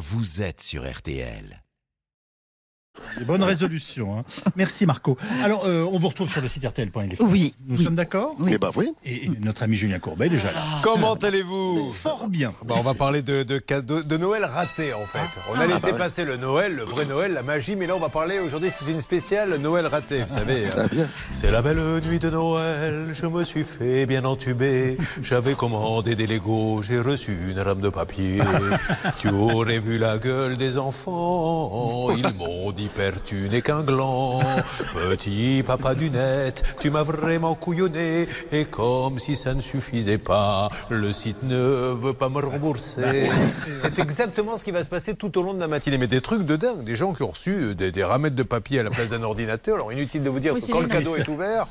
vous êtes sur RTL. Des bonnes résolutions. hein. Merci Marco. Alors, euh, on vous retrouve sur le site RTL.fr. Oui. Nous oui. sommes d'accord Eh ben oui. et, et notre ami Julien Courbet est déjà là. Comment allez-vous Fort bien. Bah, on va parler de, de cadeaux de Noël raté en fait. On a laissé passer le Noël, le vrai Noël, la magie, mais là on va parler aujourd'hui, c'est une spéciale Noël raté, vous savez. Ah, bien. C'est la belle nuit de Noël, je me suis fait bien entuber. J'avais commandé des Legos, j'ai reçu une rame de papier. tu aurais vu la gueule des enfants, ils m'ont dit père tu n'es qu'un gland. Petit papa du net, tu m'as vraiment couillonné. Et comme si ça ne suffisait pas, le site ne veut pas me rembourser. C'est exactement ce qui va se passer tout au long de la matinée. Mais des trucs de dingue, des gens qui ont reçu des, des ramettes de papier à la place d'un ordinateur. Alors inutile de vous dire Oui, que quand le cadeau est ouvert,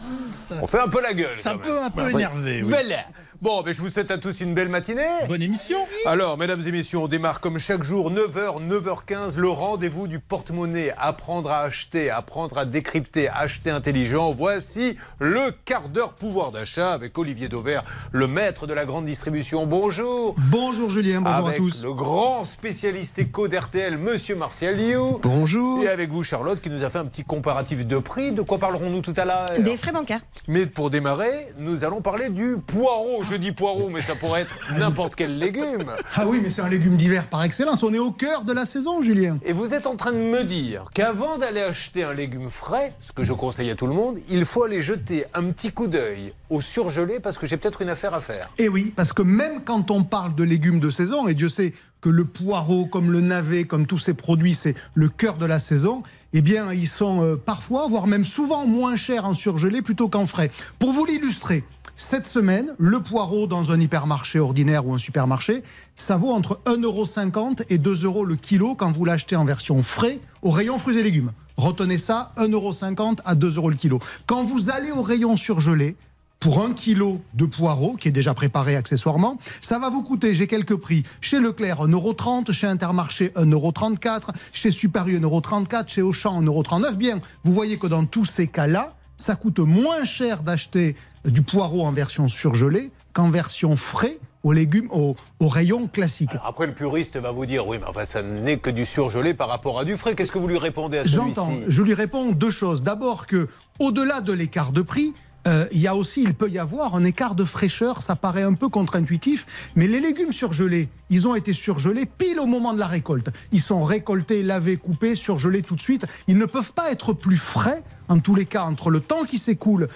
on fait un peu la gueule. Ça quand peut même. un peu énerver. oui. Voilà. Bon, ben, je vous souhaite à tous une belle matinée. Bonne émission. Alors, mesdames et messieurs, on démarre comme chaque jour, 9h, 9h15, le rendez-vous du porte-monnaie. Apprendre à acheter, apprendre à décrypter, acheter intelligent. Voici le quart d'heure pouvoir d'achat avec Olivier Dauvert, le maître de la grande distribution. Bonjour. Bonjour Julien, bonjour avec à tous. le grand spécialiste éco d'RTL, monsieur Martial Liu. Bonjour. Et avec vous, Charlotte, qui nous a fait un petit comparatif de prix. De quoi parlerons-nous tout à l'heure? Des frais bancaires. mais pour démarrer, nous allons parler du poireau. Je dis poireau, mais ça pourrait être n'importe quel légume. Ah oui, mais c'est un légume d'hiver par excellence. On est au cœur de la saison, Julien. Et vous êtes en train de me dire qu'avant d'aller acheter un légume frais, ce que je conseille à tout le monde, il faut aller jeter un petit coup d'œil au surgelé parce que j'ai peut-être une affaire à faire. Et oui, parce que même quand on parle de légumes de saison, et Dieu sait que le poireau, comme le navet, comme tous ces produits, c'est le cœur de la saison, eh bien, ils sont euh, parfois, voire même souvent moins chers en surgelé plutôt qu'en frais. Pour vous l'illustrer, cette semaine, le poireau dans un hypermarché ordinaire ou un supermarché, ça vaut entre 1,50€ et 2 euros le kilo quand vous l'achetez en version frais au rayon fruits et légumes. Retenez ça, 1,50€ à 2 euros le kilo. Quand vous allez au rayon surgelé, pour un kilo de poireau, qui est déjà préparé accessoirement, ça va vous coûter, j'ai quelques prix, chez Leclerc 1,30€, chez Intermarché 1,34€, chez Super U 1,34€, chez Auchan 1,39€. Bien, vous voyez que dans tous ces cas-là, ça coûte moins cher d'acheter du poireau en version surgelée qu'en version frais aux légumes, au, au rayon classique. Alors après, le puriste va vous dire oui, mais enfin, ça n'est que du surgelé par rapport à du frais. Qu'est-ce que vous lui répondez à celui-ci? J'entends. Je lui réponds deux choses. D'abord que, au-delà de l'écart de prix, euh, il y a aussi, il peut y avoir un écart de fraîcheur. Ça paraît un peu contre-intuitif, mais les légumes surgelés, ils ont été surgelés pile au moment de la récolte. Ils sont récoltés, lavés, coupés, surgelés tout de suite. Ils ne peuvent pas être plus frais, en tous les cas, entre le temps qui s'écoule,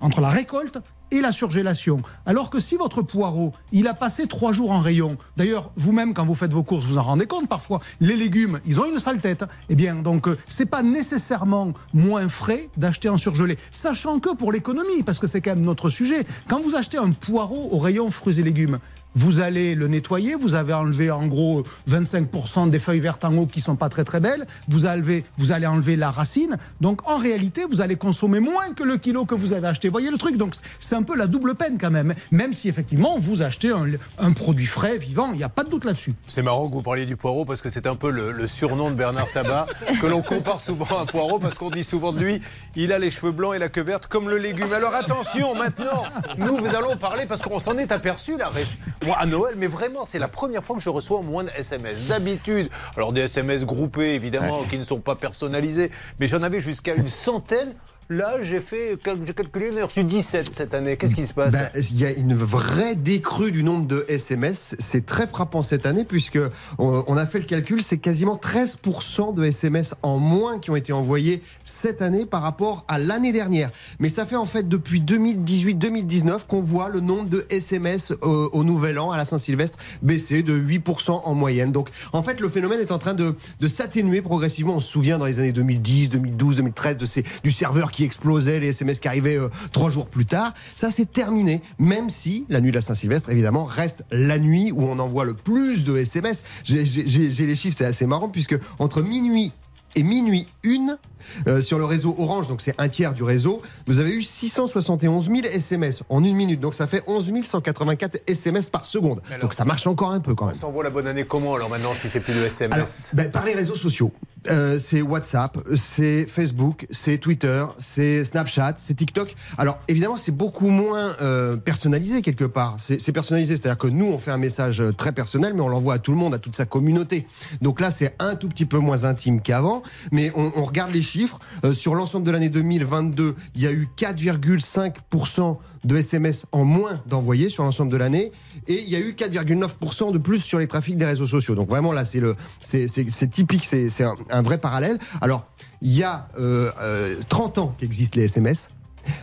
entre la récolte et la surgélation. Alors que si votre poireau, il a passé trois jours en rayon, d'ailleurs, vous-même, quand vous faites vos courses, vous en rendez compte parfois, les légumes, ils ont une sale tête. Eh bien, donc, euh, c'est pas nécessairement moins frais d'acheter en surgelé. Sachant que pour l'économie, parce que c'est quand même notre sujet, quand vous achetez un poireau au rayon fruits et légumes, vous allez le nettoyer, vous avez enlevé en gros 25% des feuilles vertes en haut qui sont pas très très belles, vous, avez, vous allez enlever la racine, donc en réalité vous allez consommer moins que le kilo que vous avez acheté. Voyez le truc, donc c'est un peu la double peine quand même, même si effectivement vous achetez un, un produit frais, vivant, il n'y a pas de doute là-dessus. C'est marrant que vous parliez du poireau parce que c'est un peu le, le surnom de Bernard Sabat que l'on compare souvent à un poireau parce qu'on dit souvent de lui il a les cheveux blancs et la queue verte comme le légume. Alors attention maintenant, nous vous allons parler parce qu'on s'en est aperçu là moi, à Noël, mais vraiment c'est la première fois que je reçois moins de SMS. D'habitude, alors des SMS groupés évidemment qui ne sont pas personnalisés, mais j'en avais jusqu'à une centaine. Là, j'ai fait, j'ai calculé, j'en ai reçu 17 cette année. Qu'est-ce qui se passe Ben, Il y a une vraie décrue du nombre de SMS. C'est très frappant cette année puisque on, a fait le calcul, c'est quasiment 13% de SMS en moins qui ont été envoyés cette année par rapport à l'année dernière. Mais ça fait en fait depuis 2018-2019 qu'on voit le nombre de SMS au, au Nouvel An, à la Saint-Sylvestre, baisser de 8% en moyenne. Donc en fait, le phénomène est en train de, de s'atténuer progressivement. On se souvient dans les années 2010, 2012, 2013 de ces, du serveur qui explosait, les SMS qui arrivaient euh, trois jours plus tard. Ça, c'est terminé, même si la nuit de la Saint-Sylvestre, évidemment, reste la nuit où on envoie le plus de SMS. J'ai- les chiffres, c'est assez marrant, puisque entre minuit et minuit une, euh, sur le réseau Orange, donc c'est un tiers du réseau, vous avez eu 671 000 SMS en une minute. Donc ça fait 11 184 SMS par seconde. alors- donc ça marche encore un peu quand On même. s'envoie la bonne année comment alors maintenant si c'est plus de SMS Alors, ben, par les réseaux sociaux. Euh, c'est WhatsApp, c'est Facebook, c'est Twitter, c'est Snapchat, c'est TikTok. Alors évidemment, c'est beaucoup moins euh, personnalisé quelque part. C'est personnalisé, c'est-à-dire que nous, on fait un message euh, très personnel, mais on l'envoie à tout le monde, à toute sa communauté. Donc là, c'est un tout petit peu moins intime qu'avant, mais on, on regarde les chiffres. Euh, sur l'ensemble de l'année 2022, il y a eu 4,5% de SMS en moins d'envoyés sur l'ensemble de l'année, et il y a eu 4,9% de plus sur les trafics des réseaux sociaux. Donc vraiment là, c'est le, c'est c'est- typique, c'est c'est un, vrai parallèle. Alors il y a euh, euh, 30 ans qu'existent les SMS.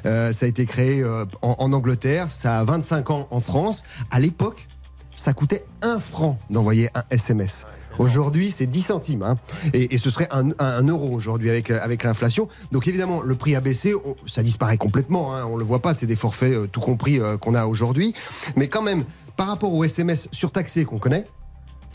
Euh, ça a été créé euh, en, en Angleterre, ça a 25 ans en France. À l'époque, ça coûtait un franc d'envoyer un SMS. Aujourd'hui, c'est 10 centimes. hein. Et, ce serait un, euro aujourd'hui avec, euh, avec l'inflation. Donc évidemment, le prix a baissé. ça disparaît complètement. hein. On le voit pas. C'est des forfaits euh, tout compris euh, qu'on a aujourd'hui. Mais quand même, par rapport au SMS surtaxé qu'on connaît,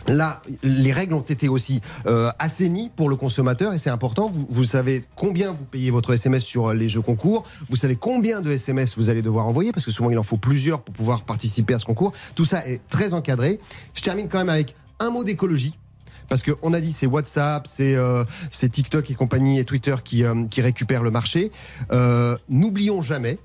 Là, les règles ont été aussi euh, assainies pour le consommateur et c'est important. Vous, savez combien vous payez votre SMS sur les jeux concours. Vous savez combien de SMS vous allez devoir envoyer parce que souvent il en faut plusieurs pour pouvoir participer à ce concours. Tout ça est très encadré. Je termine quand même avec un mot d'écologie. Parce qu'on a dit c'est WhatsApp, c'est euh, c'est TikTok et compagnie et Twitter qui, euh, qui récupèrent le marché. Euh, N'oublions jamais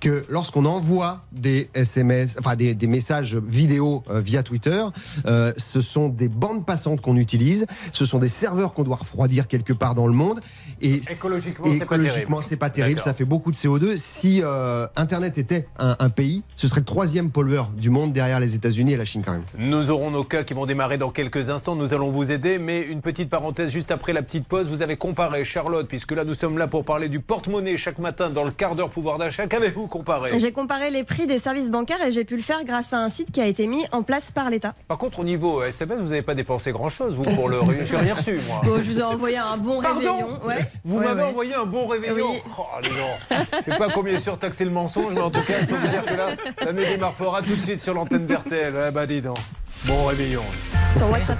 que lorsqu'on envoie des SMS, enfin des, des messages vidéo euh, via Twitter, euh, ce sont des bandes passantes qu'on utilise, ce sont des serveurs qu'on doit refroidir quelque part dans le monde. Et Écologiquement, c'est pas terrible. pas terrible, ça fait beaucoup de CO2. Si euh, Internet était un, un pays, ce serait le troisième pollueur du monde derrière les États-Unis et la Chine quand même. Nous aurons nos cas qui vont démarrer dans quelques instants. Nous allons vous aider. Mais une petite parenthèse juste après la petite pause. Vous avez comparé, Charlotte, puisque là nous sommes là pour parler du porte-monnaie chaque matin dans le quart d'heure pouvoir d'achat. Qu'avez-vous comparé J'ai comparé les prix des services bancaires et j'ai pu le faire grâce à un site qui a été mis en place par l'État. Par contre, au niveau SMS, vous n'avez pas dépensé grand-chose, vous, pour le. J'ai rien reçu, moi. Bon, je vous ai envoyé un bon Pardon réveillon. Ouais. Vous Ouais, m'avez ouais. envoyé un bon réveillon. Oui. Oh, les gens. Je sais pas combien est surtaxé le mensonge, mais en tout cas, je peux vous dire que là, l'année démarre fera tout de suite sur l'antenne d'RTL. Ah bah dis donc. Bon réveillon. Sur WhatsApp.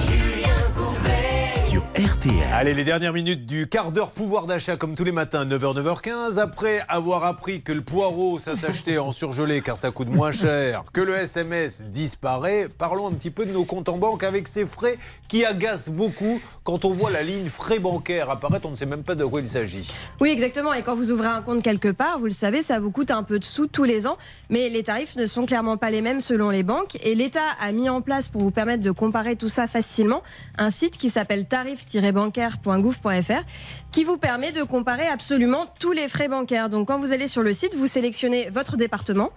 Sur RTL. Allez, les dernières minutes du quart d'heure pouvoir d'achat comme tous les matins, 9h, 9h15. Après avoir appris que le poireau, ça s'achetait en surgelé car ça coûte moins cher, que le SMS disparaît, parlons un petit peu de nos comptes en banque avec ces frais qui agacent beaucoup. Quand on voit la ligne frais bancaires apparaître, on ne sait même pas de quoi il s'agit. Oui, exactement. Et quand vous ouvrez un compte quelque part, vous le savez, ça vous coûte un peu de sous tous les ans. Mais les tarifs ne sont clairement pas les mêmes selon les banques. Et l'État a mis en place, pour vous permettre de comparer tout ça facilement, un site qui s'appelle tarif-bancaire.gouv.fr qui vous permet de comparer absolument tous les frais bancaires. Donc quand vous allez sur le site, vous sélectionnez votre département,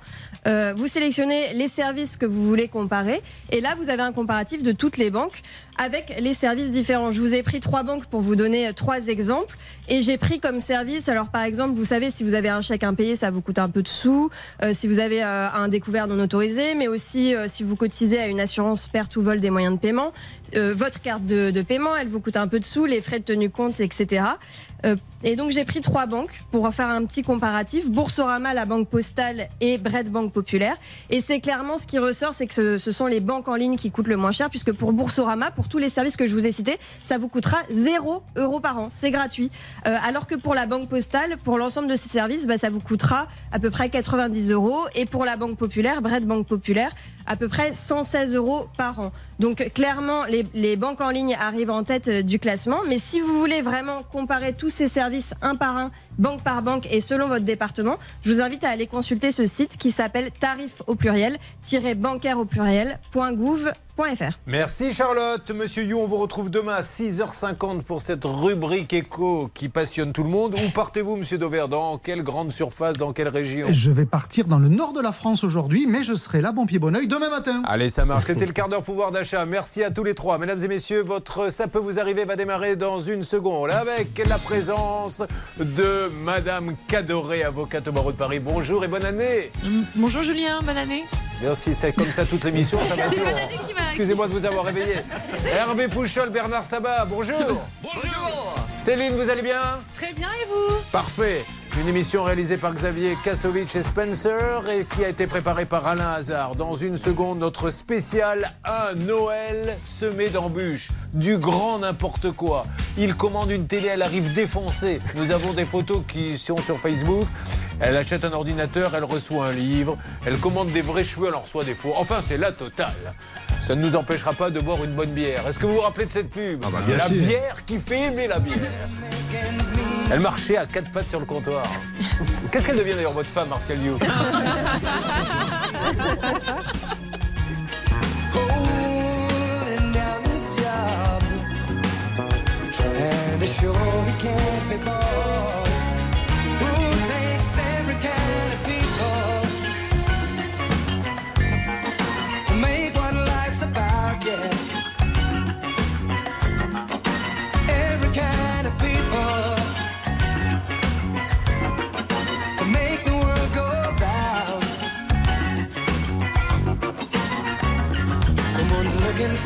euh, vous sélectionnez les services que vous voulez comparer. Et là, vous avez un comparatif de toutes les banques avec les services différents. Je vous ai pris trois banques pour vous donner euh, trois exemples. Et j'ai pris comme service, alors par exemple, vous savez, si vous avez un chèque impayé, ça vous coûte un peu de sous. Euh, si vous avez euh, un découvert non autorisé, mais aussi euh, si vous cotisez à une assurance perte ou vol des moyens de paiement, votre carte de, de paiement, elle vous coûte un peu de sous, les frais de tenue compte, etc. Euh, et donc j'ai pris trois banques pour faire un petit comparatif Boursorama, la Banque Postale et Bred Banque Populaire. Et c'est clairement ce qui ressort, c'est que ce, sont les banques en ligne qui coûtent le moins cher, puisque pour Boursorama, pour tous les services que je vous ai cités, ça vous coûtera 0 euros par an, c'est gratuit. Euh, alors que pour la Banque Postale, pour l'ensemble de ces services, bah, ça vous coûtera à peu près 90 euros. Et pour la Banque Populaire, Bred Banque Populaire, à peu près 116 euros par an. Donc clairement, les, banques en ligne arrivent en tête euh, du classement. Mais si vous voulez vraiment comparer tous ces services un par un, banque par banque et selon votre département, je vous invite à aller consulter ce site qui s'appelle tarif au pluriel, bancaire au pluriel, Merci Charlotte. Monsieur You, on vous retrouve demain à 6h50 pour cette rubrique éco qui passionne tout le monde. Où partez-vous, monsieur Dauvert Dans quelle grande surface Dans quelle région Je vais partir dans le nord de la France aujourd'hui, mais je serai là, bon pied, bon oeil, demain matin. Allez, ça marche. C'était le quart d'heure pouvoir d'achat. Merci à tous les trois. Mesdames et messieurs, votre Ça peut vous arriver va démarrer dans une seconde avec la présence de Madame Cadoré, avocate au barreau de Paris. Bonjour et bonne année. Mm, Bonjour Julien, bonne année. Merci, c'est comme ça toute l'émission, C'est bonne année qui m'a- Excusez-moi de vous avoir réveillé. Hervé Pouchol, Bernard Sabat, bonjour. Bonjour. Céline, vous allez bien? Très bien et vous? Parfait. Une émission réalisée par Xavier Kasovic et Spencer et qui a été préparée par Alain Hazard. Dans une seconde, notre spécial Un Noël semé d'embûches. Du grand n'importe quoi. Il commande une télé, elle arrive défoncée. Nous avons des photos qui sont sur Facebook. Elle achète un ordinateur, elle reçoit un livre. Elle commande des vrais cheveux, elle en reçoit des faux. Enfin, c'est la totale. Ça ne nous empêchera pas de boire une bonne bière. Est-ce que vous vous rappelez de cette pub Ah bah, bien La sûr. bière qui fait aimer la bière. Elle marchait à quatre pattes sur le comptoir. Qu'est-ce qu'elle devient d'ailleurs, votre femme, Martial can't be bought.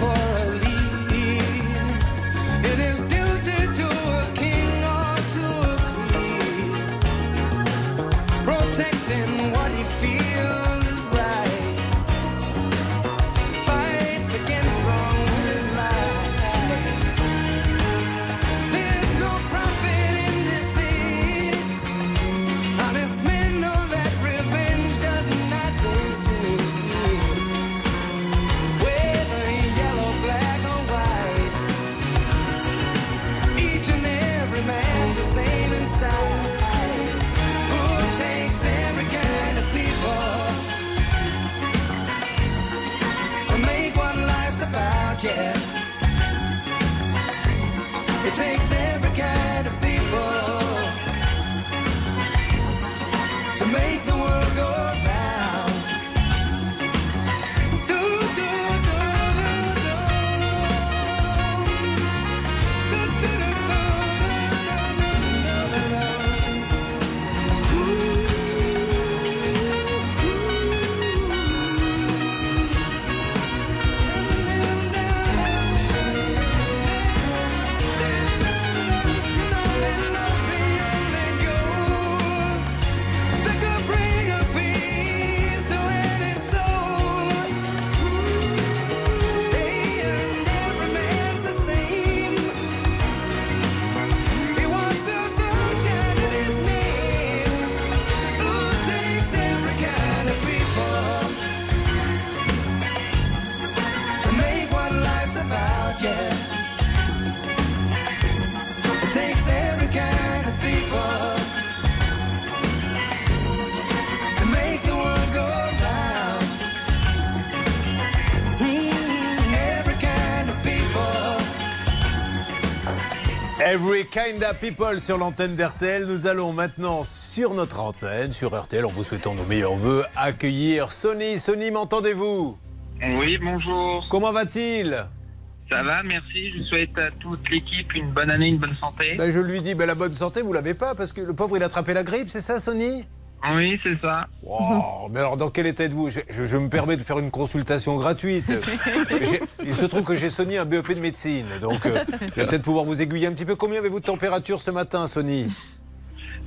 For Yeah, Every kind of people sur l'antenne d'RTL. Nous allons maintenant sur notre antenne, sur RTL, en vous souhaitant nos meilleurs voeux, accueillir Sony. Sony, m'entendez-vous? Oui, bonjour. Comment va-t-il? Ça va, merci. Je souhaite à toute l'équipe une bonne année, une bonne santé. Ben, Je lui dis, ben, la bonne santé, vous l'avez pas, parce que le pauvre, il a attrapé la grippe, c'est ça, Sony? Oui, c'est ça. Wow, mais alors dans quel état êtes-vous? Je, je- je me permets de faire une consultation gratuite. Il se trouve que j'ai Sony un BEP de médecine, donc euh, je vais peut-être pouvoir vous aiguiller un petit peu. Combien avez-vous de température ce matin, Sony?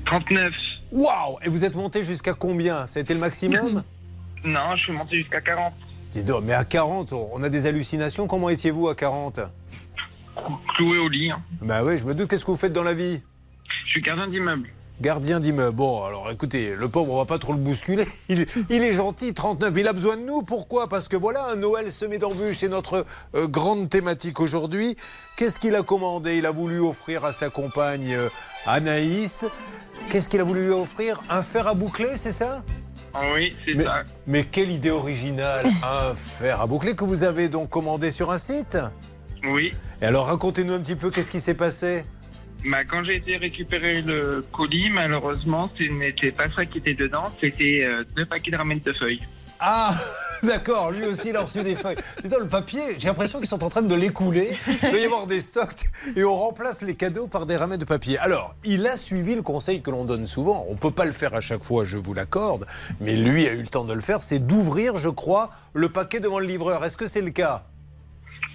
39. Waouh Et vous êtes monté jusqu'à combien? Ça a été le maximum? Non, je suis monté jusqu'à 40. Dis donc, mais à 40, on on a des hallucinations. Comment étiez-vous à 40 Cloué au lit. hein. Bah oui, je me doute. Qu'est-ce que vous faites dans la vie? Je suis gardien d'immeuble. Gardien d'immeuble. Bon, alors écoutez, le pauvre, on va pas trop le bousculer. Il, il est gentil, 39. Il a besoin de nous. Pourquoi? Parce que voilà, un Noël semé d'embûches. C'est notre euh, grande thématique aujourd'hui. Qu'est-ce qu'il a commandé? Il a voulu offrir à sa compagne euh, Anaïs. Qu'est-ce qu'il a voulu lui offrir? Un fer à boucler, c'est ça? Oui, c'est ça. mais quelle idée originale Un fer à boucler que vous avez donc commandé sur un site? Oui. Et alors racontez-nous un petit peu qu'est-ce qui s'est passé Bah, quand j'ai été récupérer le colis, malheureusement, ce n'était pas ça qui était dedans. C'était euh, deux paquets de ramen de feuilles. Ah, d'accord, lui aussi il a reçu des feuilles. C'est dans le papier, j'ai l'impression qu'ils sont en train de l'écouler. Il doit y avoir des stocks et on remplace les cadeaux par des ramets de papier. Alors, il a suivi le conseil que l'on donne souvent. On ne peut pas le faire à chaque fois, je vous l'accorde, mais lui a eu le temps de le faire, c'est d'ouvrir, je crois, le paquet devant le livreur. Est-ce que c'est le cas?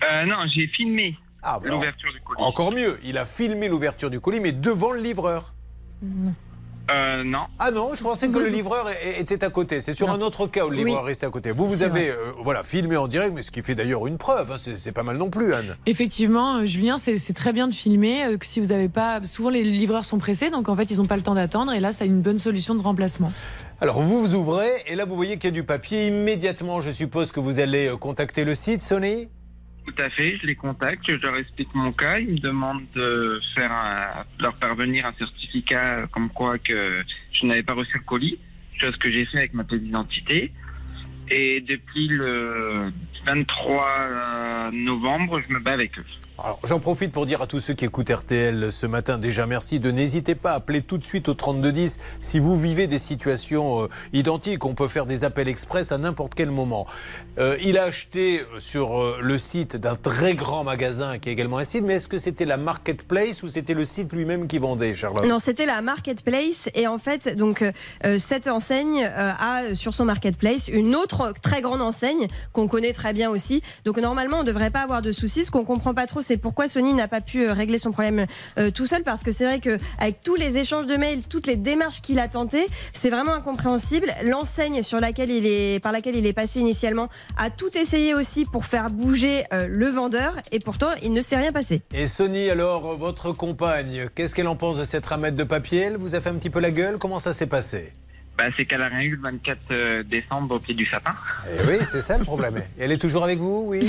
Euh, non, j'ai filmé Ah, voilà. l'ouverture du colis. Encore mieux, il a filmé l'ouverture du colis, mais devant le livreur. Euh, non. Ah non, je pensais que le livreur était à côté. C'est sur un autre cas où le livreur restait à côté. Vous, vous avez euh, voilà, filmé en direct, mais ce qui fait d'ailleurs une preuve. hein, c'est pas mal non plus, Anne. Effectivement, euh, Julien, c'est très bien de filmer. euh, que si vous n'avez pas, souvent les livreurs sont pressés, donc en fait ils n'ont pas le temps d'attendre. Et là, c'est une bonne solution de remplacement. Alors vous vous ouvrez et là vous voyez qu'il y a du papier. Immédiatement, je suppose que vous allez contacter le site, Sony? Tout à fait, je les contacte, je leur explique mon cas, ils me demandent de faire un- leur parvenir un certificat comme quoi que je n'avais pas reçu le colis, chose que j'ai fait avec ma pièce d'identité. Et depuis le 23 novembre, je me bats avec eux. Alors, j'en profite pour dire à tous ceux qui écoutent RTL ce matin, déjà merci de n'hésitez pas à appeler tout de suite au 3210 si vous vivez des situations euh, identiques. On peut faire des appels express à n'importe quel moment. Euh, il a acheté sur euh, le site d'un très grand magasin qui est également un site, mais est-ce que c'était la marketplace ou c'était le site lui-même qui vendait, Charlotte? Non, c'était la marketplace et en fait, donc cette enseigne a sur son marketplace une autre très grande enseigne qu'on connaît très bien aussi. Donc normalement, on ne devrait pas avoir de soucis. Ce qu'on comprend pas trop, c'est pourquoi Sony n'a pas pu euh, régler son problème euh, tout seul, parce que c'est vrai que avec tous les échanges de mails, toutes les démarches qu'il a tentées, c'est vraiment incompréhensible. L'enseigne sur laquelle il est, par laquelle il est passé initialement, a tout essayé aussi pour faire bouger euh, le vendeur et pourtant il ne s'est rien passé. Et Sony, alors, votre compagne, qu'est-ce qu'elle en pense de cette ramette de papier? Elle vous a fait un petit peu la gueule? Comment ça s'est passé? Bah, c'est qu'elle a rien eu le 24 euh, décembre au pied du sapin. Eh oui, c'est ça le problème. Et elle est toujours avec vous, oui?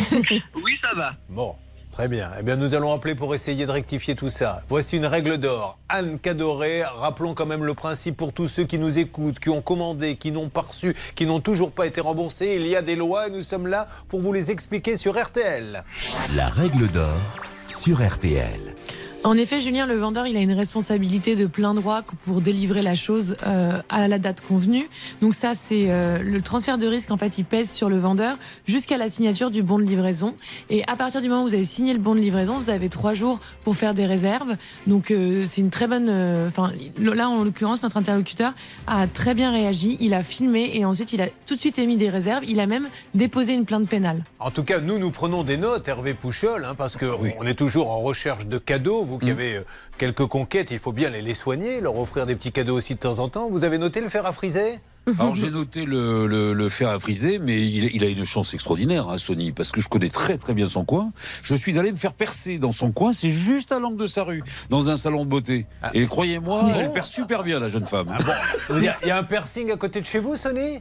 Oui, ça va. Bon, très bien. Eh bien, nous allons appeler pour essayer de rectifier tout ça. Voici une règle d'or. Anne Cadoré, rappelons quand même le principe pour tous ceux qui nous écoutent, qui ont commandé, qui n'ont pas reçu, qui n'ont toujours pas été remboursés. Il y a des lois et nous sommes là pour vous les expliquer sur RTL. La règle d'or sur RTL. En effet, Julien, le vendeur, il a une responsabilité de plein droit pour délivrer la chose euh, à la date convenue. Donc ça, c'est euh, le transfert de risque. En fait, il pèse sur le vendeur jusqu'à la signature du bon de livraison. Et à partir du moment où vous avez signé le bon de livraison, vous avez trois jours pour faire des réserves. Donc euh, c'est une très bonne. euh, Enfin, là, en l'occurrence, notre interlocuteur a très bien réagi. Il a filmé et ensuite il a tout de suite émis des réserves. Il a même déposé une plainte pénale. En tout cas, nous, nous prenons des notes, Hervé Pouchol, hein, parce qu'on est toujours en recherche de cadeaux. Vous qui avez euh, quelques conquêtes, il faut bien les, les soigner, leur offrir des petits cadeaux aussi de temps en temps. Vous avez noté le fer à friser? Alors j'ai noté le, le- le fer à friser, mais il, il a une chance extraordinaire, hein, Sony, parce que je connais très très bien son coin. Je suis allé me faire percer dans son coin, c'est juste à l'angle de sa rue, dans un salon de beauté. Et croyez-moi, elle perce super bien, la jeune femme. Dire, Il y a un piercing à côté de chez vous, Sonny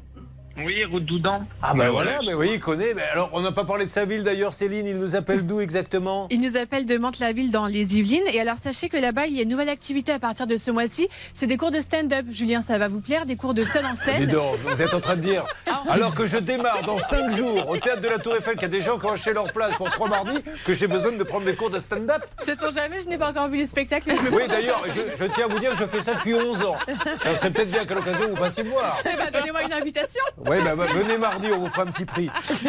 Oui, route d'Oudan? Ah ben voilà, ben oui, il connaît. Ben alors, on n'a pas parlé de sa ville d'ailleurs, Céline, il nous appelle d'où exactement? Il nous appelle de Mantes-la-Ville dans les Yvelines. Et alors, sachez que là-bas, il y a une nouvelle activité à partir de ce mois-ci. C'est des cours de stand-up. Julien, ça va vous plaire. Des cours de seul en Dis scène. donc, vous êtes en train de dire, Ah, alors que je démarre dans 5 jours au théâtre de la Tour Eiffel, qu'il y a des gens qui ont acheté leur place pour trois mardis, que j'ai besoin de prendre des cours de stand-up Sait-on jamais, je n'ai pas encore vu le spectacle. Je me Oui, d'ailleurs, je, je tiens à vous dire que je fais ça depuis 11 ans. Ça serait peut-être bien qu'à l'occasion, vous passiez me voir. Eh ben, donnez-moi une invitation. Oui, ben, ben, venez mardi, on vous fera un petit prix.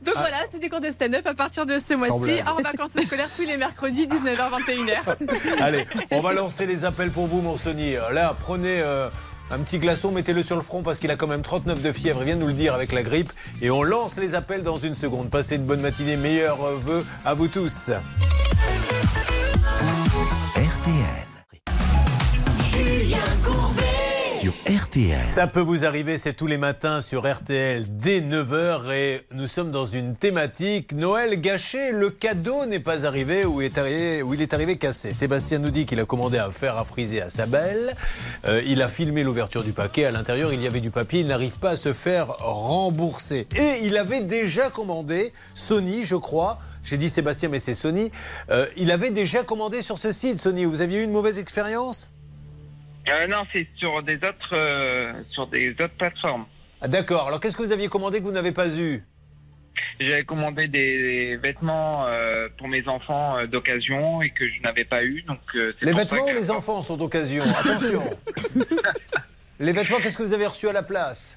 Donc voilà, c'est des cours de stand-up à partir de ce mois-ci. En vacances scolaires tous les mercredis, 19h-21h. Allez, on va lancer les appels pour vous, mon Sonny. Là, prenez euh, un petit glaçon, mettez-le sur le front parce qu'il a quand même 39 de fièvre. Il vient de nous le dire avec la grippe. Et on lance les appels dans une seconde. Passez une bonne matinée. Meilleurs euh, vœux à vous tous. Sur RTL. Ça peut vous arriver, c'est tous les matins sur RTL dès 9h et nous sommes dans une thématique Noël gâché. Le cadeau n'est pas arrivé ou, est arrivé, ou il est arrivé cassé. Sébastien nous dit qu'il a commandé un fer à friser à sa belle. Euh, il a filmé l'ouverture du paquet. À l'intérieur, il y avait du papier. Il n'arrive pas à se faire rembourser. Et il avait déjà commandé Sony, je crois. J'ai dit Sébastien, mais c'est Sony. Euh, il avait déjà commandé sur ce site, Sony. Vous aviez eu une mauvaise expérience? Euh, non, c'est sur des autres, euh, sur des autres plateformes. Ah, D'accord. Alors qu'est-ce que vous aviez commandé que vous n'avez pas eu? J'avais commandé des vêtements euh, pour mes enfants euh, d'occasion et que je n'avais pas eu. Donc, euh, c'est Les pour ça vêtements que- ou les enfants sont d'occasion? Attention Les vêtements, qu'est-ce que vous avez reçu à la place?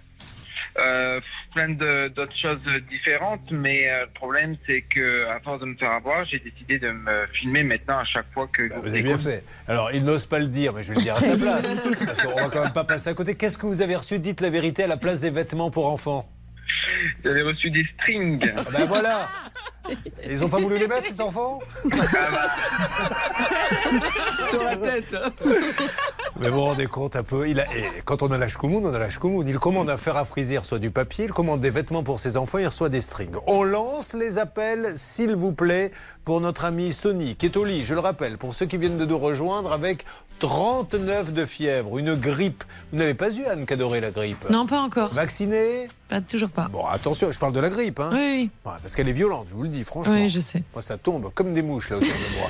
Euh, plein de- d'autres choses différentes, mais euh, le problème c'est que à force de me faire avoir, j'ai décidé de me filmer maintenant à chaque fois que Bah, Vous avez bien fait. Alors, il n'ose pas le dire, mais je vais le dire à sa place. parce qu'on va quand même pas passer à côté. Qu'est-ce que vous avez reçu? Dites la vérité à la place des vêtements pour enfants. J'avais reçu des strings. Ah ben voilà Ils n'ont pas voulu les mettre, les enfants Sur la tête Mais vous vous rendez compte un peu, il a, et quand on a l'âge Koumoun, on a l'âge Koumoun. Il commande un fer à friser, il reçoit du papier, il commande des vêtements pour ses enfants, il reçoit des strings. On lance les appels, s'il vous plaît, pour notre ami Sony, qui est au lit, je le rappelle, pour ceux qui viennent de nous rejoindre, avec 39 de fièvre, une grippe. Vous n'avez pas eu, Anne Cadoré, la grippe Non, pas encore. Vacciné Pas, toujours pas. Bon, attention, je parle de la grippe, hein Oui, oui. Ouais, parce qu'elle est violente, je vous le dis, franchement. Oui, je sais. Moi, ça tombe comme des mouches là autour de moi.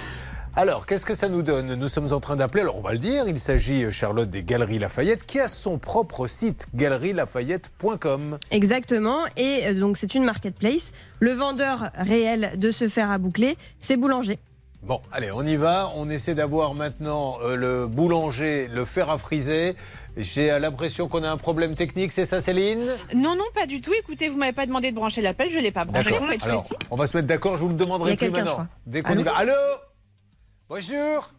Alors, qu'est-ce que ça nous donne? Nous sommes en train d'appeler, alors on va le dire, il s'agit, euh, Charlotte, des Galeries Lafayette, qui a son propre site, galerielafayette.com. Exactement. Et euh, donc, c'est une marketplace. Le vendeur réel de ce fer à boucler, c'est Boulanger. Bon, allez, on y va. On essaie d'avoir maintenant euh, le boulanger, le fer à friser. J'ai l'impression qu'on a un problème technique, c'est ça, Céline? Non, non, pas du tout. Écoutez, vous m'avez pas demandé de brancher l'appel, je l'ai pas branché. Faut être Alors, précis. on va se mettre d'accord, je vous le Il y demanderai a plus maintenant. Dès qu'on y Allô va. Allô? Bonjour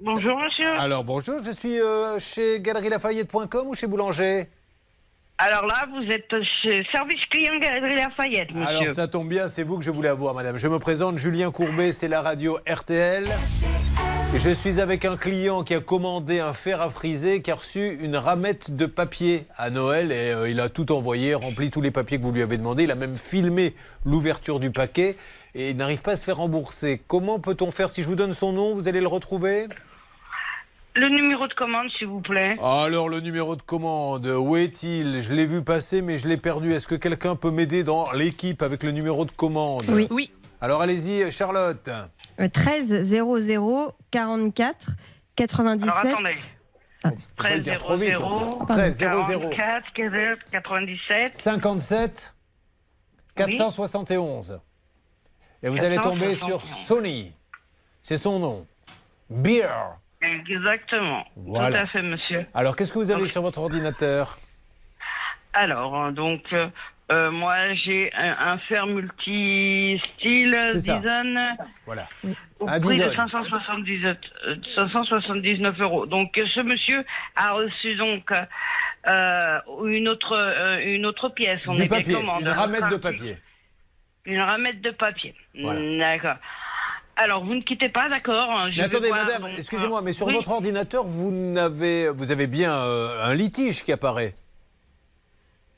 Bonjour, monsieur. Alors, bonjour, je suis euh, chez galerielafayette.com ou chez Boulanger? Alors là, vous êtes Service Client Galerie Lafayette, monsieur. Alors ça tombe bien, c'est vous que je voulais avoir, madame. Je me présente, Julien Courbet, c'est la radio RTL. Je suis avec un client qui a commandé un fer à friser, qui a reçu une ramette de papier à Noël et euh, il a tout envoyé, rempli tous les papiers que vous lui avez demandé. Il a même filmé l'ouverture du paquet et il n'arrive pas à se faire rembourser. Comment peut-on faire? Si je vous donne son nom, vous allez le retrouver? Le numéro de commande, s'il vous plaît. Alors le numéro de commande, où est-il? Je l'ai vu passer mais je l'ai perdu. Est-ce que quelqu'un peut m'aider dans l'équipe avec le numéro de commande? Oui. Oui. Alors allez-y, Charlotte. Euh, 13 00 44 97. Alors attendez. Ah. Faut pas le 13 dire trop vite, 00 13 00 44 97 57 471. Et vous allez tomber sur 471. Sony. C'est son nom. Beer. Exactement. Voilà. Tout à fait, monsieur. Alors qu'est-ce que vous avez Donc- sur votre ordinateur? Alors, euh, donc, euh, euh, moi, j'ai un, un fer multi-style. Dyson Voilà. au Un prix de Dyson. 579, euh, 579 euros. Donc, ce monsieur a reçu donc euh, une, autre, euh, une autre pièce. On Du est bien papier, commande, une hein, ramette de papier. Une ramette de papier. Voilà. D'accord. Alors, vous ne quittez pas, d'accord hein, attendez, voir, madame, donc, excusez-moi, mais sur oui. votre ordinateur, vous, n'avez, vous avez bien euh, un litige qui apparaît.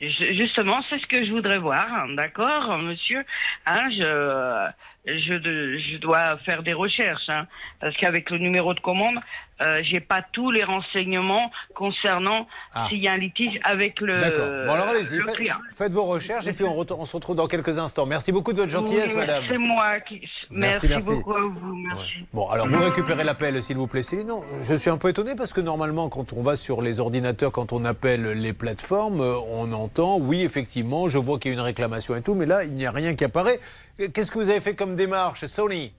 Ju- Justement, c'est ce que je voudrais voir, hein, d'accord, monsieur. Hein, je, je, je dois faire des recherches, hein, parce qu'avec le numéro de commande, euh, j'ai pas tous les renseignements concernant Ah. s'il y a un litige avec le. D'accord. Bon, alors allez-y, le faites, vos recherches et puis on, se retrouve dans quelques instants. Merci beaucoup de votre gentillesse, Oui, madame. C'est moi qui. Merci, Merci, merci. beaucoup à vous, merci. Bon, alors vous récupérez l'appel, s'il vous plaît, Céline. Non, je suis un peu étonné parce que normalement, quand on va sur les ordinateurs, quand on appelle les plateformes, euh, on entend, oui, effectivement, je vois qu'il y a une réclamation et tout, mais là, il n'y a rien qui apparaît. Qu'est-ce que vous avez fait comme démarche, Sony?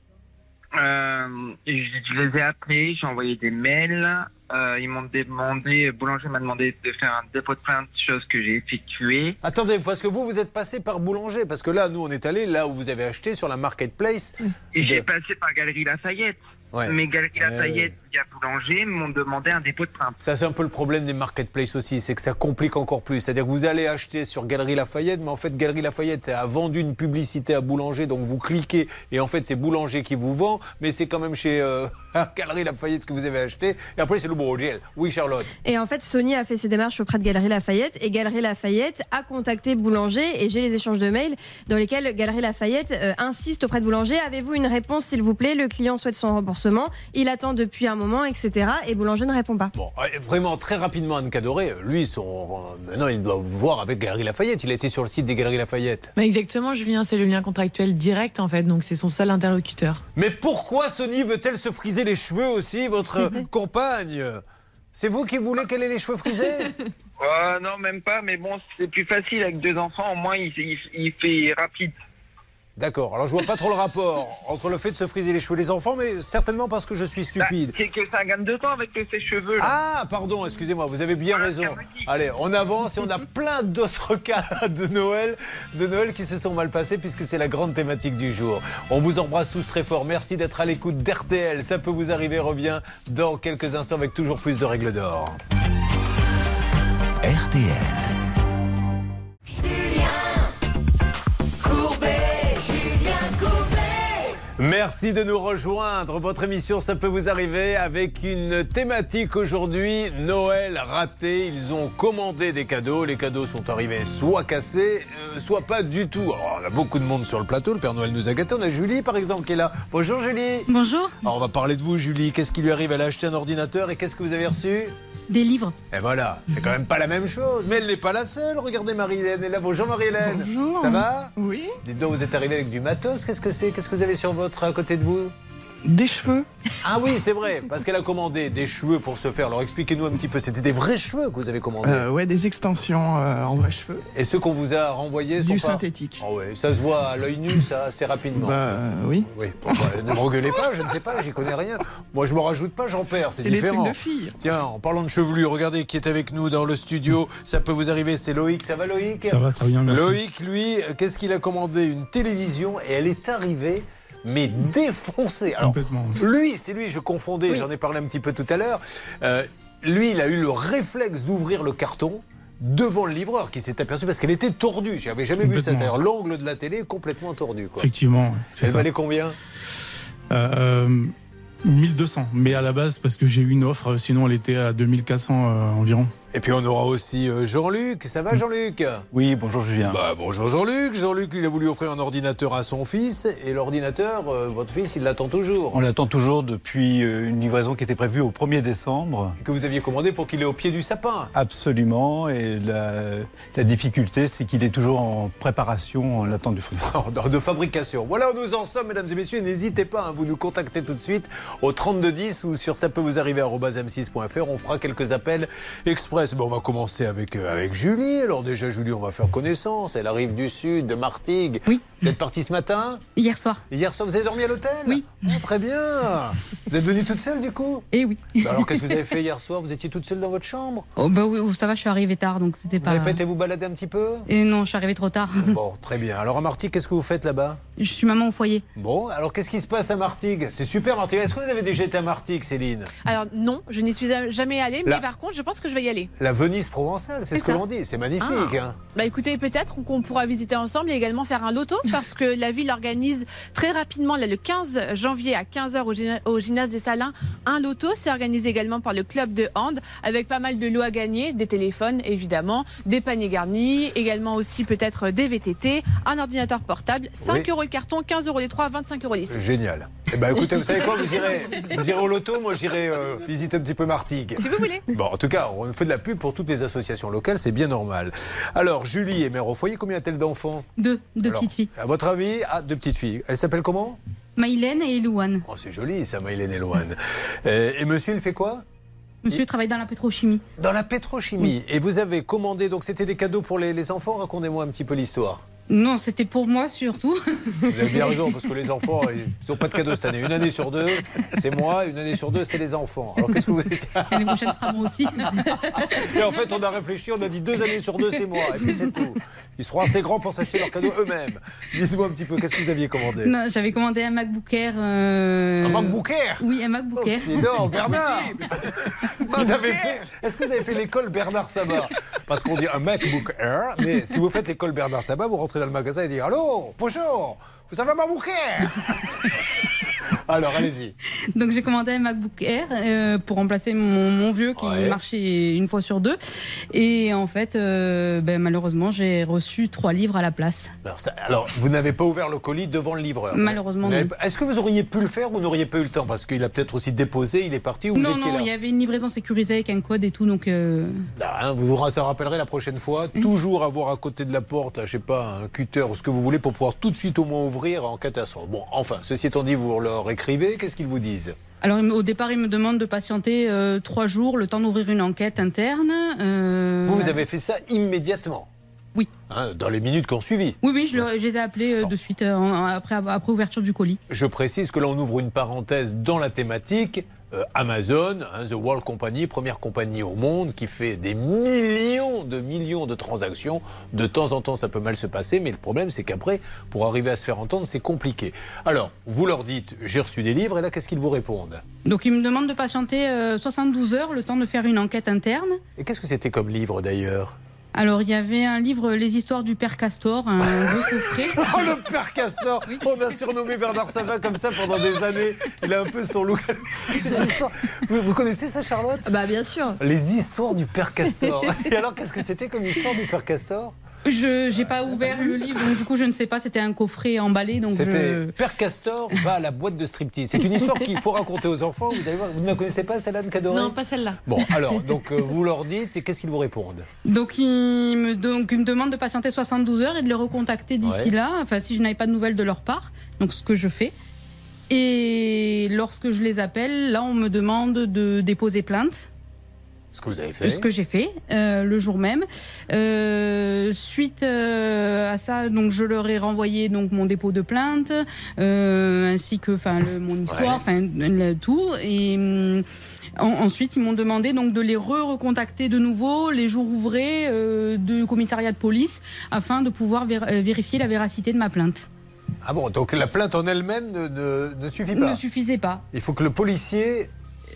Euh, je, les ai appelés, j'ai envoyé des mails. Euh, ils m'ont demandé, Boulanger m'a demandé de faire un dépôt de plainte, chose que j'ai effectuée. Attendez, parce que vous, vous êtes passé par Boulanger, parce que là, nous, on est allé là où vous avez acheté sur la marketplace. De- j'ai passé par Galerie Lafayette. Ouais. Mais Galerie Ouais. Lafayette, il y a Boulanger, m'ont demandé un dépôt de plainte. Ça, c'est un peu le problème des marketplaces aussi, c'est que ça complique encore plus. C'est-à-dire que vous allez acheter sur Galerie Lafayette, mais en fait, Galerie Lafayette a vendu une publicité à Boulanger, donc vous cliquez, et en fait, c'est Boulanger qui vous vend, mais c'est quand même chez euh, Galerie Lafayette que vous avez acheté. Et après, c'est le Bourget. Oui, Charlotte. Et en fait, Sony a fait ses démarches auprès de Galerie Lafayette et Galerie Lafayette a contacté Boulanger et j'ai les échanges de mails dans lesquels Galerie Lafayette euh, insiste auprès de Boulanger. Avez-vous une réponse, s'il vous plaît? Le client souhaite son remboursement. Il attend depuis un moment, etc. Et Boulanger ne répond pas. Bon, euh, vraiment, très rapidement, Anne Cadoré, euh, lui, son, euh, maintenant, il doit voir avec Galerie Lafayette. Il a été sur le site des Galeries Lafayette. Bah, exactement, Julien, c'est le lien contractuel direct en fait, donc c'est son seul interlocuteur. Mais pourquoi Sony veut-elle se friser les cheveux aussi, votre compagne? C'est vous qui voulez qu'elle ait les cheveux frisés? Oh, non, même pas, mais bon, c'est plus facile avec deux enfants, au moins il, il- il fait rapide. D'accord, alors je vois pas trop le rapport entre le fait de se friser les cheveux des enfants, mais certainement parce que je suis stupide. Bah, c'est que ça gagne de temps avec ses cheveux. Ah, pardon, excusez-moi, vous avez bien raison. Allez, on avance et on a plein d'autres cas de Noël, de Noël qui se sont mal passés puisque c'est la grande thématique du jour. On vous embrasse tous très fort. Merci d'être à l'écoute d'RTL. Ça peut vous arriver, revient dans quelques instants avec toujours plus de règles d'or. RTL. Merci de nous rejoindre. Votre émission, ça peut vous arriver avec une thématique aujourd'hui, Noël raté. Ils ont commandé des cadeaux. Les cadeaux sont arrivés soit cassés, euh, soit pas du tout. Alors, on a beaucoup de monde sur le plateau. Le Père Noël nous a gâtés. On a Julie, par exemple, qui est là. Bonjour, Julie. Bonjour. Alors, on va parler de vous, Julie. Qu'est-ce qui lui arrive? Elle a acheté un ordinateur et qu'est-ce que vous avez reçu? Des livres. Et voilà, c'est quand même pas la même chose. Mais elle n'est pas la seule. Regardez Marie-Hélène. Elle est là. Bonjour Marie-Hélène. Bonjour. Ça va? Oui. Dites donc, vous êtes arrivé avec du matos. Qu'est-ce que c'est? Qu'est-ce que vous avez sur votre à côté de vous? Des cheveux. Ah oui, c'est vrai, parce qu'elle a commandé des cheveux pour se faire. Alors expliquez-nous un petit peu, c'était des vrais cheveux que vous avez commandés Euh, ouais, des extensions euh, en vrais cheveux. Et ceux qu'on vous a renvoyés sont Du pas... synthétique. Ah ouais, ça se voit à l'œil nu, ça, assez rapidement. Bah euh, oui. Oui, bon, bah, ne me regueulez pas, je ne sais pas, j'y connais rien. Moi, je me rajoute pas, j'en perds, c'est des différent. de filles. Tiens, en parlant de chevelure, regardez qui est avec nous dans le studio. Ça peut vous arriver, c'est Loïc. Ça va, Loïc Ça va très bien, merci. Loïc, lui, euh, qu'est-ce qu'il a commandé? Une télévision et elle est arrivée, mais défoncée. Alors, Complètement. lui, c'est lui, je confondais, j'en ai parlé un petit peu tout à l'heure. Euh, lui, il a eu le réflexe d'ouvrir le carton devant le livreur qui s'est aperçu parce qu'elle était tordue. J'avais jamais vu ça. C'est-à-dire l'angle de la télé est complètement tordu. Quoi. Effectivement, c'est Elle ça. valait combien? Euh, 1200, mais à la base parce que j'ai eu une offre, sinon elle était à 2400 euh, environ. Et puis on aura aussi euh, Jean-Luc. Ça va Jean-Luc? Oui, bonjour Julien. Bah, bonjour Jean-Luc. Jean-Luc, il a voulu offrir un ordinateur à son fils. Et l'ordinateur, euh, votre fils, il l'attend toujours. On l'attend toujours depuis euh, une livraison qui était prévue au 1er décembre. Que vous aviez commandé pour qu'il est au pied du sapin. Absolument. Et la, la difficulté, c'est qu'il est toujours en préparation, en attente du fournisseur. de fabrication. Voilà où nous en sommes, mesdames et messieurs. N'hésitez pas, hein, vous nous contactez tout de suite au 3210 ou sur ça peut vous arriver m6.fr. On fera quelques appels express. Ben, on va commencer avec, euh, avec Julie. Alors déjà, Julie, on va faire connaissance. Elle arrive du sud, de Martigues. Oui. Vous êtes partie ce matin Hier soir. Hier soir, vous avez dormi à l'hôtel Oui. Ah, très bien. Vous êtes venue toute seule du coup Eh oui. Ben Alors qu'est-ce que vous avez fait hier soir Vous étiez toute seule dans votre chambre Oh, bah oui, ça va, je suis arrivée tard, donc c'était Vous pas. n'avez pas été vous balader un petit peu Et non, je suis arrivée trop tard. Bon, très bien. Alors à Martigues, qu'est-ce que vous faites là-bas Je suis maman au foyer. Bon, alors qu'est-ce qui se passe à Martigues C'est super Martigues. Est-ce que vous avez déjà été à Martigues, Céline Alors non, je n'y suis jamais allée, Là. mais par contre, je pense que je vais y aller. La Venise provençale, c'est ce que l'on dit. C'est magnifique. Ah. hein. Bah écoutez, peut-être qu'on pourra visiter ensemble et également faire un loto parce que la ville organise très rapidement, là, le 15 janvier à 15h au, gymna- au gymnase des Salins, un loto. C'est organisé également par le club de hand avec pas mal de lots à gagner, des téléphones évidemment, des paniers garnis, également aussi peut-être des VTT, un ordinateur portable, 5 Oui. euros le carton, 15 euros les trois, 25 euros les six. Génial. Eh ben écoutez, vous savez quoi Vous irez, vous irez au loto, moi j'irai euh, visiter un petit peu Martigues. Si vous voulez. Bon, en tout cas, on fait de la pub pour toutes les associations locales, c'est bien normal. Alors, Julie est mère au foyer, combien a-t-elle d'enfants? Deux, deux Alors, petites filles. À votre avis, ah, deux petites filles. Elles s'appellent comment? Maïlène et Louane. Oh, c'est joli ça, Maïlène et Loane. Euh, et monsieur, il fait quoi? Monsieur travaille dans la pétrochimie. Dans la pétrochimie. Et vous avez commandé, donc c'était des cadeaux pour les, les enfants? Racontez-moi un petit peu l'histoire. Non, c'était pour moi surtout. Vous avez bien raison, parce que les enfants, ils n'ont pas de cadeaux cette année. Une année sur deux, c'est moi, une année sur deux, c'est les enfants. Alors qu'est-ce que vous dites L'année prochaine sera moi aussi. Et en fait, on a réfléchi, on a dit deux années sur deux, c'est moi. Et puis c'est tout. Ils seront assez grands pour s'acheter leurs cadeaux eux-mêmes. Dites-moi un petit peu, qu'est-ce que vous aviez commandé? Non, j'avais commandé un MacBook Air. euh, Un MacBook Air? Oui, un MacBook Air. Dis donc, Bernard Vous avez fait- Est-ce que vous avez fait l'école Bernard Sabat? Parce qu'on dit un MacBook Air, mais si vous faites l'école Bernard Sabat, vous rentrez dans le magasin et dites Allô, bonjour, vous avez MacBook Air Alors, allez-y. Donc j'ai commandé un MacBook Air euh, pour remplacer mon, mon vieux qui Ouais. marchait une fois sur deux. Et en fait, euh, ben, malheureusement, j'ai reçu trois livres à la place. Alors, ça- alors, vous n'avez pas ouvert le colis devant le livreur Malheureusement, Vous n'avez non. Est-ce que vous auriez pu le faire ou n'auriez pas eu le temps Parce qu'il a peut-être aussi déposé, il est parti ou vous non, étiez non, là il y avait une livraison sécurisée avec un code et tout, donc euh, Ah, hein, vous vous ça rappellerait la prochaine fois, toujours avoir à côté de la porte, là, je sais pas, un cutter ou ce que vous voulez pour pouvoir tout de suite au moins ouvrir en catastrophe. Bon, enfin, ceci étant dit, vous leur écrivez, qu'est-ce qu'ils vous disent Alors, au départ, il me demande de patienter euh, trois jours, le temps d'ouvrir une enquête interne. euh, Vous, vous avez fait ça immédiatement Oui. Hein, dans les minutes qui ont suivi. Oui, oui, je, le- je les ai appelés euh, de suite, euh, après, après ouverture du colis. Je précise que là, on ouvre une parenthèse dans la thématique. Euh, Amazon, hein, The World Company, première compagnie au monde qui fait des millions de millions de transactions. De temps en temps, ça peut mal se passer, mais le problème, c'est qu'après, pour arriver à se faire entendre, c'est compliqué. Alors, vous leur dites, j'ai reçu des livres, et là, qu'est-ce qu'ils vous répondent? Donc, il me demande de patienter euh, 72 heures, le temps de faire une enquête interne. Et qu'est-ce que c'était comme livre d'ailleurs? Alors, il y avait un livre, Les histoires du père Castor, un gros coffret. Oh, le père Castor On a surnommé Bernard Sabat comme ça pendant des années. Il a un peu son look. Les histoires- Vous, vous connaissez ça, Charlotte? Bah bien sûr. Les histoires du père Castor. Et alors, qu'est-ce que c'était comme histoire du père Castor? Je n'ai pas ouvert le livre, donc du coup, je ne sais pas. C'était un coffret emballé, donc C'était je... Père Castor va à la boîte de striptease. C'est une histoire qu'il faut raconter aux enfants. Vous, allez voir. vous ne la connaissez pas, celle-là de Cadoré Non, pas celle-là. Bon, alors, donc euh, vous leur dites et qu'est-ce qu'ils vous répondent Donc il, me, donc, il me demande de patienter 72 heures et de les recontacter d'ici Ouais. là, enfin si je n'avais pas de nouvelles de leur part, donc ce que je fais. Et lorsque je les appelle, là on me demande de déposer plainte. Ce que vous avez fait. Ce que j'ai fait euh, le jour même. Euh, suite euh, à ça, donc je leur ai renvoyé donc mon dépôt de plainte ainsi que enfin mon histoire, enfin tout. Et en- ensuite ils m'ont demandé donc de les re-recontacter de nouveau les jours ouvrés euh, du commissariat de police afin de pouvoir vér- vérifier la véracité de ma plainte. Ah bon, donc la plainte en elle-même ne, ne- ne suffit pas Ne suffisait pas. Il faut que le policier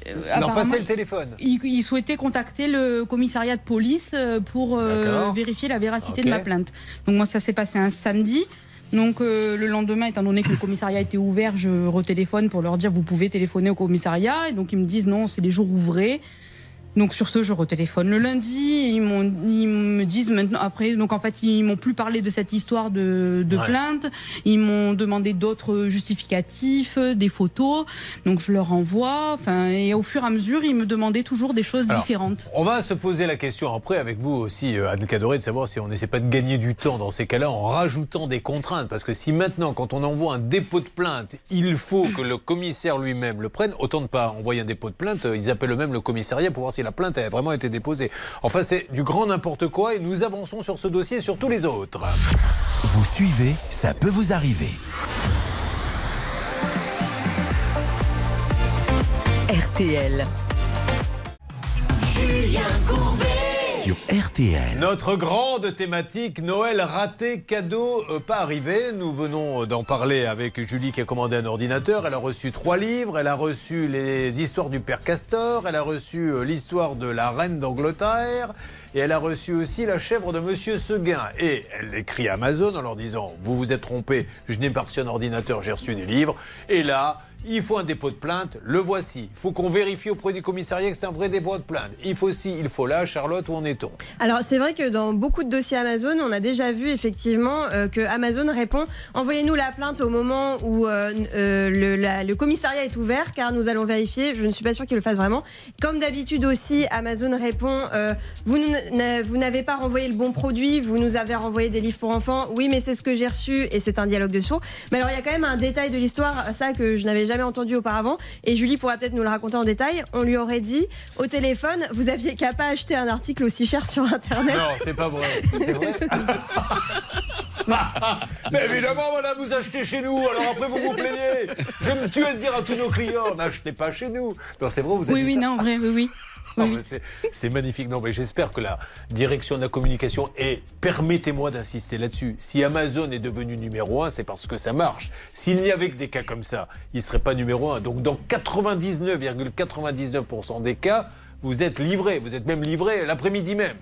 leur apparemment, passe le téléphone. Il, il souhaitait contacter le commissariat de police euh, pour euh, vérifier la véracité de ma plainte. Donc moi ça s'est passé un samedi. Donc euh, le lendemain, étant donné que le commissariat était ouvert, je retéléphone pour leur dire vous pouvez téléphoner au commissariat. Et donc ils me disent non, c'est les jours ouvrés. Donc sur ce, je retéléphone le lundi. Ils, m'ont- ils me disent maintenant après. Donc en fait, ils m'ont plus parlé de cette histoire de, de Ouais. plainte. Ils m'ont demandé d'autres justificatifs, des photos. Donc je leur envoie. Enfin et au fur et à mesure, ils me demandaient toujours des choses Alors, différentes. On va se poser la question après avec vous aussi, euh, Anne Cadoré, de savoir si on n'essaie pas de gagner du temps dans ces cas-là en rajoutant des contraintes. Parce que si maintenant, quand on envoie un dépôt de plainte, il faut que le commissaire lui-même le prenne, autant ne pas envoyer un dépôt de plainte, euh, ils appellent eux-mêmes le commissariat pour voir si la plainte a vraiment été déposée. Enfin, c'est du grand n'importe quoi et nous avançons sur ce dossier et sur tous les autres. Vous suivez, ça peut vous arriver. RTL. Julien Courbet. Notre grande thématique Noël raté, cadeau euh, pas arrivé. Nous venons d'en parler avec Julie qui a commandé un ordinateur. Elle a reçu trois livres. Elle a reçu les histoires du père Castor. Elle a reçu euh, l'histoire de la reine d'Angleterre. Et elle a reçu aussi la chèvre de Monsieur Seguin. Et elle écrit à Amazon en leur disant Vous vous êtes trompé, je n'ai pas reçu un ordinateur, j'ai reçu des livres. Et là, il faut un dépôt de plainte, le voici. Il faut qu'on vérifie auprès du commissariat que c'est un vrai dépôt de plainte. Il faut ci, il faut là. Charlotte, où en est-on? Alors c'est vrai que dans beaucoup de dossiers Amazon, on a déjà vu effectivement euh, que Amazon répond envoyez-nous la plainte au moment où euh, euh, le, commissariat est ouvert car nous allons vérifier. Je ne suis pas sûre qu'il le fasse vraiment. Comme d'habitude aussi, Amazon répond euh, vous n'avez pas renvoyé le bon produit, vous nous avez renvoyé des livres pour enfants. Oui, mais c'est ce que j'ai reçu et c'est un dialogue de sourds. Mais alors il y a quand même un détail de l'histoire, ça que je n'avais jamais entendu auparavant et Julie pourra peut-être nous le raconter en détail. On lui aurait dit au téléphone vous aviez qu'à pas acheter un article aussi cher sur internet. Non, c'est pas vrai. C'est vrai Mais évidemment, madame, vous achetez chez nous, alors après vous vous plaignez. Je me tue à dire à tous nos clients, n'achetez pas chez nous. Non, c'est vrai, vous avez Oui, oui, ça non, vrai, oui, oui. C'est magnifique. Non, mais j'espère que la direction de la communication, et permettez-moi d'insister là-dessus, si Amazon est devenu numéro un, c'est parce que ça marche. S'il n'y avait que des cas comme ça, il ne serait pas numéro un. Donc, dans 99,99% des cas, vous êtes livré. Vous êtes même livré l'après-midi même.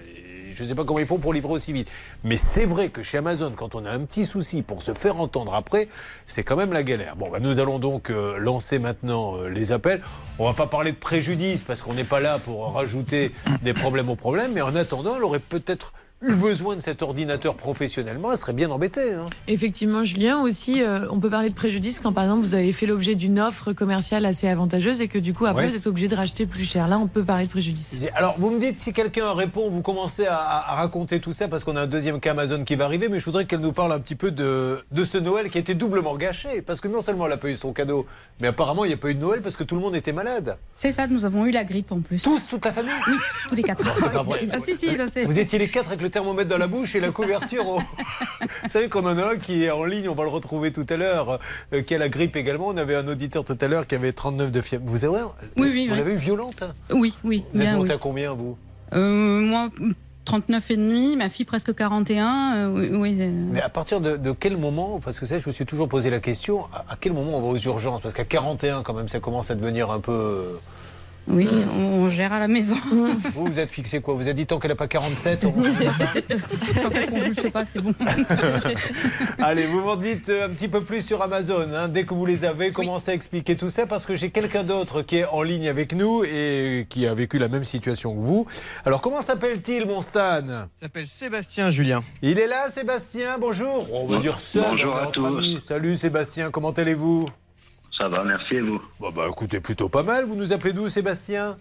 Je ne sais pas comment ils font pour livrer aussi vite. Mais c'est vrai que chez Amazon, quand on a un petit souci pour se faire entendre après, c'est quand même la galère. Bon, bah, nous allons donc euh, lancer maintenant euh, les appels. On va pas parler de préjudice parce qu'on n'est pas là pour rajouter des problèmes aux problèmes. Mais en attendant, elle aurait peut-être eu besoin de cet ordinateur professionnellement. Elle serait bien embêtée. hein. Effectivement, Julien, aussi, euh, on peut parler de préjudice quand, par exemple, vous avez fait l'objet d'une offre commerciale assez avantageuse et que, du coup, après, Ouais. vous êtes obligé de racheter plus cher. Là, on peut parler de préjudice. Alors, vous me dites si quelqu'un répond, vous commencez à, à raconter tout ça parce qu'on a un deuxième cas Amazon qui va arriver, mais je voudrais qu'elle nous parle un petit peu de, de ce Noël qui a été doublement gâché. Parce que non seulement elle n'a pas eu son cadeau, mais apparemment il n'y a pas eu de Noël parce que tout le monde était malade. C'est ça, nous avons eu la grippe en plus. Tous, toute la famille? Oui, tous les quatre. c'est pas vrai. Ah si, si, là, Vous étiez les quatre avec le thermomètre dans la bouche et la couverture. au- Vous savez qu'on en a un qui est en ligne, on va le retrouver tout à l'heure, euh, qui a la grippe également. On avait un auditeur tout à l'heure qui avait 39 de fièvre. Vous avez Oui, oui, Vous oui. l'avez eu violente hein? Oui, oui, Vous êtes monté à combien, vous? Euh, moi, 39 et demi, ma fille presque 41. euh, oui, oui, euh, Mais à partir de, de quel moment, parce que ça, je me suis toujours posé la question, à, à quel moment on va aux urgences? Parce qu'à 41, quand même, ça commence à devenir un peu. Oui, on, on gère à la maison. Vous, vous êtes fixé quoi? Vous avez dit tant qu'elle n'a pas 47 on- Tant qu'elle sais pas, c'est bon. Allez, vous m'en dites euh, un petit peu plus sur Amazon. hein. Dès que vous les avez, commencez à expliquer tout ça parce que j'ai quelqu'un d'autre qui est en ligne avec nous et qui a vécu la même situation que vous. Alors, comment s'appelle-t-il, mon Stan? Il s'appelle Sébastien Julien. Il est là, Sébastien? Bonjour. On va Bon- dire ça. bonjour à entre tous. amis. Salut, Sébastien. Comment allez-vous? Ça va, merci vous? Bon, bah écoutez, plutôt pas mal. Vous nous appelez d'où, Sébastien?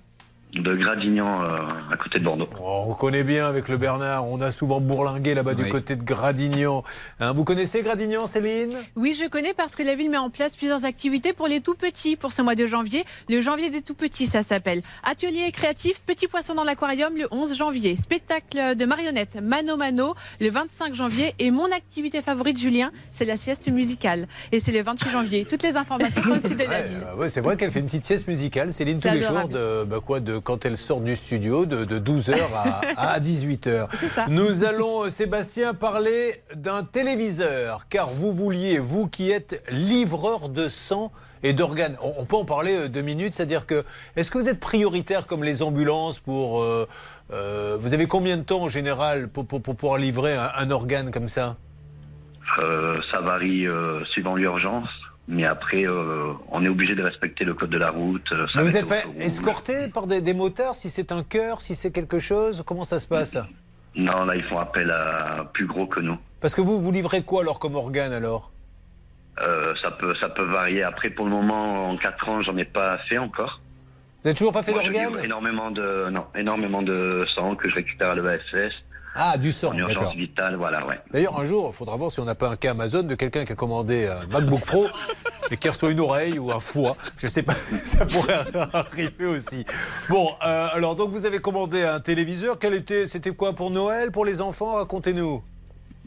De Gradignan, euh, à côté de Bordeaux. Oh, on connaît bien avec le Bernard. On a souvent bourlingué là-bas du côté de Gradignan. Hein, vous connaissez Gradignan, Céline? Oui, je connais parce que la ville met en place plusieurs activités pour les tout petits pour ce mois de janvier. Le janvier des tout petits, ça s'appelle. Atelier créatif, petit poisson dans l'aquarium le 11 janvier. Spectacle de marionnettes Mano Mano le 25 janvier. Et mon activité favorite, Julien, c'est la sieste musicale. Et c'est le 28 janvier. Toutes les informations sont aussi de la ville. Euh, ouais, c'est vrai qu'elle fait une petite sieste musicale, Céline, tous les jours, de, bah quoi, de, quand elle sort du studio, de, 12h à, à 18h. Nous allons, euh, Sébastien, parler d'un téléviseur, car vous vouliez, vous qui êtes livreur de sang et d'organes, on, on peut en parler euh, deux minutes, c'est-à-dire que, est-ce que vous êtes prioritaire comme les ambulances pour... euh, euh, vous avez combien de temps en général pour, pour- pour pouvoir livrer un, un organe comme ça? Euh, ça varie euh, suivant l'urgence, mais après, euh, on est obligé de respecter le code de la route. euh, Mais vous n'êtes pas escorté par des, des motards, si c'est un cœur, si c'est quelque chose Comment ça se passe? Non, là, ils font appel à plus gros que nous. Parce que vous, vous livrez quoi alors comme organe alors? Euh, ça, peut, ça peut varier. Après, pour le moment, en 4 ans, j'en ai pas fait encore. Vous n'avez toujours pas fait d'organe? énormément de, non, énormément de sang que je récupère à l'ESS. Ah, du sang, En urgence d'accord. vitale, voilà, ouais. D'ailleurs, un jour, il faudra voir si on n'a pas un cas Amazon de quelqu'un qui a commandé un MacBook Pro et qui reçoit une oreille ou un foie. Je sais pas, ça pourrait arriver aussi. Bon, euh, alors donc vous avez commandé un téléviseur. Quel était, c'était quoi pour Noël, pour les enfants? Racontez-nous.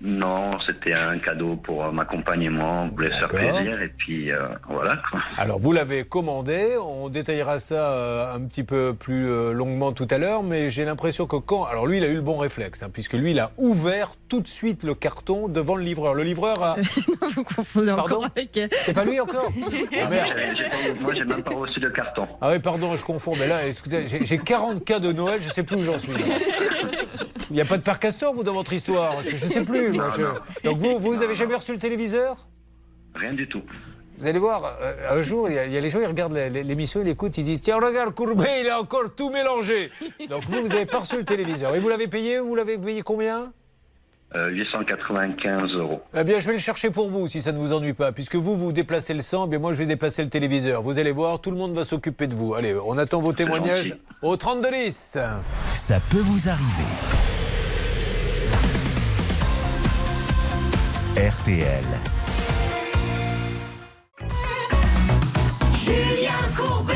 Non, c'était un cadeau pour euh, ma compagne et moi. On voulait se faire plaisir et puis euh, voilà. Alors vous l'avez commandé, on détaillera ça euh, un petit peu plus longuement tout à l'heure, mais j'ai l'impression que quand... Alors lui, il a eu le bon réflexe, hein, puisque lui, il a ouvert tout de suite le carton devant le livreur. Le livreur a... Pardon C'est pas lui encore Ah, merde. J'ai pas- Moi, j'ai même pas reçu de carton. Ah oui, pardon, je confonds, mais là, écoutez, j'ai j'ai 40 cas de Noël, je sais plus où j'en suis. Il n'y a pas de père castor, vous, dans votre histoire Je, je sais plus. moi, je-. Donc vous, vous avez jamais reçu le téléviseur Rien du tout. Vous allez voir, euh, un jour, il y, a, il y a les gens, ils regardent l'émission, ils écoutent, ils disent Tiens, regarde, Courbet, il a encore tout mélangé. Donc vous, vous avez pas reçu le téléviseur. Et vous l'avez payé Vous l'avez payé combien? Euh, 895 euros. Eh bien, je vais le chercher pour vous, si ça ne vous ennuie pas. Puisque vous, vous déplacez le sang, eh bien moi, je vais déplacer le téléviseur. Vous allez voir, tout le monde va s'occuper de vous. Allez, on attend vos témoignages au 32 10. Ça peut vous arriver. RTL. Julien Courbet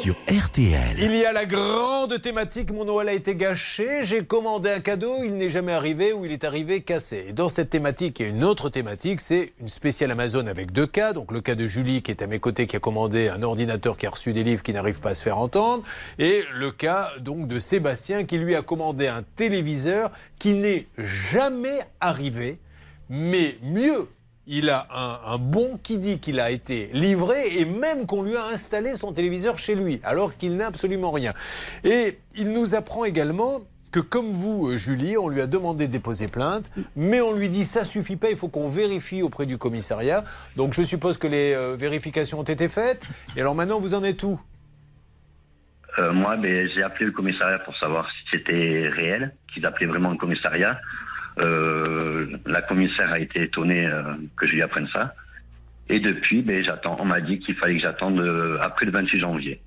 Sur RTL. Il y a la grande thématique Mon Noël a été gâché. J'ai commandé un cadeau, il n'est jamais arrivé ou il est arrivé cassé. Et dans cette thématique, il y a une autre thématique c'est une spéciale Amazon avec deux cas. Donc le cas de Julie qui est à mes côtés, qui a commandé un ordinateur qui a reçu des livres qui n'arrivent pas à se faire entendre. Et le cas donc de Sébastien qui lui a commandé un téléviseur qui n'est jamais arrivé. Mais mieux, il a un, bon qui dit qu'il a été livré et même qu'on lui a installé son téléviseur chez lui, alors qu'il n'a absolument rien. Et il nous apprend également que comme vous, euh, Julie, on lui a demandé de déposer plainte, mais on lui dit ça suffit pas, il faut qu'on vérifie auprès du commissariat. Donc je suppose que les euh, vérifications ont été faites. Et alors maintenant, vous en êtes où? Euh, moi, ben, j'ai appelé le commissariat pour savoir si c'était réel, qu'ils appelaient vraiment le commissariat. Euh, la commissaire a été étonnée euh, que je lui apprenne ça. Et depuis, ben, j'attends. On m'a dit qu'il fallait que j'attende euh, après le 26 janvier.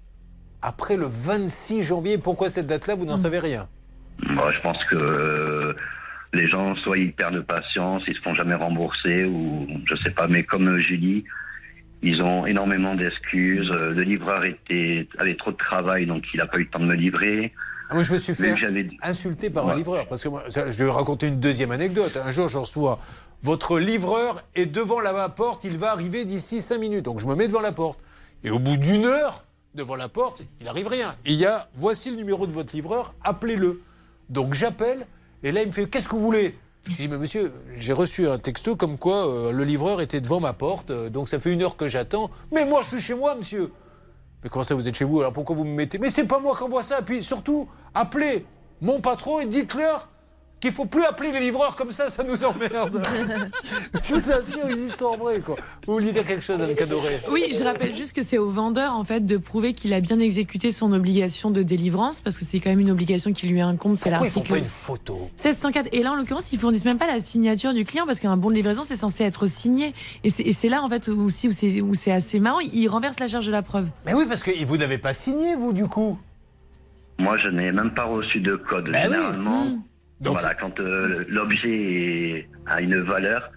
Après le 26 janvier, pourquoi cette date-là, vous n'en savez rien? Moi, je pense que euh, les gens, soit ils perdent patience, ils se font jamais rembourser, ou je sais pas. Mais comme Julie, ils ont énormément d'excuses. Le livreur était, avait trop de travail, donc il n'a pas eu le temps de me livrer. Ah, moi, je me suis fait insulter par un livreur. Parce que moi, ça, je vais raconter une deuxième anecdote. Un jour, je reçois votre livreur est devant la porte, il va arriver d'ici cinq minutes. Donc, je me mets devant la porte. Et au bout d'une heure, devant la porte, il n'arrive rien. Et il y a voici le numéro de votre livreur, appelez-le. Donc, j'appelle. Et là, il me fait Qu'est-ce que vous voulez? Je dis Mais monsieur, j'ai reçu un texto comme quoi euh, le livreur était devant ma porte. euh, donc, ça fait une heure que j'attends. Mais moi, je suis chez moi, monsieur. Mais comment ça, vous êtes chez vous? Alors pourquoi vous me mettez? Mais c'est pas moi qui envoie ça. Puis surtout, appelez mon patron et dites-leur qu'il faut plus appeler les livreurs comme ça, ça nous emmerde. je vous assure, ils y sont vrais, quoi. Vous vouliez dire quelque chose, Anne Cadoré Oui, je rappelle juste que c'est au vendeur en fait de prouver qu'il a bien exécuté son obligation de délivrance parce que c'est quand même une obligation qui lui incombe, c'est l'article pas une photo 1604. Et là, en l'occurrence, ils fournissent même pas la signature du client parce qu'un bon de livraison, c'est censé être signé. Et c'est là, en fait, aussi où c'est assez marrant. Ils renversent la charge de la preuve. Mais oui, parce que vous n'avez pas signé, vous, du coup. Moi, je n'ai même pas reçu de code. Ben oui. Voilà, quand euh, l'objet a une valeur,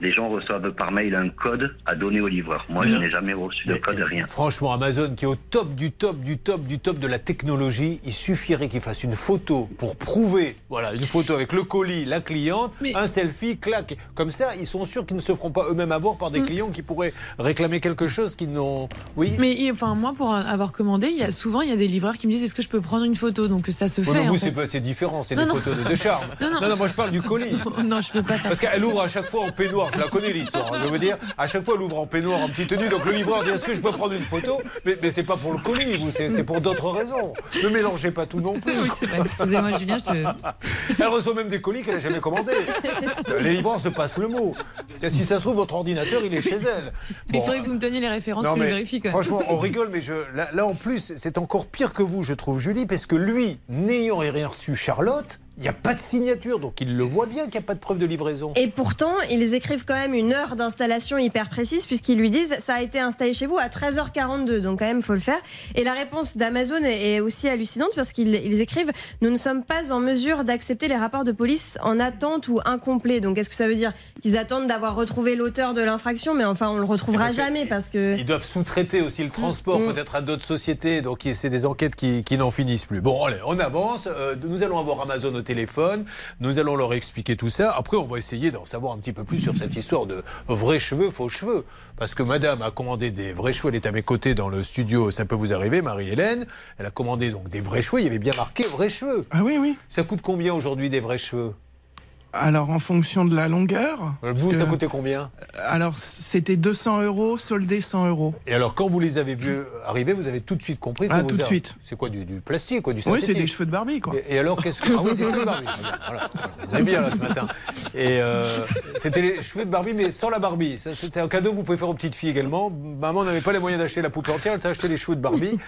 les gens reçoivent par mail un code à donner au livreur. Moi, je n'ai jamais reçu de code, rien. Franchement, Amazon qui est au top du top du top du top de la technologie, il suffirait qu'il fasse une photo pour prouver, voilà, une photo avec le colis, la cliente, un selfie, clac. Comme ça, ils sont sûrs qu'ils ne se feront pas eux-mêmes avoir par des clients qui pourraient réclamer quelque chose qu'ils n'ont. Oui. Mais enfin, moi, pour avoir commandé, il y a souvent il y a des livreurs qui me disent est-ce que je peux prendre une photo? Donc ça se Ouais, fait. mais en vous, fait. c'est différent, c'est Non, des non. photos de, de charme. Non, non. moi je parle du colis. non, je peux pas faire. Parce qu'elle ouvre à chaque fois en peignoir, je la connais l'histoire. hein, Je veux dire, à chaque fois elle ouvre en peignoir, en petite tenue. Donc le livreur dit est-ce que je peux prendre une photo? Mais, mais c'est pas pour le colis, vous, c'est pour d'autres raisons. Ne mélangez pas tout non plus. Excusez-moi, Julien, je te. Elle reçoit même des colis qu'elle n'a jamais commandés. Les livreurs se passent le mot. Si ça se trouve, votre ordinateur, il est chez elle. Il Bon, faudrait que vous me donniez les références non, que je vérifie. Franchement, on rigole, mais je, là, là, en plus, c'est encore pire que vous, je trouve, Julie, parce que lui, n'ayant rien reçu Charlotte, il n'y a pas de signature, donc il le voit bien qu'il n'y a pas de preuve de livraison. Et pourtant, ils écrivent quand même une heure d'installation hyper précise, puisqu'ils lui disent ça a été installé chez vous à 13h42, donc quand même, faut le faire. Et la réponse d'Amazon est aussi hallucinante, parce qu'ils ils écrivent Nous ne sommes pas en mesure d'accepter les rapports de police en attente ou incomplets. Donc, est-ce que ça veut dire qu'ils attendent d'avoir retrouvé l'auteur de l'infraction? Mais enfin, on le retrouvera Parce que- jamais, parce que. Ils doivent sous-traiter aussi le transport, Mm. peut-être à d'autres sociétés. Donc c'est des enquêtes qui, qui n'en finissent plus. Bon, allez, on avance. Euh, nous allons avoir Amazon au téléphone. Nous allons leur expliquer tout ça. Après, on va essayer d'en savoir un petit peu plus sur cette histoire de vrais cheveux, faux cheveux. Parce que madame a commandé des vrais cheveux. Elle est à mes côtés dans le studio. Ça peut vous arriver, Marie-Hélène. Elle a commandé donc des vrais cheveux. Il y avait bien marqué vrais cheveux. Ah oui, oui. Ça coûte combien aujourd'hui des vrais cheveux? Alors, en fonction de la longueur. Vous, parce ça coûtait combien Alors, c'était 200 euros, soldé 100 euros. Et alors, quand vous les avez vus arriver, vous avez tout de suite compris que Ah, vous tout de a- suite. C'est quoi du, du plastique, quoi, du Oui, synthétique c'est des cheveux de Barbie, quoi. Et, et alors, qu'est-ce que. Ah oui, des cheveux de Barbie. Voilà, on est bien là ce matin. Et euh, c'était les cheveux de Barbie, mais sans la Barbie. C'est un cadeau que vous pouvez faire aux petites filles également. Maman n'avait pas les moyens d'acheter la poupée entière, elle t'a acheté les cheveux de Barbie.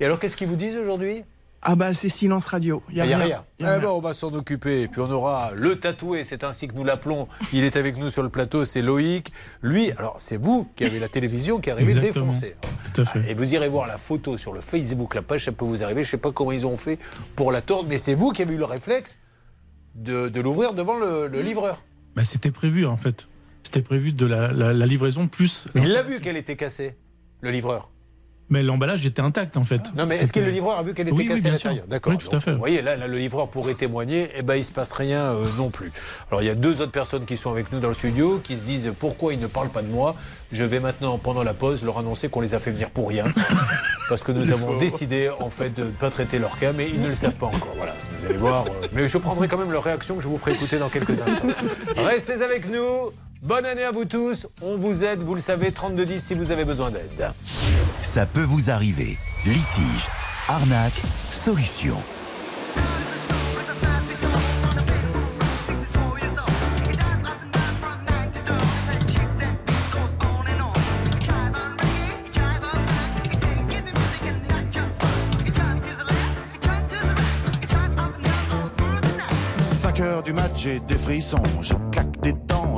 Et alors, qu'est-ce qu'ils vous disent aujourd'hui? Ah bah, c'est silence radio. Il y a, Il y a rien. rien. Y a Eh ben, on va s'en occuper. Et puis on aura le tatoué, c'est ainsi que nous l'appelons. Il est avec nous sur le plateau, c'est Loïc. Lui, alors c'est vous qui avez la télévision qui est arrivée défoncée. Tout à fait. Et vous irez voir la photo sur le Facebook, la page, ça peut vous arriver. Je ne sais pas comment ils ont fait pour la tordre, mais c'est vous qui avez eu le réflexe de, de l'ouvrir devant le, le livreur. Bah, c'était prévu en fait. C'était prévu de la, la- la livraison plus. Il l'a vu qu'elle était cassée, le livreur. Mais l'emballage était intact en fait. Non, mais est-ce que le livreur a vu qu'elle était Oui, oui, cassée à bien sûr. l'intérieur D'accord. Oui, tout à Donc, fait. Vous voyez, là, là, le livreur pourrait témoigner, et ben il se passe rien euh, non plus. Alors, il y a deux autres personnes qui sont avec nous dans le studio qui se disent pourquoi ils ne parlent pas de moi? Je vais maintenant, pendant la pause, leur annoncer qu'on les a fait venir pour rien. Parce que nous avons décidé, en fait, de ne pas traiter leur cas, mais ils ne le savent pas encore. Voilà, vous allez voir. euh, Mais je prendrai quand même leur réaction que je vous ferai écouter dans quelques instants. Restez avec nous. Bonne année à vous tous. On vous aide, vous le savez, 3210 si vous avez besoin d'aide. Ça peut vous arriver. Litige, arnaque, solution. heures du match, j'ai des frissons. Je claque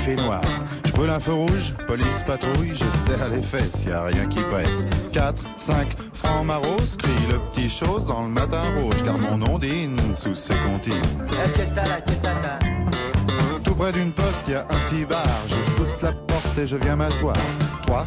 café noir. Je brûle un feu rouge, police patrouille, je serre les fesses, y a rien qui presse. 4, 5, francs maros, crie le petit chose dans le matin rouge, car mon ondine sous ses comptines. Tout près d'une poste, y a un petit bar. Je pousse la porte et je viens m'asseoir. 3,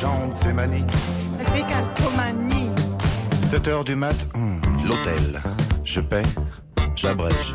jambes, c'est manie. Décalcomanie. 7 heures du mat, hum, l'hôtel. Je paie, j'abrège,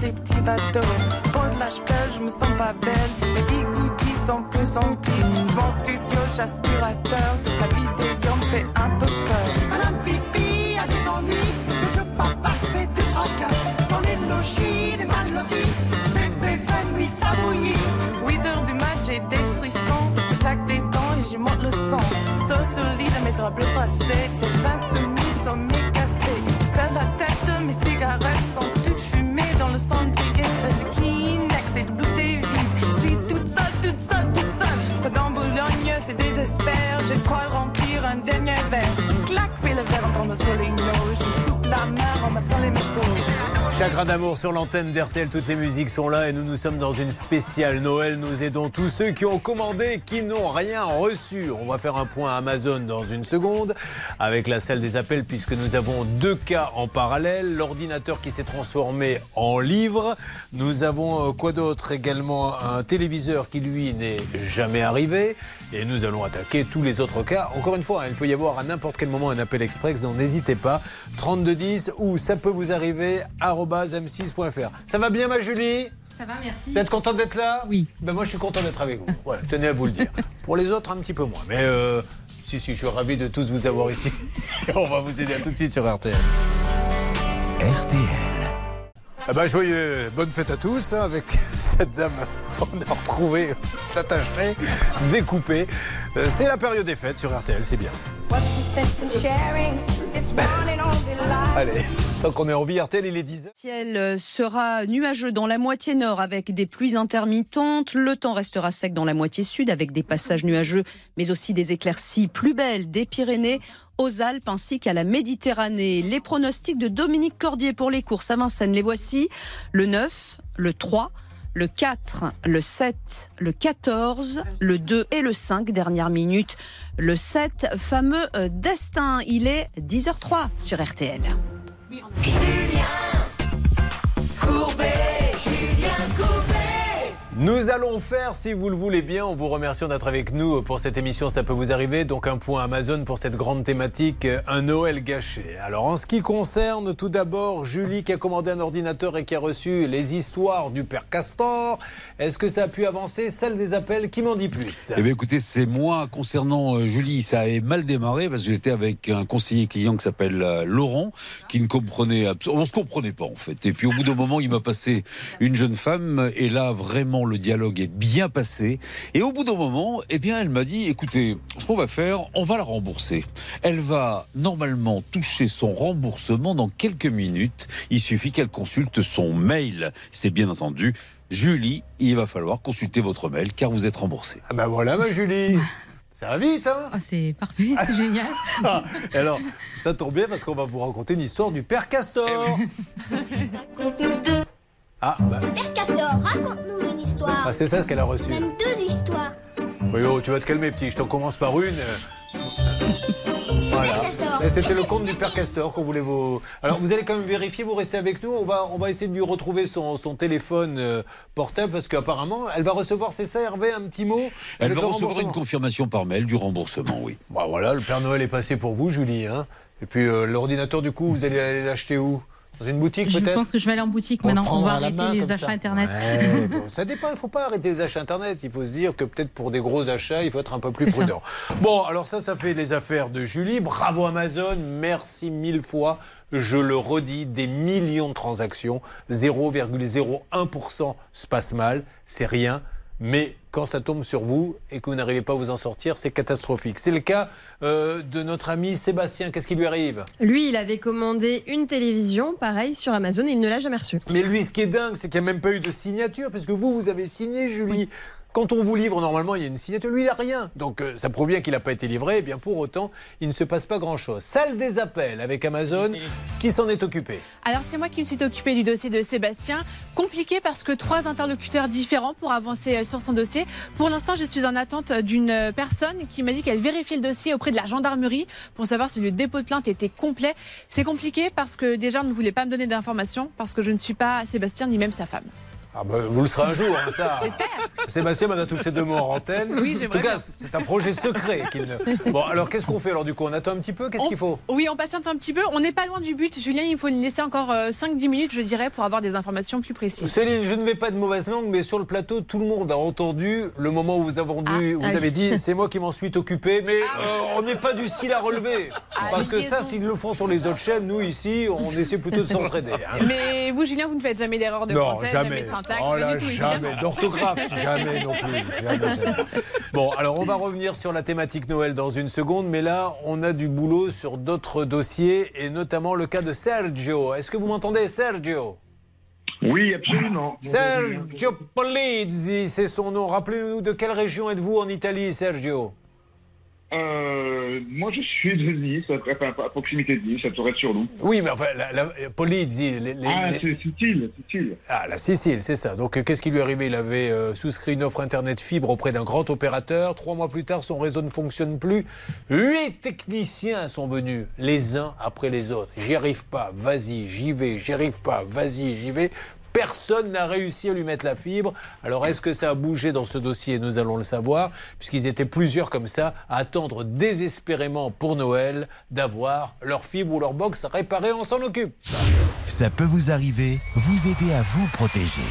des petits bateaux. Pour de pleure, je me sens pas belle. Les bigoudis sont plus remplis. Mon studio, j'aspirateur. La vidéo me fait un peu peur. Madame Pipi a des ennuis. Monsieur Papa se fait des tracas. Dans les logis, des mal lotis. Bébé fait nuit ça bouillit. 8 heures du mat, j'ai des frissons. Je claque des dents et j'y monte le son. Sauf sur le lit de mes draps bleus froissés. Ces pains soumis sont mes cassés. Perds la tête, mes cigarettes sont le cendrier. Espèce de Kleenex et de. Je suis toute seule, toute seule, toute seule. Pas dans Boulogne, c'est désespère. Je crois remplir un dernier verre. Chagrin d'amour sur l'antenne d'RTL, toutes les musiques sont là et nous nous sommes dans une spéciale Noël. Nous aidons tous ceux qui ont commandé, qui n'ont rien reçu. On va faire un point Amazon dans une seconde avec la salle des appels puisque nous avons deux cas en parallèle. L'ordinateur qui s'est transformé en livre. Nous avons euh, quoi d'autre également? Un téléviseur qui lui n'est jamais arrivé. Et nous allons attaquer tous les autres cas. Encore une fois, hein, il peut y avoir à n'importe quel moment un appel express, donc n'hésitez pas. 3210 ou ça peut vous arriver arobase m6.fr. Ça va bien ma Julie? Ça va, merci. vous êtes content d'être là? Oui. Ben moi je suis content d'être avec vous. Voilà, je tenais à vous le dire. Pour les autres un petit peu moins. Mais euh, si si, je suis ravi de tous vous avoir ici. On va vous aider à tout de suite sur RTL. RTL. Eh ben, joyeux, bonne fête à tous hein, avec cette dame qu'on a retrouvée attachée, découpée. Euh, c'est la période des fêtes sur RTL, c'est bien. Allez, tant qu'on est en vie, RTL, il est 10 Le ciel euh, sera nuageux dans la moitié nord avec des pluies intermittentes. Le temps restera sec dans la moitié sud avec des passages nuageux, mais aussi des éclaircies plus belles des Pyrénées aux Alpes ainsi qu'à la Méditerranée. Les pronostics de Dominique Cordier pour les courses à Vincennes, les voici. Le 9, le 3, le 4, le 7, le 14, le 2 et le 5, dernière minute. Le 7, fameux euh, destin. Il est 10h03 sur RTL. Courbet, Julien Courbet. Nous allons faire, si vous le voulez bien, en vous remerciant d'être avec nous pour cette émission, ça peut vous arriver. Donc un point Amazon pour cette grande thématique, un Noël gâché. Alors en ce qui concerne tout d'abord Julie qui a commandé un ordinateur et qui a reçu les histoires du père Castor, est-ce que ça a pu avancer Celle des appels, qui m'en dit plus? Eh bien, écoutez, c'est moi concernant euh, Julie, ça avait mal démarré parce que j'étais avec un conseiller client qui s'appelle euh, Laurent, qui ne comprenait absolument, on se comprenait pas en fait. Et puis au bout d'un moment, il m'a passé une jeune femme et là vraiment le le dialogue est bien passé. Et au bout d'un moment, eh bien, elle m'a dit, écoutez, ce qu'on va faire, on va la rembourser. Elle va normalement toucher son remboursement dans quelques minutes. Il suffit qu'elle consulte son mail. C'est bien entendu. Julie, il va falloir consulter votre mail car vous êtes remboursée. Ah ben voilà, ma Julie. Ça va vite, hein? Ah, c'est parfait, c'est génial. Ah, alors, ça tombe bien parce qu'on va vous raconter une histoire du père Castor. Ah, bah, Père Castor, raconte-nous une histoire. ah, c'est ça qu'elle a reçu. Même deux histoires. Oui, oh, tu vas te calmer, petit. Je t'en commence par une. Voilà. Et C'était le compte du père Castor qu'on voulait vous. Alors, vous allez quand même vérifier, vous restez avec nous. On va, on va essayer de lui retrouver son, son téléphone euh, portable parce qu'apparemment, elle va recevoir, c'est ça, Hervé, un petit mot? Elle va recevoir une confirmation par mail du remboursement, oui. Bah voilà, le Père Noël est passé pour vous, Julie. Hein. Et puis euh, l'ordinateur, du coup, vous allez aller l'acheter où? Dans une boutique Je peut-être pense que je vais aller en boutique maintenant. On va arrêter main, les achats ça. internet. Ouais, bon, ça dépend, il ne faut pas arrêter les achats internet. Il faut se dire que peut-être pour des gros achats, il faut être un peu plus ça. prudent. Bon, alors ça, ça fait les affaires de Julie. Bravo Amazon, merci mille fois. Je le redis, des millions de transactions, 0,01% se passe mal, c'est rien. Mais quand ça tombe sur vous et que vous n'arrivez pas à vous en sortir, c'est catastrophique. C'est le cas euh, de notre ami Sébastien. Qu'est-ce qui lui arrive? Lui, il avait commandé une télévision, pareil, sur Amazon, et il ne l'a jamais reçue. Mais lui, ce qui est dingue, c'est qu'il n'y a même pas eu de signature, parce que vous, vous avez signé, Julie. Quand on vous livre, normalement, il y a une signature. Lui, il n'a rien. Donc, euh, ça prouve bien qu'il n'a pas été livré. Eh bien, pour autant, il ne se passe pas grand-chose. Salle des appels avec Amazon. Qui s'en est occupé Alors c'est moi qui me suis occupée du dossier de Sébastien. Compliqué parce que trois interlocuteurs différents pour avancer euh, sur son dossier. Pour l'instant, je suis en attente d'une euh, personne qui m'a dit qu'elle vérifiait le dossier auprès de la gendarmerie pour savoir si le dépôt de plainte était complet. C'est compliqué parce que déjà on ne voulait pas me donner d'informations parce que je ne suis pas Sébastien ni même sa femme. Ah bah, vous le serez un jour, hein, ça. Sébastien m'en a touché deux mots en antenne. Oui, En tout cas, c'est un projet secret. qu'il ne... Bon, alors qu'est-ce qu'on fait alors du coup? On attend un petit peu? Qu'est-ce qu'il faut? Oui, on patiente un petit peu. On n'est pas loin du but. Julien, il faut nous laisser encore euh, 5-10 minutes, je dirais, pour avoir des informations plus précises. Céline, je ne vais pas de mauvaise langue, mais sur le plateau, tout le monde a entendu le moment où vous avez, vous ah avez oui. dit c'est moi qui m'en suis occupé, mais euh, on n'est pas du style à relever. Ah, Parce que ça, s'ils le font sur les autres chaînes, nous ici, on essaie plutôt de s'entraider. hein. Mais vous, Julien, vous ne faites jamais d'erreur de non, français, jamais. de syntaxe, Oh là, du tout, jamais. D'orthographe, jamais non plus. Jamais, jamais. Bon, alors on va revenir sur la thématique Noël dans une seconde, mais là, on a du boulot sur d'autres dossiers, et notamment le cas de Sergio. Est-ce que vous m'entendez, Sergio? Oui, absolument. Sergio Polizzi, c'est son nom. Rappelez-nous de quelle région êtes-vous en Italie, Sergio? Euh, moi, je suis de Nice, à, enfin, à proximité de Nice, à Tourette-sur-Loup. Oui, mais enfin, la, la- Polizzi. les- les- Ah, les- c'est Sicile, Sicile. Ah, la Sicile, c'est ça. Donc, euh, qu'est-ce qui lui est arrivé? Il avait euh, souscrit une offre Internet fibre auprès d'un grand opérateur. Trois mois plus tard, son réseau ne fonctionne plus. Huit techniciens sont venus, les uns après les autres. J'y arrive pas, vas-y, j'y vais. J'y arrive pas, vas-y, j'y vais. Personne n'a réussi à lui mettre la fibre. Alors, est-ce que ça a bougé dans ce dossier? Nous allons le savoir, puisqu'ils étaient plusieurs comme ça à attendre désespérément pour Noël d'avoir leur fibre ou leur box réparée. On s'en occupe. Ça peut vous arriver, vous aider à vous protéger.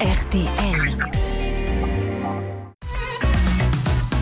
RTL.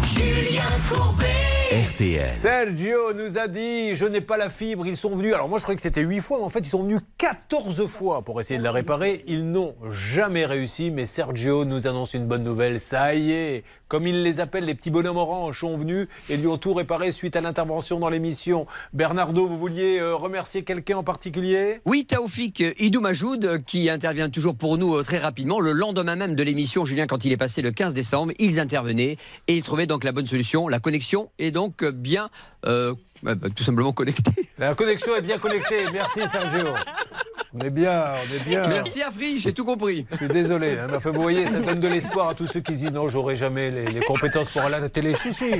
Julien Courbet. RTL. Sergio nous a dit je n'ai pas la fibre, ils sont venus. Alors moi je croyais que c'était 8 fois, mais en fait ils sont venus 14 fois pour essayer de la réparer. Ils n'ont jamais réussi, mais Sergio nous annonce une bonne nouvelle. Ça y est, comme il les appelle, les petits bonhommes orange sont venus et lui ont tout réparé suite à l'intervention dans l'émission. Bernardo, vous vouliez euh, remercier quelqu'un en particulier? Oui, Taoufik Idou Majoud, euh, qui intervient toujours pour nous euh, très rapidement. Le lendemain même de l'émission, Julien, quand il est passé le 15 décembre, ils intervenaient et ils trouvaient donc la bonne solution. La connexion est donc bien, euh, euh, bah, tout simplement connectée. La connexion est bien connectée. Merci Sergio. On est bien, on est bien. Merci Afri, j'ai tout compris. Je suis désolé, hein, mais enfin, vous voyez, ça donne de l'espoir à tous ceux qui disent non, j'aurai jamais les, les compétences pour aller à la télé. Si, si.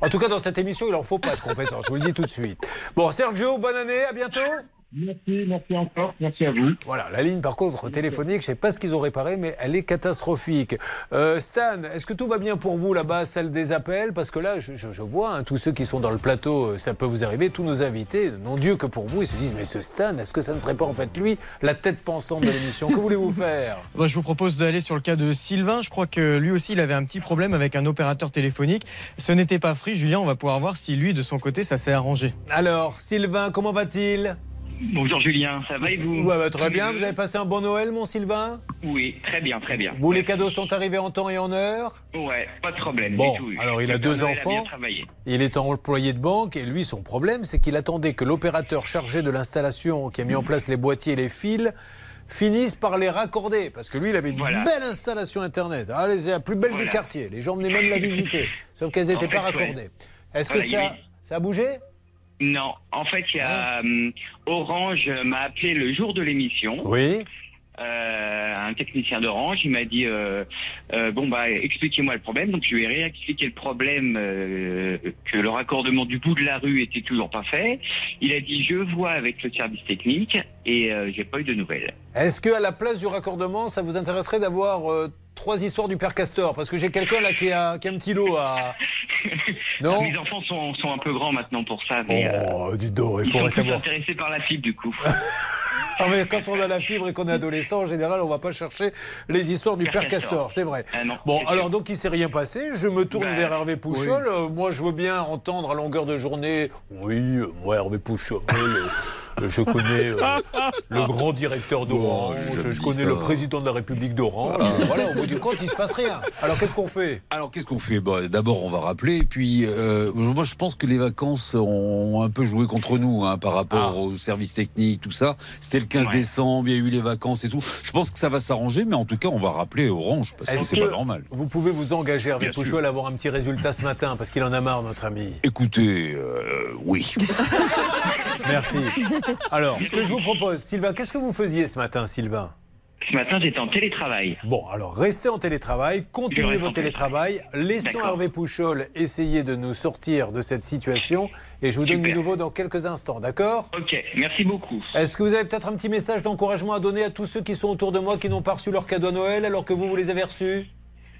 En tout cas, dans cette émission, il n'en faut pas de compétences, je vous le dis tout de suite. Bon, Sergio, bonne année, à bientôt. Merci, merci encore, merci à vous. Voilà, la ligne par contre téléphonique, je ne sais pas ce qu'ils ont réparé, mais elle est catastrophique. Euh, Stan, est-ce que tout va bien pour vous là-bas, celle des appels? Parce que là, je, je- je vois hein, tous ceux qui sont dans le plateau, euh, ça peut vous arriver, tous nos invités, non Dieu que pour vous, ils se disent mais ce Stan, est-ce que ça ne serait pas en fait lui, la tête pensante de l'émission? Que voulez-vous faire? Bah, je vous propose d'aller sur le cas de Sylvain. Je crois que lui aussi, il avait un petit problème avec un opérateur téléphonique. Ce n'était pas free. Julien, on va pouvoir voir si lui, de son côté, ça s'est arrangé. Alors, Sylvain, comment va-t-il? Bonjour Julien, ça va et vous Ouais, bah, Très bien, vous avez passé un bon Noël, mon Sylvain Oui, très bien, très bien. Vous, les cadeaux sont arrivés en temps et en heure Ouais, pas de problème. Bon, du tout. alors il a deux Noël enfants. Il est employé de banque et lui, son problème, c'est qu'il attendait que l'opérateur chargé de l'installation qui a mis en place les boîtiers et les fils finisse par les raccorder. Parce que lui, il avait une Voilà. belle installation Internet. Ah, c'est la plus belle du quartier. Les gens venaient même la visiter. Sauf qu'elles n'étaient En pas ouais. raccordées. Est-ce Voilà, que ça, ça a bougé? Non, en fait, il y a hum, Orange m'a appelé le jour de l'émission. Oui. Euh, un technicien d'Orange, il m'a dit euh, euh, bon bah expliquez-moi le problème. Donc je lui ai réexpliqué le problème euh, que le raccordement du bout de la rue était toujours pas fait. Il a dit je vois avec le service technique et euh, j'ai pas eu de nouvelles. Est-ce qu'à la place du raccordement, ça vous intéresserait d'avoir euh, trois histoires du père Castor Parce que j'ai quelqu'un là qui a, qui a un petit lot à. Non Mes enfants sont, sont un peu grands maintenant pour ça, mais Oh, dis donc, il ils sont faudrait savoir. intéressés par la fibre du coup. Ah, mais quand on a la fibre et qu'on est adolescent, en général, on va pas chercher les histoires du Père père Castor. C'est vrai. Ah non, bon, alors sûr. donc il s'est rien passé. Je me tourne Bah, vers Hervé Pouchol. Euh, moi, je veux bien entendre à longueur de journée. Oui, euh, moi, Hervé Pouchol. Je connais euh, le grand directeur d'Orange, je connais le président de la République d'Orange. voilà, au bout du compte, il se passe rien. Alors qu'est-ce qu'on fait? Alors qu'est-ce qu'on fait? Bon, D'abord, on va rappeler. Puis, euh, moi, je pense que les vacances ont un peu joué contre nous hein, par rapport au service technique, tout ça. C'était le 15 Ouais. décembre, il y a eu les vacances et tout. Je pense que ça va s'arranger, mais en tout cas, on va rappeler Orange parce que c'est pas normal. vous pouvez vous engager, Hervé. Pouchol, à avoir un petit résultat ce matin Parce qu'il en a marre, notre ami? Écoutez, euh, oui. Merci. Alors, ce que je vous propose, Sylvain, qu'est-ce que vous faisiez ce matin, Sylvain? Ce matin, j'étais en télétravail. Bon, alors restez en télétravail, continuez vos télétravail, laissons. Hervé Pouchol essayer de nous sortir de cette situation et je vous donne du nouveau dans quelques instants, d'accord? Ok, merci beaucoup. Est-ce que vous avez peut-être un petit message d'encouragement à donner à tous ceux qui sont autour de moi qui n'ont pas reçu leur cadeau à Noël alors que vous, vous les avez reçus?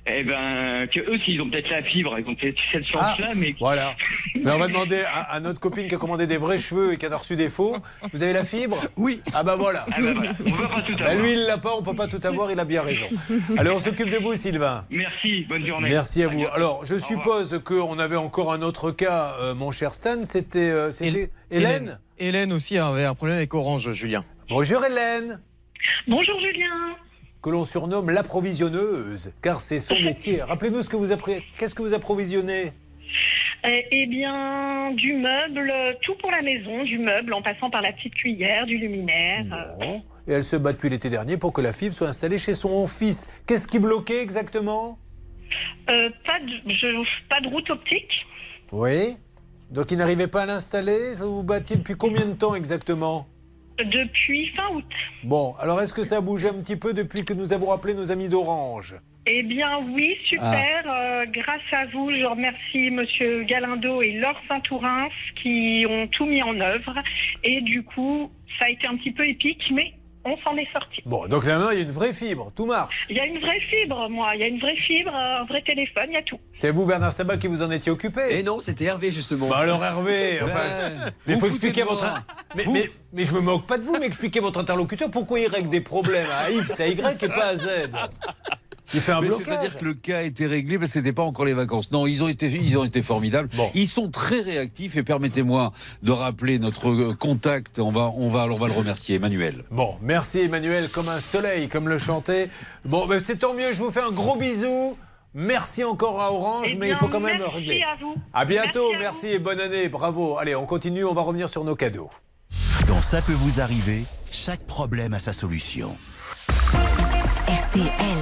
Eh ben, que eux, s'ils ont peut-être la fibre, ils ont peut-être cette chance-là, mais. Ah, Voilà. Mais on va demander à, à notre copine qui a commandé des vrais cheveux et qui en a reçu des faux. Vous avez la fibre? Oui. Ah bah voilà. Ah bah voilà, on va pas tout Bah, avoir. lui, il l'a pas, on peut pas tout avoir, il a bien raison. Allez, on s'occupe de vous, Sylvain. Merci, bonne journée. Merci à vous. Alors, je suppose qu'on avait encore un autre cas, euh, mon cher Stan. C'était euh, c'était Hélène Hélène aussi avait un problème avec Orange, Julien. Bonjour Hélène, Bonjour Julien. Que l'on surnomme l'approvisionneuse, car c'est son métier. Rappelez-nous ce que vous appré- qu'est-ce que vous approvisionnez? Euh, eh bien, du meuble, tout pour la maison, du meuble en passant par la petite cuillère, du luminaire. euh, Bon. Et elle se bat depuis l'été dernier pour que la fibre soit installée chez son fils. Qu'est-ce qui bloquait exactement? Euh, pas, de, je- pas de route optique. Oui. Donc il n'arrivait pas à l'installer? Vous vous battiez depuis combien de temps exactement? Depuis fin août. Bon, alors est-ce que ça a bougé un petit peu depuis que nous avons appelé nos amis d'Orange? Eh bien oui, super. Euh, grâce à vous, je remercie Monsieur Galindo et Laure Saint-Tourins qui ont tout mis en œuvre. Et du coup, ça a été un petit peu épique, mais on s'en est sorti. Bon, donc là maintenant il y a une vraie fibre, tout marche. Il y a une vraie fibre, moi. Il y a une vraie fibre, un vrai téléphone, il y a tout. C'est vous Bernard Sabat qui vous en étiez occupé Et non, c'était Hervé justement. Bah alors Hervé, enfin, Ouais. mais Vous faut expliquer votre. Mais, Vous- mais, mais je me moque pas de vous, mais expliquez votre interlocuteur pourquoi il règle des problèmes à X, à Y et pas à Z. Il fait un Mais blocage. C'est-à-dire que le cas a été réglé parce que c'était pas encore les vacances. Non, ils ont été, ils ont été formidables. Ils sont très réactifs et permettez-moi de rappeler notre euh, contact. On va, on va, on va le remercier, Emmanuel. Bon, merci Emmanuel, comme un soleil, comme le chantait. Bon, ben c'est tant mieux, je vous fais un gros bisou. Merci encore à Orange, Eh mais il faut quand même merci régler. à vous. À bientôt, Merci à merci, et bonne année, bravo. Allez, on continue, on va revenir sur nos cadeaux. Dans Ça peut vous arriver, chaque problème a sa solution. RTL.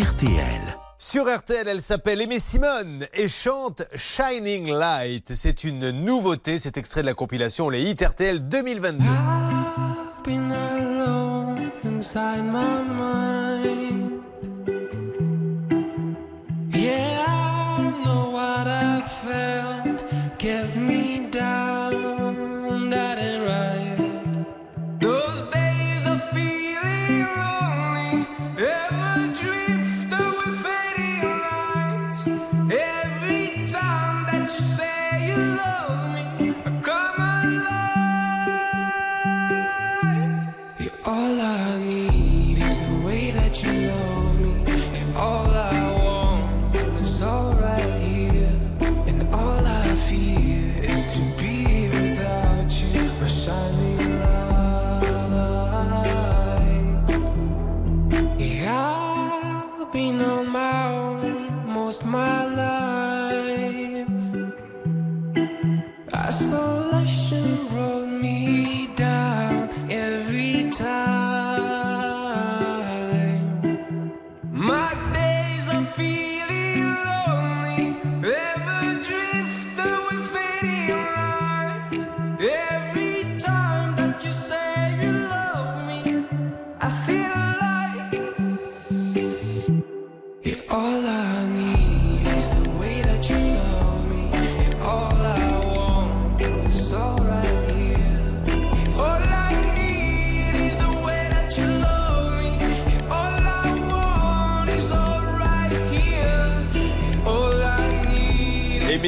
RTL. Sur RTL, elle s'appelle Aimée Simone et chante Shining Light. C'est une nouveauté, cet extrait de la compilation Les Hits RTL 2022. I've been alone inside my mind. smile my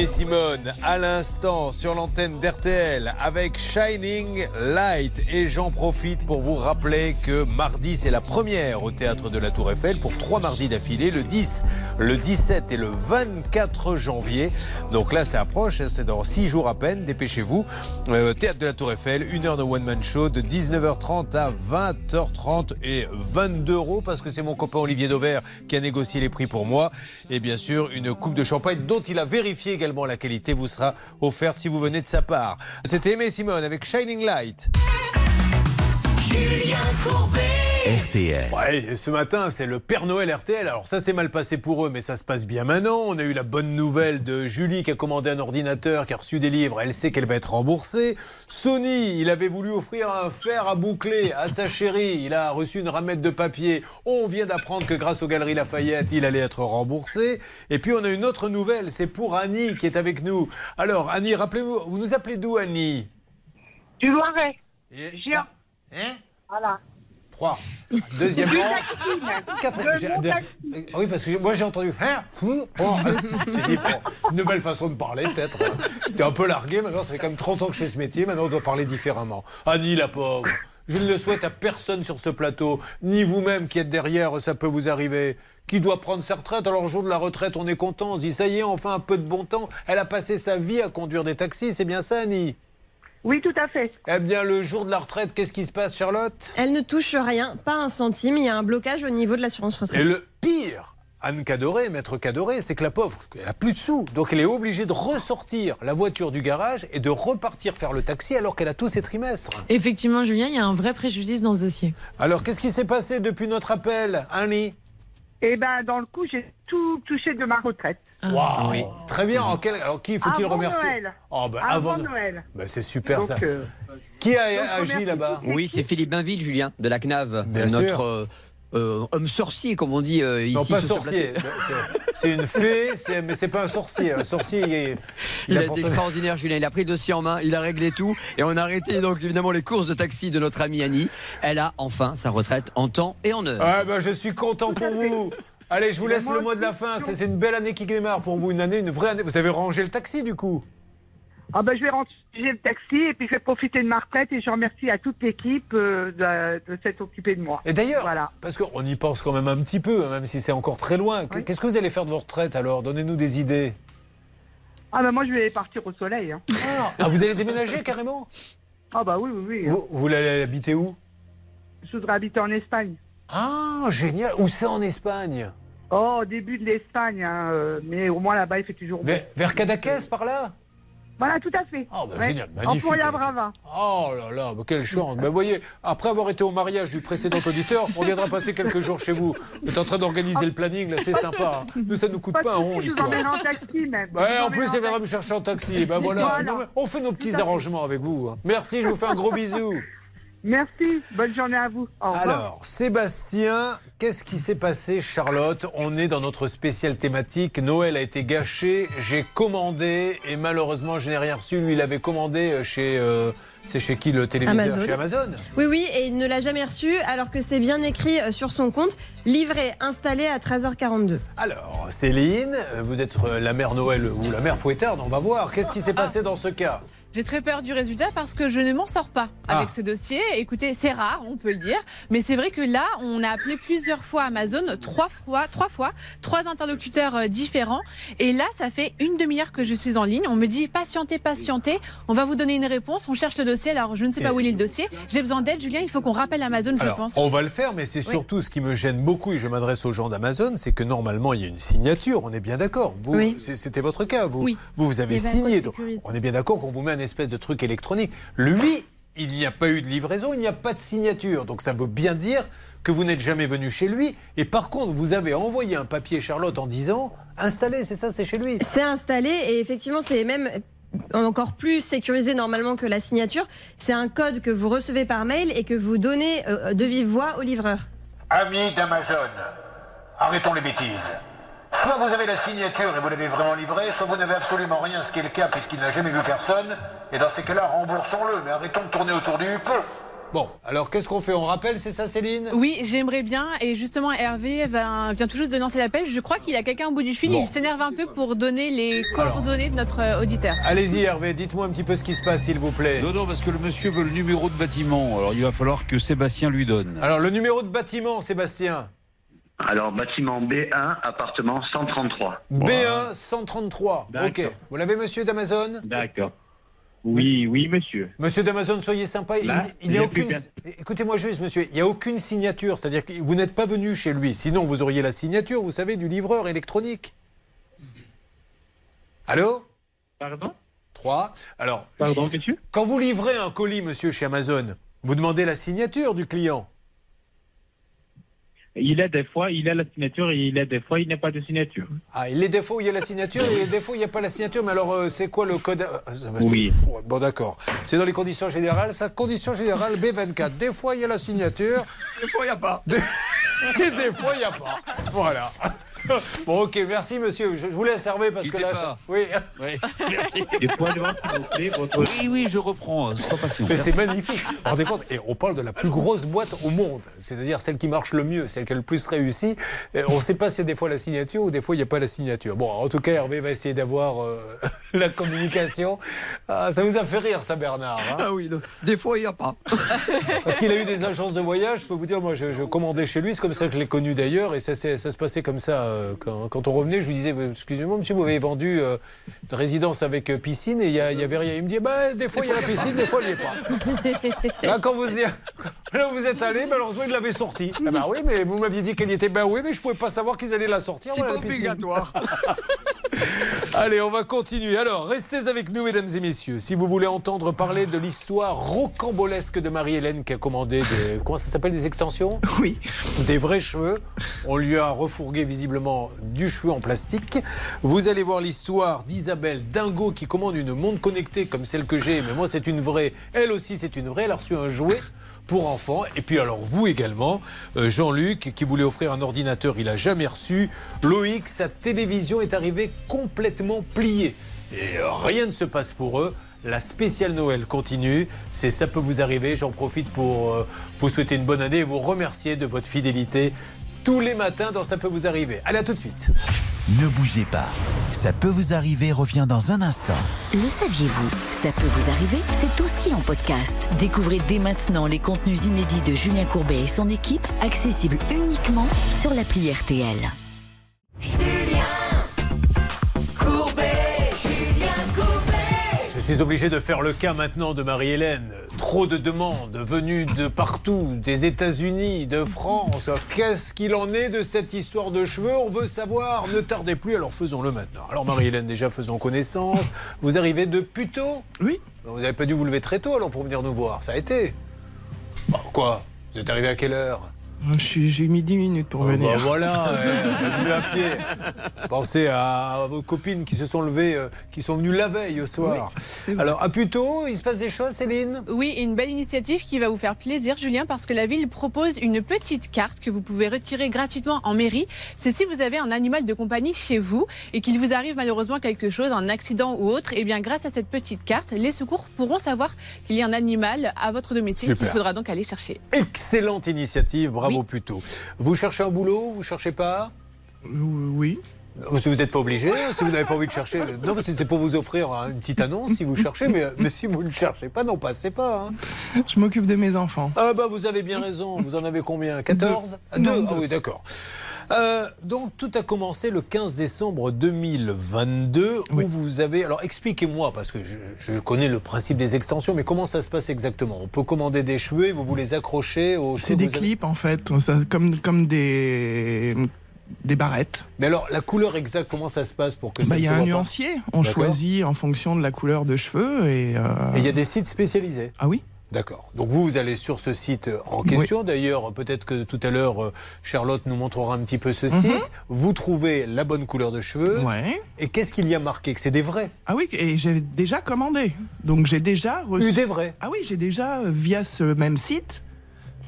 Simone, à l'instant sur l'antenne d'RTL avec Shining Light. Et j'en profite pour vous rappeler que mardi, c'est la première au théâtre de la Tour Eiffel pour trois mardis d'affilée, le 10, le 17 et le 24 janvier. Donc là, ça approche, hein, c'est dans six jours à peine, dépêchez-vous. Euh, théâtre de la Tour Eiffel, une heure de one-man show de 19h30 à 20h30 et 22 euros parce que c'est mon copain Olivier Dauvert qui a négocié les prix pour moi. Et bien sûr, une coupe de champagne dont il a vérifié également la qualité vous sera offerte si vous venez de sa part. C'était Aimé Simone avec Shining Light. Julien Courbet. RTL. Ouais, et ce matin, c'est le Père Noël RTL. Alors ça s'est mal passé pour eux, mais ça se passe bien maintenant. On a eu la bonne nouvelle de Julie qui a commandé un ordinateur, qui a reçu des livres. Elle sait qu'elle va être remboursée. Sony, il avait voulu offrir un fer à boucler à sa chérie. Il a reçu une ramette de papier. On vient d'apprendre que grâce aux Galeries Lafayette, il allait être remboursé. Et puis on a une autre nouvelle, c'est pour Annie qui est avec nous. Alors Annie, rappelez-vous, vous nous appelez d'où Annie? Du Loiret. Géant. Hein? Voilà. 3. Deuxième. Taxine. Quatrième. Oui, parce que moi j'ai entendu faire. Bon, dit, bon, une nouvelle façon de parler peut-être. T'es un peu largué maintenant, ça fait quand même 30 ans que je fais ce métier, maintenant on doit parler différemment. Annie, la pauvre. Je ne le souhaite à personne sur ce plateau, ni vous-même qui êtes derrière, ça peut vous arriver. Qui doit prendre sa retraite Alors, le jour de la retraite, on est content, on se dit, ça y est, enfin un peu de bon temps. Elle a passé sa vie à conduire des taxis, c'est bien ça, Annie? Oui, tout à fait. Eh bien, le jour de la retraite, qu'est-ce qui se passe, Charlotte? Elle ne touche rien, pas un centime. Il y a un blocage au niveau de l'assurance retraite. Et le pire, Anne Cadoré, maître Cadoré, c'est que la pauvre, elle a plus de sous. Donc elle est obligée de ressortir la voiture du garage et de repartir faire le taxi alors qu'elle a tous ses trimestres. Effectivement, Julien, il y a un vrai préjudice dans ce dossier. Alors qu'est-ce qui s'est passé depuis notre appel, Annie Eh ben, dans le coup, j'ai tout touché de ma retraite. Waouh Très bien. En quel- Alors qui faut-il Avant remercier Noël. Oh, bah, Avant avant Noël. Bah, c'est super Donc, ça. euh, Qui a donc, agi là-bas. Oui, c'est Philippe Bainville, Julien, de la CNAV. Bien notre sûr. Euh, homme sorcier, comme on dit euh, ici. Non, pas sorcier. C'est- une fée, c'est- mais c'est pas un sorcier. Un sorcier, il, est- Il, a extraordinaire, Julien. Il a pris le dossier en main, il a réglé tout. Et on a arrêté donc évidemment les courses de taxi de notre amie Annie. Elle a enfin sa retraite en temps et en heure. Ah bah, je suis content pour vous. Allez, je vous laisse le mot de la fin. C'est c'est une belle année qui démarre pour vous, une année, une vraie année. Vous avez rangé le taxi du coup? Ah ben, je vais ranger le taxi et puis je vais profiter de ma retraite et je remercie à toute l'équipe euh, de, de s'être occupée de moi. Et d'ailleurs, voilà. parce qu'on y pense quand même un petit peu, hein, même si c'est encore très loin. Qu'est-ce que vous allez faire de votre retraite alors? Donnez-nous des idées. Ah ben moi je vais partir au soleil. hein. Ah, vous allez déménager carrément? Ah bah oui, oui, oui. vous, vous allez habiter où? Je voudrais habiter en Espagne. Ah, génial. Où c'est en Espagne? Oh, au début de l'Espagne, hein, euh, mais au moins là-bas il fait toujours beau. vers, vers Cadaqués, par là? Voilà, tout à fait. Ah, bah, Ouais. génial, En magnifique. Foya Brava. Oh là là, quelle chance. Ben, vous voyez, après avoir été au mariage du précédent auditeur, on viendra passer quelques jours chez vous. Vous êtes en train d'organiser le planning, là, c'est sympa. hein. Nous, ça nous coûte pas un rond, l'histoire. emmène en taxi même. Ouais, en plus, elle viendra me chercher en taxi. Ben voilà. On fait nos petits arrangements avec vous. hein. Merci, je vous fais un gros bisou. Merci, bonne journée à vous. Au revoir. Alors, Sébastien, qu'est-ce qui s'est passé, Charlotte On est dans notre spéciale thématique. Noël a été gâché. J'ai commandé et malheureusement, je n'ai rien reçu. Lui, il avait commandé euh, chez. euh, c'est chez qui le téléviseur Amazon. Chez Amazon. Oui, oui, et il ne l'a jamais reçu, alors que c'est bien écrit euh, sur son compte, livré, installé à 13h42. Alors, Céline, vous êtes la mère Noël ou la mère Fouettarde, on va voir. Qu'est-ce qui s'est passé dans ce cas? J'ai très peur du résultat parce que je ne m'en sors pas avec Ah. ce dossier. Écoutez, c'est rare, on peut le dire, mais c'est vrai que là, on a appelé plusieurs fois Amazon, trois fois, trois fois, trois interlocuteurs euh, différents, et là, ça fait une demi-heure que je suis en ligne. On me dit patientez, patientez, on va vous donner une réponse. On cherche le dossier. Alors, je ne sais pas où il est le dossier. J'ai besoin d'aide, Julien. Il faut qu'on rappelle Amazon, je Alors, pense. on va le faire, mais c'est surtout ce qui me gêne beaucoup, et je m'adresse aux gens d'Amazon, c'est que normalement, il y a une signature, on est bien d'accord. Vous, Oui. C'était votre cas, vous Oui. Vous, vous avez Les vingt signé, donc on est bien d'accord qu'on vous met un espèce de truc électronique. Lui, il n'y a pas eu de livraison, il n'y a pas de signature, donc ça veut bien dire que vous n'êtes jamais venu chez lui, et par contre, vous avez envoyé un papier, Charlotte, en disant, installé, c'est ça, c'est chez lui. C'est installé et effectivement, c'est même encore plus sécurisé normalement que la signature. C'est un code que vous recevez par mail et que vous donnez euh, de vive voix au livreur. Amis d'Amazon, arrêtons les bêtises. Soit vous avez la signature et vous l'avez vraiment livré, soit vous n'avez absolument rien, ce qui est le cas puisqu'il n'a jamais vu personne. Et dans ces cas-là, remboursons-le, mais arrêtons de tourner autour du pot. Bon, alors qu'est-ce qu'on fait? On rappelle, c'est ça Céline? Oui, j'aimerais bien. Et justement, Hervé va- vient tout juste de lancer l'appel. Je crois qu'il y a quelqu'un au bout du fil. Bon. Il s'énerve un peu pour donner les coordonnées de notre euh, auditeur. Allez-y Hervé, dites-moi un petit peu ce qui se passe s'il vous plaît. Non, non, parce que le monsieur veut le numéro de bâtiment. Alors il va falloir que Sébastien lui donne. Alors le numéro de bâtiment, Sébastien? Alors, bâtiment B1, appartement 133. B1 133. Ok. D'accord. Vous l'avez monsieur d'Amazon D'accord. Oui, oui, monsieur. Monsieur d'Amazon, soyez sympa. Il- Là, il n'y a aucune. Écoutez-moi juste, monsieur. Il n'y a aucune signature. C'est-à-dire que vous n'êtes pas venu chez lui. Sinon, vous auriez la signature, vous savez, du livreur électronique. Allô? Pardon? 3. Alors. Pardon, monsieur? Quand vous livrez un colis, monsieur, chez Amazon, vous demandez la signature du client. Il a des fois, il a la signature et il a des fois, il n'a pas de signature. Ah, il a des fois où il y a la signature et des fois où il n'y a pas la signature. Mais alors, euh, c'est quoi le code euh, Oui. Bon, d'accord. C'est dans les conditions générales. Ça, conditions générales B24. Des fois, il y a la signature. Des fois, il n'y a pas. Et des fois, il n'y a pas. Voilà. Bon, ok, merci, monsieur. Je, je vous laisse Hervé parce que là. pas. je- Oui. Oui, merci. Des fois, devant, s'il vous plaît, votre... Oui, oui, je reprends. Sois patient. Mais c'est magnifique. Vous vous rendez compte Et on parle de la plus grosse boîte au monde, c'est-à-dire celle qui marche le mieux, celle qui a le plus réussi. On ne sait pas s'il y a des fois la signature ou des fois il n'y a pas la signature. Bon, en tout cas, Hervé va essayer d'avoir euh, la communication. Ah, ça vous a fait rire, ça, Bernard hein? Ah oui, non. des fois, il n'y a pas. Parce qu'il a eu des agences de voyage, je peux vous dire, moi je, je commandais chez lui, c'est comme ça que je l'ai connu d'ailleurs, et ça, ça se passait comme ça. euh, Quand, quand on revenait, je lui disais, excusez-moi monsieur, vous m'avez vendu euh, une résidence avec euh, piscine, et il y, a- il y avait rien. Il me dit, bah, des fois il y a la piscine, des fois il n'y est pas. Là, quand vous, y- là où vous êtes allé, malheureusement il l'avait sortie. Ah bah oui, mais vous m'aviez dit qu'elle y était, bah oui, mais je ne pouvais pas savoir qu'ils allaient la sortir. C'est voilà, obligatoire. Allez, on va continuer. Alors, restez avec nous, mesdames et messieurs. Si vous voulez entendre parler de l'histoire rocambolesque de Marie-Hélène qui a commandé des. Comment ça s'appelle Des extensions? Oui. Des vrais cheveux. On lui a refourgué visiblement du cheveu en plastique. Vous allez voir l'histoire d'Isabelle Dingo qui commande une montre connectée comme celle que j'ai, mais moi c'est une vraie. Elle aussi c'est une vraie. Elle a reçu un jouet pour enfants. Et puis alors vous également, euh, Jean-Luc, qui voulait offrir un ordinateur, il a jamais reçu. Loïc, sa télévision est arrivée complètement pliée. Et euh, rien ne se passe pour eux. La spéciale Noël continue. C'est ça peut vous arriver. J'en profite pour euh, vous souhaiter une bonne année et vous remercier de votre fidélité tous les matins dans Ça peut vous arriver. Allez, à tout de suite. Ne bougez pas. Ça peut vous arriver revient dans un instant. Le saviez-vous? Ça peut vous arriver, c'est aussi en podcast. Découvrez dès maintenant les contenus inédits de Julien Courbet et son équipe, accessibles uniquement sur l'appli RTL. Suis obligé de faire le cas maintenant de Marie-Hélène. Trop de demandes venues de partout, des États-Unis, de France. Qu'est-ce qu'il en est de cette histoire de cheveux? On veut savoir. Ne tardez plus, alors faisons-le maintenant. Alors Marie-Hélène, déjà faisons connaissance. Vous arrivez de Puteaux Oui. Vous n'avez pas dû vous lever très tôt alors pour venir nous voir. Ça a été. Bon, quoi? Vous êtes arrivé à quelle heure? J'ai mis 10 minutes pour venir. Bah voilà, venu à pied. Pensez à vos copines qui se sont levées, euh, qui sont venues la veille au soir. Alors, à Puteaux, il se passe des choses, Céline? Oui, une belle initiative qui va vous faire plaisir, Julien, parce que la ville propose une petite carte que vous pouvez retirer gratuitement en mairie. C'est si vous avez un animal de compagnie chez vous et qu'il vous arrive malheureusement quelque chose, un accident ou autre, et bien grâce à cette petite carte, les secours pourront savoir qu'il y a un animal à votre domicile Super. qu'il faudra donc aller chercher. Excellente initiative, bravo Oui. Vous cherchez un boulot Vous cherchez pas? Oui. Si vous n'êtes pas obligé, hein, si vous n'avez pas envie de chercher. Non, mais c'était pour vous offrir hein, une petite annonce si vous cherchez, mais, mais si vous ne cherchez pas, non, passez pas. hein. Je m'occupe de mes enfants. Ah bah vous avez bien raison, vous en avez combien? 14 Ah, Non, Deux deux. Ah oui, d'accord. Euh, donc tout a commencé le 15 décembre 2022 où vous avez... Alors expliquez-moi, parce que je, je connais le principe des extensions, mais comment ça se passe exactement? On peut commander des cheveux et vous vous les accrochez aux C'est des avez- clips en fait, ça, comme, comme des, des barrettes. Mais alors la couleur exacte, comment ça se passe pour que ça Bah, Il y a un nuancier, on choisit en fonction de la couleur de cheveux et. euh, Et il y a des sites spécialisés Ah oui D'accord. Donc vous, vous allez sur ce site euh, en question. D'ailleurs, peut-être que tout à l'heure, euh, Charlotte nous montrera un petit peu ce Mhm. site. Vous trouvez la bonne couleur de cheveux. Ouais. Et qu'est-ce qu'il y a marqué? Que c'est des vrais Ah oui, et j'ai déjà commandé. Donc j'ai déjà reçu. Eu des vrais Ah oui, j'ai déjà via ce même site.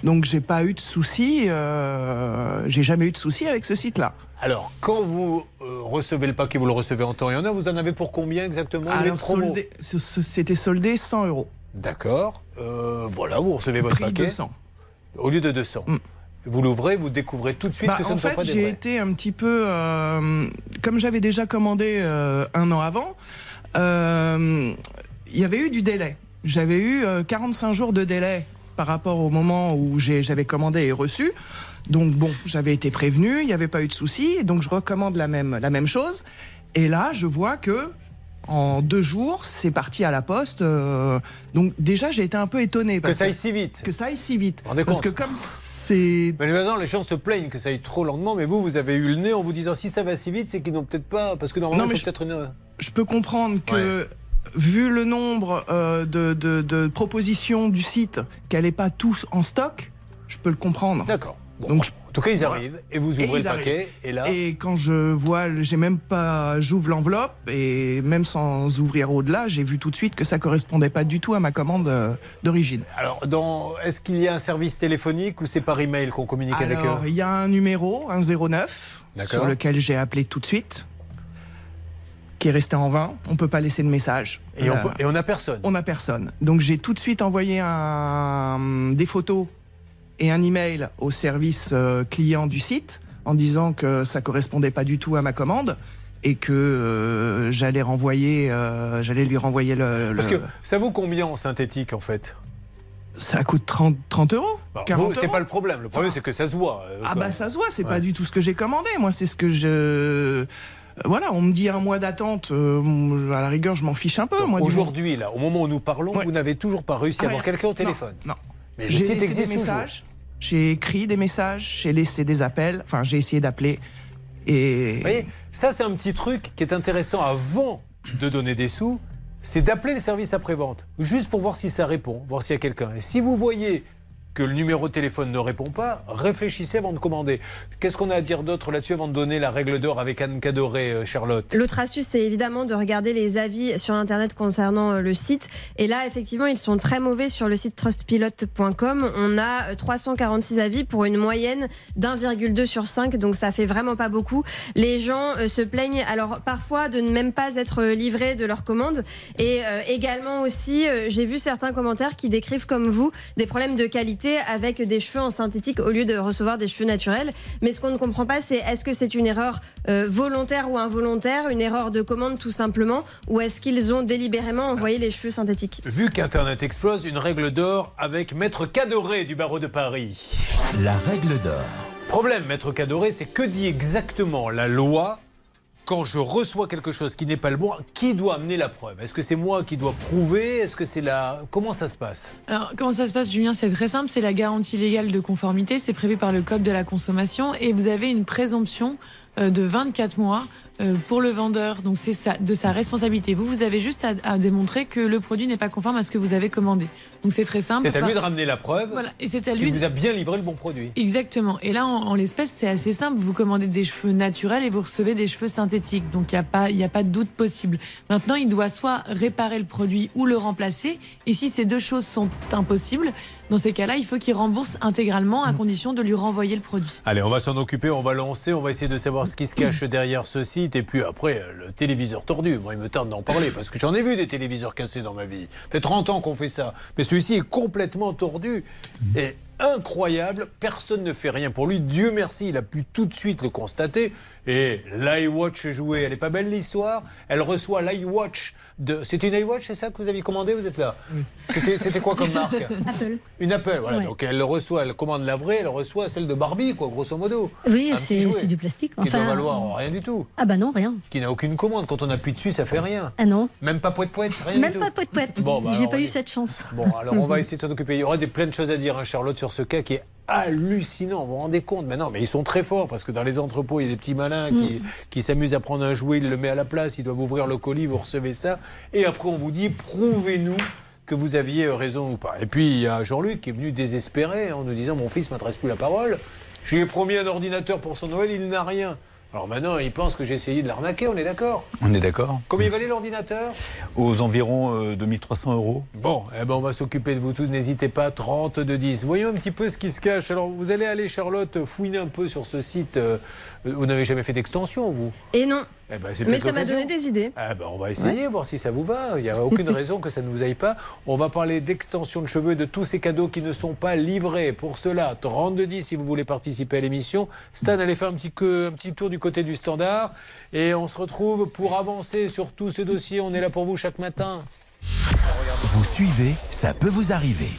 Donc j'ai pas eu de soucis. euh, j'ai jamais eu de soucis avec ce site-là. Alors, quand vous euh, recevez le paquet, vous le recevez en temps et en heure, vous en avez pour combien exactement Alors soldé- c'était soldé 100 euros. D'accord. Euh, voilà, vous recevez votre Prix paquet. 200. Au lieu de 200. Vous l'ouvrez, vous découvrez tout de suite Bah, que ce en ne sont fait, pas des j'ai été un petit peu, comme j'avais déjà commandé un an avant, il y avait eu du délai. J'avais eu euh, 45 jours de délai par rapport au moment où j'avais commandé et reçu. Donc bon, j'avais été prévenu, il n'y avait pas eu de souci, et donc je recommande la même, la même chose. Et là, je vois que en deux jours, c'est parti à la poste. euh, donc déjà, j'ai été un peu étonné. Que ça aille si vite. Que ça aille si vite. Parce compte que comme c'est... Mais maintenant, les gens se plaignent que ça aille trop lentement, mais vous, vous avez eu le nez en vous disant si ça va si vite, c'est qu'ils n'ont peut-être pas. Parce que normalement, Non, mais il faut peut-être une. je peux comprendre que, vu le nombre euh, de, de- de propositions du site, qu'elle n'est pas tous en stock, je peux le comprendre. D'accord. Donc, je- En tout cas, ils arrivent et vous ouvrez le paquet arrivent. et là. Et quand je vois, j'ai même pas, j'ouvre l'enveloppe et même sans ouvrir au-delà, j'ai vu tout de suite que ça correspondait pas du tout à ma commande euh, d'origine. Alors, dans... est-ce qu'il y a un service téléphonique ou c'est par email qu'on communique avec eux? Il y a un numéro, un 09, D'accord. sur lequel j'ai appelé tout de suite, qui est resté en vain. On peut pas laisser de message. Et on Euh, peut- et on n'a personne. On n'a personne. Donc j'ai tout de suite envoyé un- des photos et un email au service euh, client du site en disant que ça correspondait pas du tout à ma commande et que euh, j'allais renvoyer, euh, j'allais lui renvoyer le. Parce que ça vaut combien en synthétique en fait? Ça coûte 30, 30 euros. Bah, 40 vous, C'est pas le problème. Le problème, c'est que ça se voit. euh, Ah bah ça se voit, c'est Ouais. pas du tout ce que j'ai commandé. Moi, c'est ce que je. Euh, Voilà, on me dit un mois d'attente. euh, à la rigueur, je m'en fiche un peu. Aujourd'hui, là, au moment où nous parlons, vous n'avez toujours pas réussi à Ah, avoir quelqu'un au téléphone. Non. Mais J'ai laissé existe des messages, j'ai écrit des messages, j'ai laissé des appels, enfin j'ai essayé d'appeler. Et Vous voyez, ça c'est un petit truc qui est intéressant avant de donner des sous, c'est d'appeler le service après-vente, juste pour voir si ça répond, voir s'il y a quelqu'un. Et si vous voyez que le numéro de téléphone ne répond pas, réfléchissez avant de commander. Qu'est-ce qu'on a à dire d'autre là-dessus avant de donner la règle d'or avec Anne Cadoré, euh, Charlotte? L'autre astuce, c'est évidemment de regarder les avis sur Internet concernant euh, le site. Et là, effectivement, ils sont très mauvais sur le site trustpilot.com. On a euh, 346 avis pour une moyenne d'1,2 sur 5, donc ça fait vraiment pas beaucoup. Les gens euh, se plaignent alors parfois de ne même pas être euh, livrés de leur commande. Et euh, également aussi, euh, j'ai vu certains commentaires qui décrivent comme vous des problèmes de qualité avec des cheveux en synthétique au lieu de recevoir des cheveux naturels. Mais ce qu'on ne comprend pas, c'est est-ce que c'est une erreur euh, volontaire ou involontaire, une erreur de commande tout simplement, ou est-ce qu'ils ont délibérément envoyé les cheveux synthétiques? Vu qu'Internet explose, une règle d'or avec Maître Cadoré du barreau de Paris. La règle d'or. Problème, Maître Cadoré, c'est que dit exactement la loi quand je reçois quelque chose qui n'est pas le bon Qui doit amener la preuve? Est-ce que c'est moi qui dois prouver? Est-ce que c'est la... Comment ça se passe? Alors, comment ça se passe, Julien? C'est très simple. C'est la garantie légale de conformité. C'est prévu par le Code de la consommation. Et vous avez une présomption euh, de 24 mois pour le vendeur. Donc, c'est de sa responsabilité. Vous, vous avez juste à, à démontrer que le produit n'est pas conforme à ce que vous avez commandé. Donc, c'est très simple. C'est à lui de ramener la preuve Voilà. Et c'est à lui de- vous a bien livré le bon produit. Exactement. Et là, en, en l'espèce, c'est assez simple. Vous commandez des cheveux naturels et vous recevez des cheveux synthétiques. Donc, il n'y a, pas- il y a pas de doute possible. Maintenant, il doit soit réparer le produit ou le remplacer. Et si ces deux choses sont impossibles, dans ces cas-là, il faut qu'il rembourse intégralement à condition de lui renvoyer le produit. Allez, on va s'en occuper, on va lancer, on va essayer de savoir ce qui se cache derrière ce Et puis après, euh, le téléviseur tordu, moi il me tarde d'en parler parce que j'en ai vu des téléviseurs cassés dans ma vie. Ça fait 30 ans qu'on fait ça. Mais celui-ci est complètement tordu et incroyable. Personne ne fait rien pour lui. Dieu merci, il a pu tout de suite le constater. Et l'iWatch est joué. Elle est pas belle l'histoire Elle reçoit l'iWatch de. C'était une iWatch, c'est ça que vous aviez commandé? Vous êtes là C'était c'était quoi comme marque? Apple. Une Apple, voilà. Ouais. Donc elle le reçoit, elle commande la vraie, elle reçoit celle de Barbie, quoi, grosso modo. Oui, c'est du plastique. Qui doit Enfin, valoir rien du tout. Ah bah non, rien. Qui n'a aucune commande. Quand on appuie dessus, ça fait rien. Ah non. Même pas poète poète, rien Même du pas tout. poète poète. Bon, bah, J'ai pas eu cette chance. Bon, alors on va essayer de s'en occuper. Il y aura des, plein de choses à dire, hein, Charlotte, sur ce cas qui est hallucinant. Vous vous rendez compte Mais non, mais ils sont très forts parce que dans les entrepôts, il y a des petits malins qui, Mm. qui s'amusent à prendre un jouet, ils le mettent à la place, ils doivent ouvrir le colis, vous recevez ça. Et après, on vous dit prouvez-nous que vous aviez euh, raison ou pas. Et puis il y a Jean-Luc qui est venu désespéré en nous disant mon fils m'adresse plus la parole. Je lui ai promis un ordinateur pour son Noël, il n'a rien. Alors maintenant, il pense que j'ai essayé de l'arnaquer, on est d'accord On est d'accord. Combien il valait l'ordinateur Aux environs euh, 2300 euros. Bon, eh ben on va s'occuper de vous tous. N'hésitez pas, 30 de 10. Voyons un petit peu ce qui se cache. Alors, vous allez aller, Charlotte, fouiner un peu sur ce site. euh, Vous n'avez jamais fait d'extension, vous? Et non. Eh ben, c'est Mais ça m'a donné des idées. Ah ben, on va essayer, voir si ça vous va. Il n'y a aucune raison que ça ne vous aille pas. On va parler d'extension de cheveux et de tous ces cadeaux qui ne sont pas livrés. Pour cela, 32 10 si vous voulez participer à l'émission. Stan, allez faire un petit, que- un petit tour du côté du standard. Et on se retrouve pour avancer sur tous ces dossiers. On est là pour vous chaque matin. Vous suivez, ça peut vous arriver.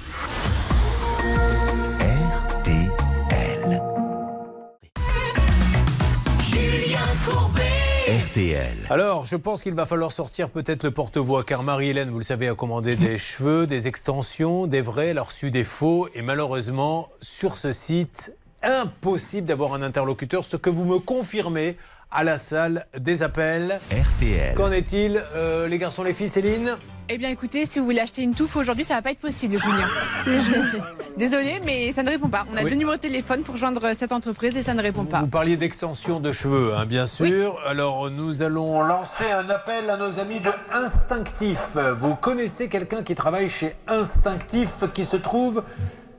RTL. Alors, je pense qu'il va falloir sortir peut-être le porte-voix, car Marie-Hélène, vous le savez, a commandé des cheveux, des extensions, des vrais, elle a reçu des faux, et malheureusement, sur ce site, impossible d'avoir un interlocuteur, ce que vous me confirmez à la salle des appels. RTL. Qu'en est-il, euh, les garçons, les filles, Céline? Eh bien, écoutez, si vous voulez acheter une touffe aujourd'hui, ça va pas être possible, Julien. Désolée, mais ça ne répond pas. On a Oui. deux numéros de téléphone pour joindre cette entreprise et ça ne répond pas. Vous parliez d'extension de cheveux, hein, bien sûr. Alors, nous allons lancer un appel à nos amis de Instinctif. Vous connaissez quelqu'un qui travaille chez Instinctif, qui se trouve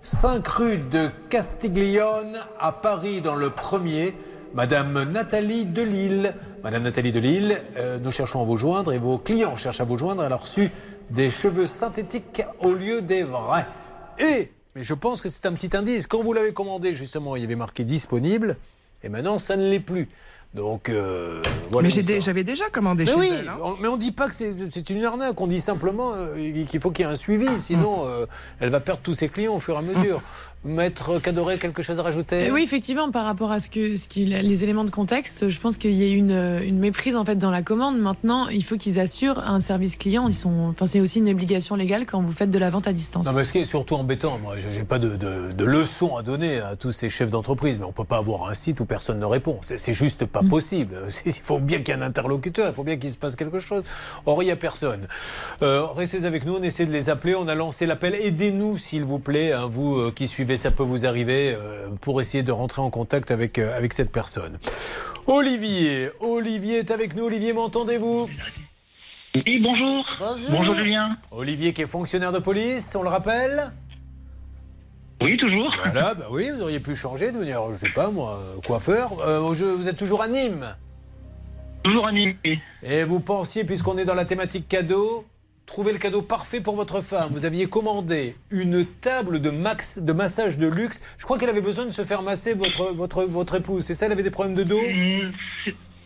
5 rue de Castiglione à Paris, dans le premier. Madame Nathalie Delille. Madame Nathalie Delille, euh, nous cherchons à vous joindre et vos clients cherchent à vous joindre. Elle a reçu des cheveux synthétiques au lieu des vrais. Et, mais je pense que c'est un petit indice, quand vous l'avez commandé, justement, il y avait marqué disponible, et maintenant ça ne l'est plus. Donc, euh, voilà Mais j'avais déjà commandé Mais chez oui, elle. hein. on- mais on dit pas que c'est c'est une arnaque, on dit simplement euh, qu'il faut qu'il y ait un suivi, sinon euh, elle va perdre tous ses clients au fur et à mesure. Maître Cadoré, quelque chose à rajouter? Euh, oui, effectivement, par rapport à ce que, ce qui, les éléments de contexte, je pense qu'il y a une, une méprise en fait dans la commande. Maintenant, il faut qu'ils assurent un service client. Ils sont, enfin, c'est aussi une obligation légale quand vous faites de la vente à distance. Non, mais ce qui est surtout embêtant, moi, je n'ai pas de, de, de leçons à donner à tous ces chefs d'entreprise, mais on ne peut pas avoir un site où personne ne répond. C'est c'est juste pas possible. Il faut bien qu'il y ait un interlocuteur, il faut bien qu'il se passe quelque chose. Or, il n'y a personne. Euh, restez avec nous, on essaie de les appeler. On a lancé l'appel. Aidez-nous, s'il vous plaît, hein, vous euh, qui suivez, ça peut vous arriver, euh, pour essayer de rentrer en contact avec, euh, avec cette personne. Olivier, Olivier est avec nous. Olivier, m'entendez-vous? Oui, bonjour. Bonjour, Julien. Olivier qui est fonctionnaire de police, on le rappelle? Oui, toujours. Voilà, bah oui, vous auriez pu changer, devenir, je sais pas moi, euh, coiffeur. Euh, je- vous êtes toujours à Nîmes? Toujours à Nîmes, oui. Et vous pensiez, puisqu'on est dans la thématique cadeau, trouver le cadeau parfait pour votre femme. Vous aviez commandé une table de, max, de massage de luxe. Je crois qu'elle avait besoin de se faire masser votre, votre, votre épouse. C'est ça, elle avait des problèmes de dos?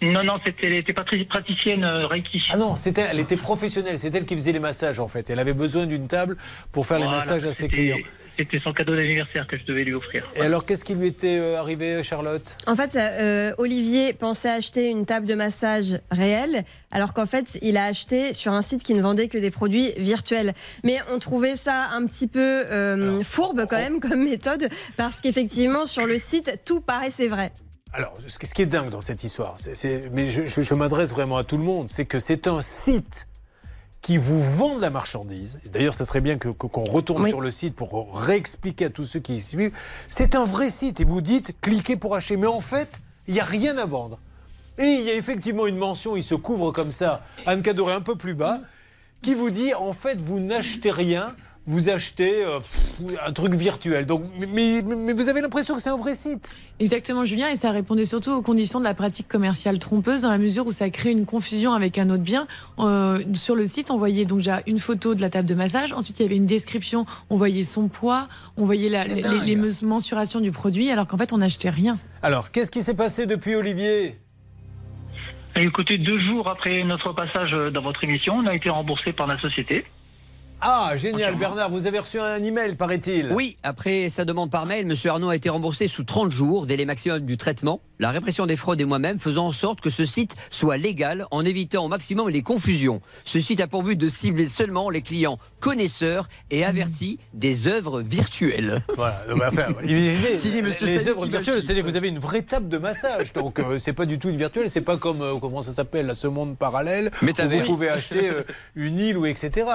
Non, non, c'était, elle était pas très praticienne euh, Reiki. Ah non, c'était, elle était professionnelle, c'est elle qui faisait les massages en fait. Elle avait besoin d'une table pour faire les massages à ses clients. C'était son cadeau d'anniversaire que je devais lui offrir. Et alors, qu'est-ce qui lui était euh, arrivé, Charlotte? En fait, euh, Olivier pensait acheter une table de massage réelle, alors qu'en fait, il a acheté sur un site qui ne vendait que des produits virtuels. Mais on trouvait ça un petit peu euh, fourbe quand même comme méthode, parce qu'effectivement, sur le site, tout paraissait vrai. Alors, ce qui est dingue dans cette histoire, mais je, je- je m'adresse vraiment à tout le monde, c'est que c'est un site qui vous vend de la marchandise. D'ailleurs, ça serait bien que- que- qu'on retourne sur le site pour réexpliquer à tous ceux qui y suivent. C'est un vrai site et vous dites cliquez pour acheter. Mais en fait, il n'y a rien à vendre. Et il y a effectivement une mention, il se couvre comme ça, Anne Cadoré un peu plus bas, qui vous dit en fait, vous n'achetez rien. Vous achetez euh, pff, un truc virtuel. Donc, mais, mais- mais vous avez l'impression que c'est un vrai site. Exactement, Julien, et ça répondait surtout aux conditions de la pratique commerciale trompeuse, dans la mesure où ça crée une confusion avec un autre bien. Euh, sur le site, on voyait donc déjà une photo de la table de massage, ensuite il y avait une description, on voyait son poids, on voyait la- les, les mensurations du produit, alors qu'en fait on n'achetait rien. Alors, qu'est-ce qui s'est passé depuis Olivier? Écoutez, deux jours après notre passage dans votre émission, on a été remboursé par la société. Ah, génial, Bernard, vous avez reçu un email, paraît-il. Oui, après sa demande par mail, M. Arnaud a été remboursé sous 30 jours, délai maximum du traitement. la répression des fraudes et moi-même faisons en sorte que ce site soit légal en évitant au maximum les confusions. Ce site a pour but de cibler seulement les clients connaisseurs et avertis des œuvres virtuelles. Voilà. Mais enfin, imaginez, Signé Monsieur les œuvres virtuelles, c'est-à-dire que vous avez une vraie table de massage. Donc, euh, c'est pas du tout une virtuelle. C'est pas comme euh, comment ça s'appelle, là, ce monde parallèle où vous pouvez acheter euh, une île ou etc.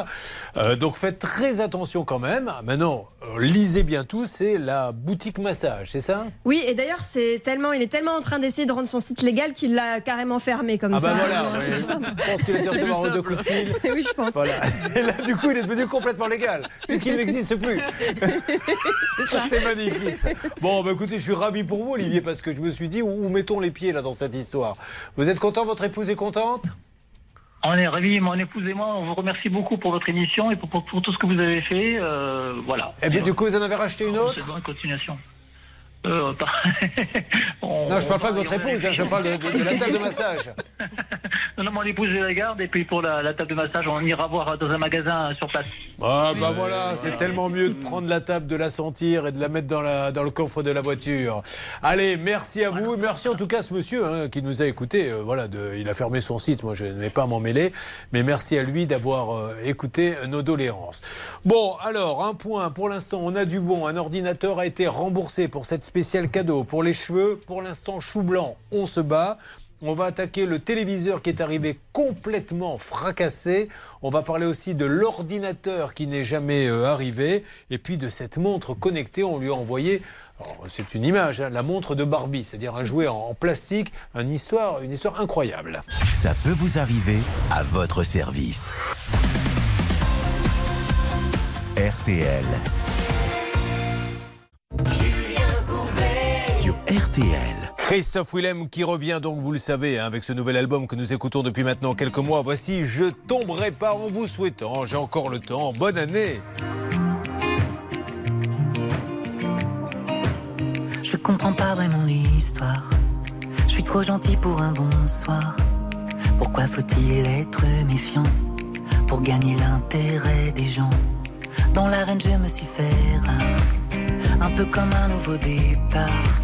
Euh, donc, faites très attention quand même. Maintenant, euh, lisez bien tout. C'est la boutique massage, c'est ça? Oui, et d'ailleurs, c'est tellement, il est tellement en train d'essayer de rendre son site légal qu'il l'a carrément fermé comme Ah ça. bah voilà, c'est ouais. plus simple. Je pense qu'il a dû recevoir deux coups de fil. oui, je pense. Voilà. Et là, du coup, il est devenu complètement légal, puisqu'il n'existe plus. C'est magnifique. ça. Bon, bah, écoutez, je suis ravi pour vous, Olivier, parce que je me suis dit, où, où mettons les pieds là dans cette histoire? Vous êtes content Votre épouse est contente? On est ravis, mon épouse et moi, on vous remercie beaucoup pour votre émission et pour, pour- pour tout ce que vous avez fait. euh, voilà. Et puis, du coup, vous en avez racheté une autre? Bonne continuation. Euh, pas- On- Non, je parle pas de votre épouse, hein, je parle de, de- de la table de massage. Non, non, mon épouse je la garde et puis pour la, la table de massage, on ira voir dans un magasin sur place. Ah bah voilà, c'est tellement mieux de prendre la table, de la sentir et de la mettre dans, la, dans le coffre de la voiture. Allez, merci à vous. Merci en tout cas à ce monsieur hein, qui nous a écoutés. Euh, voilà, de- il a fermé son site, moi je ne vais pas m'en mêler. Mais merci à lui d'avoir euh, écouté nos doléances. Bon, alors, un point. Pour l'instant, on a du bon. Un ordinateur a été remboursé pour cette spéciale cadeau. Pour les cheveux, pour l'instant, chou blanc, on se bat. On va attaquer le téléviseur qui est arrivé complètement fracassé. On va parler aussi de l'ordinateur qui n'est jamais euh, arrivé. Et puis de cette montre connectée, on lui a envoyé. C'est une image, hein, la montre de Barbie, c'est-à-dire un jouet en, en plastique, une histoire, une histoire incroyable. Ça peut vous arriver à votre service. RTL. RTL. Christophe Willem qui revient donc, vous le savez, hein, avec ce nouvel album que nous écoutons depuis maintenant quelques mois. Voici Je tomberai pas en vous souhaitant, j'ai encore le temps, bonne année. Je comprends pas vraiment l'histoire. Je suis trop gentil pour un bonsoir. Pourquoi faut-il être méfiant pour gagner l'intérêt des gens? Dans l'arène, je me suis fait rare, un peu comme un nouveau départ.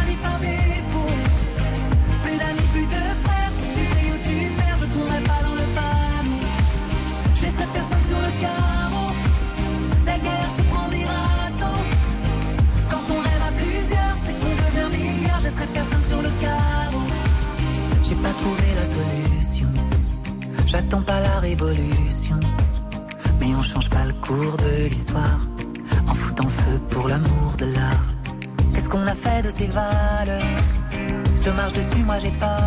moi j'ai peur.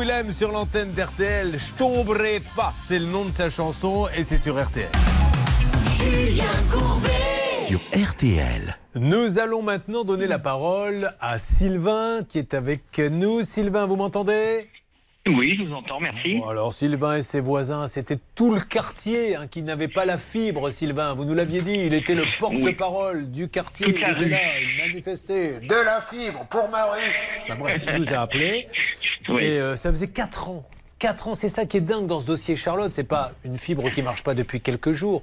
Willem sur l'antenne d'RTL, Je tomberai pas, c'est le nom de sa chanson et c'est sur RTL. Julien Courbet. sur RTL. Nous allons maintenant donner la parole à Sylvain qui est avec nous. Sylvain, vous m'entendez? Oui, je vous entends, merci. Bon, alors Sylvain et ses voisins, c'était tout le quartier hein, qui n'avait pas la fibre, Sylvain. Vous nous l'aviez dit, il était le porte-parole du quartier. Il était là, il manifestait. De la fibre pour Marie. Enfin bref, il nous a appelés. Et euh, ça faisait 4 ans. 4 ans, c'est ça qui est dingue dans ce dossier Charlotte. C'est pas une fibre qui marche pas depuis quelques jours.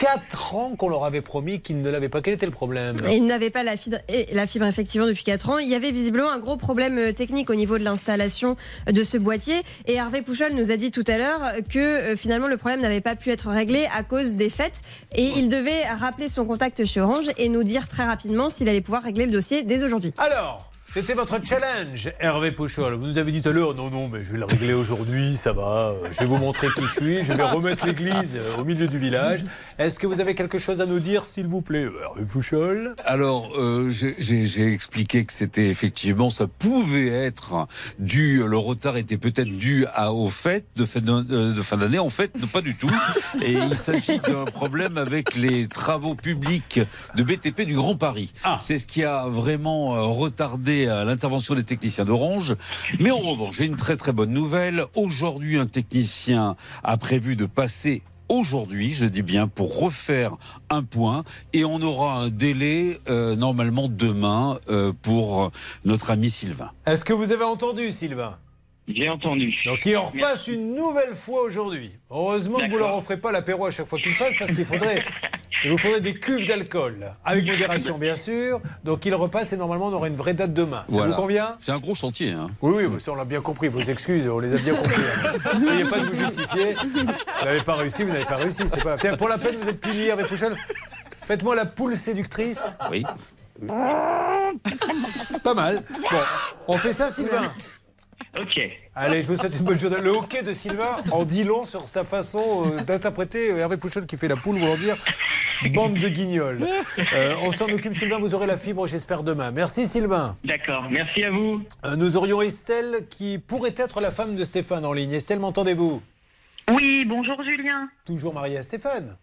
4 ans qu'on leur avait promis qu'ils ne l'avaient pas. Quel était le problème? Et Il n'avait pas la fibre, la fibre effectivement depuis 4 ans. Il y avait visiblement un gros problème euh, technique au niveau de l'installation de ce boîtier. Et Hervé Pouchol nous a dit tout à l'heure que euh, finalement le problème n'avait pas pu être réglé à cause des fêtes. Et il devait rappeler son contact chez Orange et nous dire très rapidement s'il allait pouvoir régler le dossier dès aujourd'hui. Alors c'était votre challenge, Hervé Pouchol. Vous nous avez dit tout à l'heure, non, non, mais je vais le régler aujourd'hui, ça va. euh, Je vais vous montrer qui je suis. Je vais remettre l'église euh, au milieu du village. Est-ce que vous avez quelque chose à nous dire, s'il vous plaît, Hervé Pouchol? Alors, euh, j'ai- expliqué que c'était effectivement, ça pouvait être dû, le retard était peut-être dû à, aux fêtes de fin d'année. En fait, pas du tout. Et il s'agit d'un problème avec les travaux publics de BTP du Grand Paris. C'est ce qui a vraiment retardé euh, l'intervention des techniciens d'Orange. Mais en revanche, j'ai une très très bonne nouvelle. Aujourd'hui, un technicien a prévu de passer aujourd'hui, je dis bien, pour refaire un point. Et on aura un délai euh, normalement demain euh, pour notre ami Sylvain. Est-ce que vous avez entendu, Sylvain? J'ai entendu. Donc il en repasse une nouvelle fois aujourd'hui. Heureusement que vous leur offrez pas l'apéro à chaque fois qu'ils passent parce qu'il faudrait, il vous faudrait des cuves d'alcool. Avec modération, bien sûr. Donc il repasse et normalement on aura une vraie date demain. Ça Voilà. vous convient? C'est un gros chantier. Hein. Oui, oui, mais ça on l'a bien compris. Vos excuses, on les a bien compris. N'essayez pas de vous justifier. Vous n'avez pas réussi, vous n'avez pas réussi. C'est pas... Tiens, pour la peine, vous êtes puni avec Pouchel. Faites-moi la poule séductrice. Oui. Pas mal. Bon, on fait ça, Sylvain? Ok. Allez, je vous souhaite une bonne journée. Le hockey de Sylvain en dit long sur sa façon euh, d'interpréter Hervé Pouchon qui fait la poule, voulant dire bande de guignols. Euh, on s'en occupe, Sylvain. Vous aurez la fibre, j'espère, demain. Merci, Sylvain. D'accord, merci à vous. Euh, nous aurions Estelle qui pourrait être la femme de Stéphane en ligne. Estelle, m'entendez-vous? Oui, bonjour Julien. Toujours mariée à Stéphane?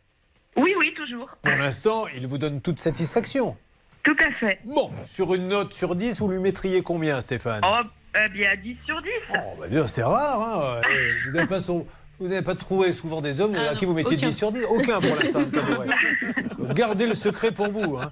Oui, oui, toujours. Pour l'instant, il vous donne toute satisfaction. Tout à fait. Bon, sur une note sur 10, vous lui mettriez combien, Stéphane? Oh, eh bien, 10 sur 10. On va dire, c'est rare. Hein. Euh, Vous n'avez pas, son- vous n'avez pas trouvé souvent des hommes Ah à qui vous mettiez aucun. 10 sur 10 Aucun pour l'instant. Cadoré. Gardez le secret pour vous. hein.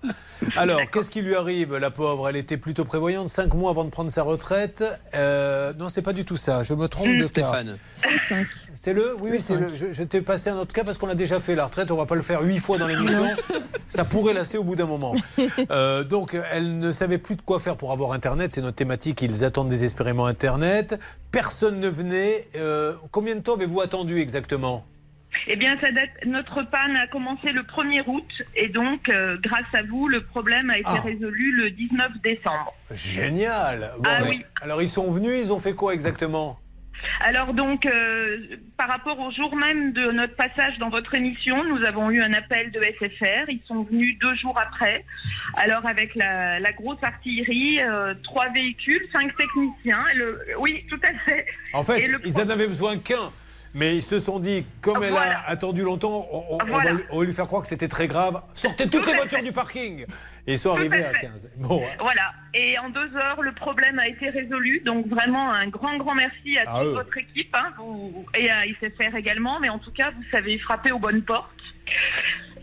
Alors, qu'est-ce qui lui arrive, la pauvre? Elle était plutôt prévoyante, 5 mois avant de prendre sa retraite. Euh, non, c'est pas du tout ça. Je me trompe de cas. Stéphane. C'est le 5. C'est le Oui, oui, c'est le. Je, je t'ai passé un autre cas parce qu'on a déjà fait la retraite. On va pas le faire huit fois dans l'émission. Ça pourrait lasser au bout d'un moment. Euh, donc, elle ne savait plus de quoi faire pour avoir Internet. C'est notre thématique. Ils attendent désespérément Internet. Personne ne venait. Euh, combien de temps avez-vous attendu exactement? Eh bien, ça date, notre panne a commencé le 1er août et donc, euh, grâce à vous, le problème a été Ah. résolu le 19 décembre. Génial. Bon, Ah oui. Alors, ils sont venus. Ils ont fait quoi exactement? Alors donc, euh, par rapport au jour même de notre passage dans votre émission, nous avons eu un appel de SFR. Ils sont venus deux jours après. Alors avec la, la grosse artillerie, euh, trois véhicules, cinq techniciens. Le- oui, tout à fait. En fait, le ils en avaient besoin qu'un. Mais ils se sont dit, comme elle a attendu longtemps, on, on- on Voilà. va, lui- on va lui faire croire que c'était très grave. Sortez toutes les voitures du parking Et ils sont Tout arrivés à à fait. 15. Bon, hein. Voilà. Et en deux heures, le problème a été résolu. Donc vraiment un grand, grand merci à Ah, toute eux. votre équipe hein, vous- et à ICFR également. Mais en tout cas, vous savez frapper aux bonnes portes.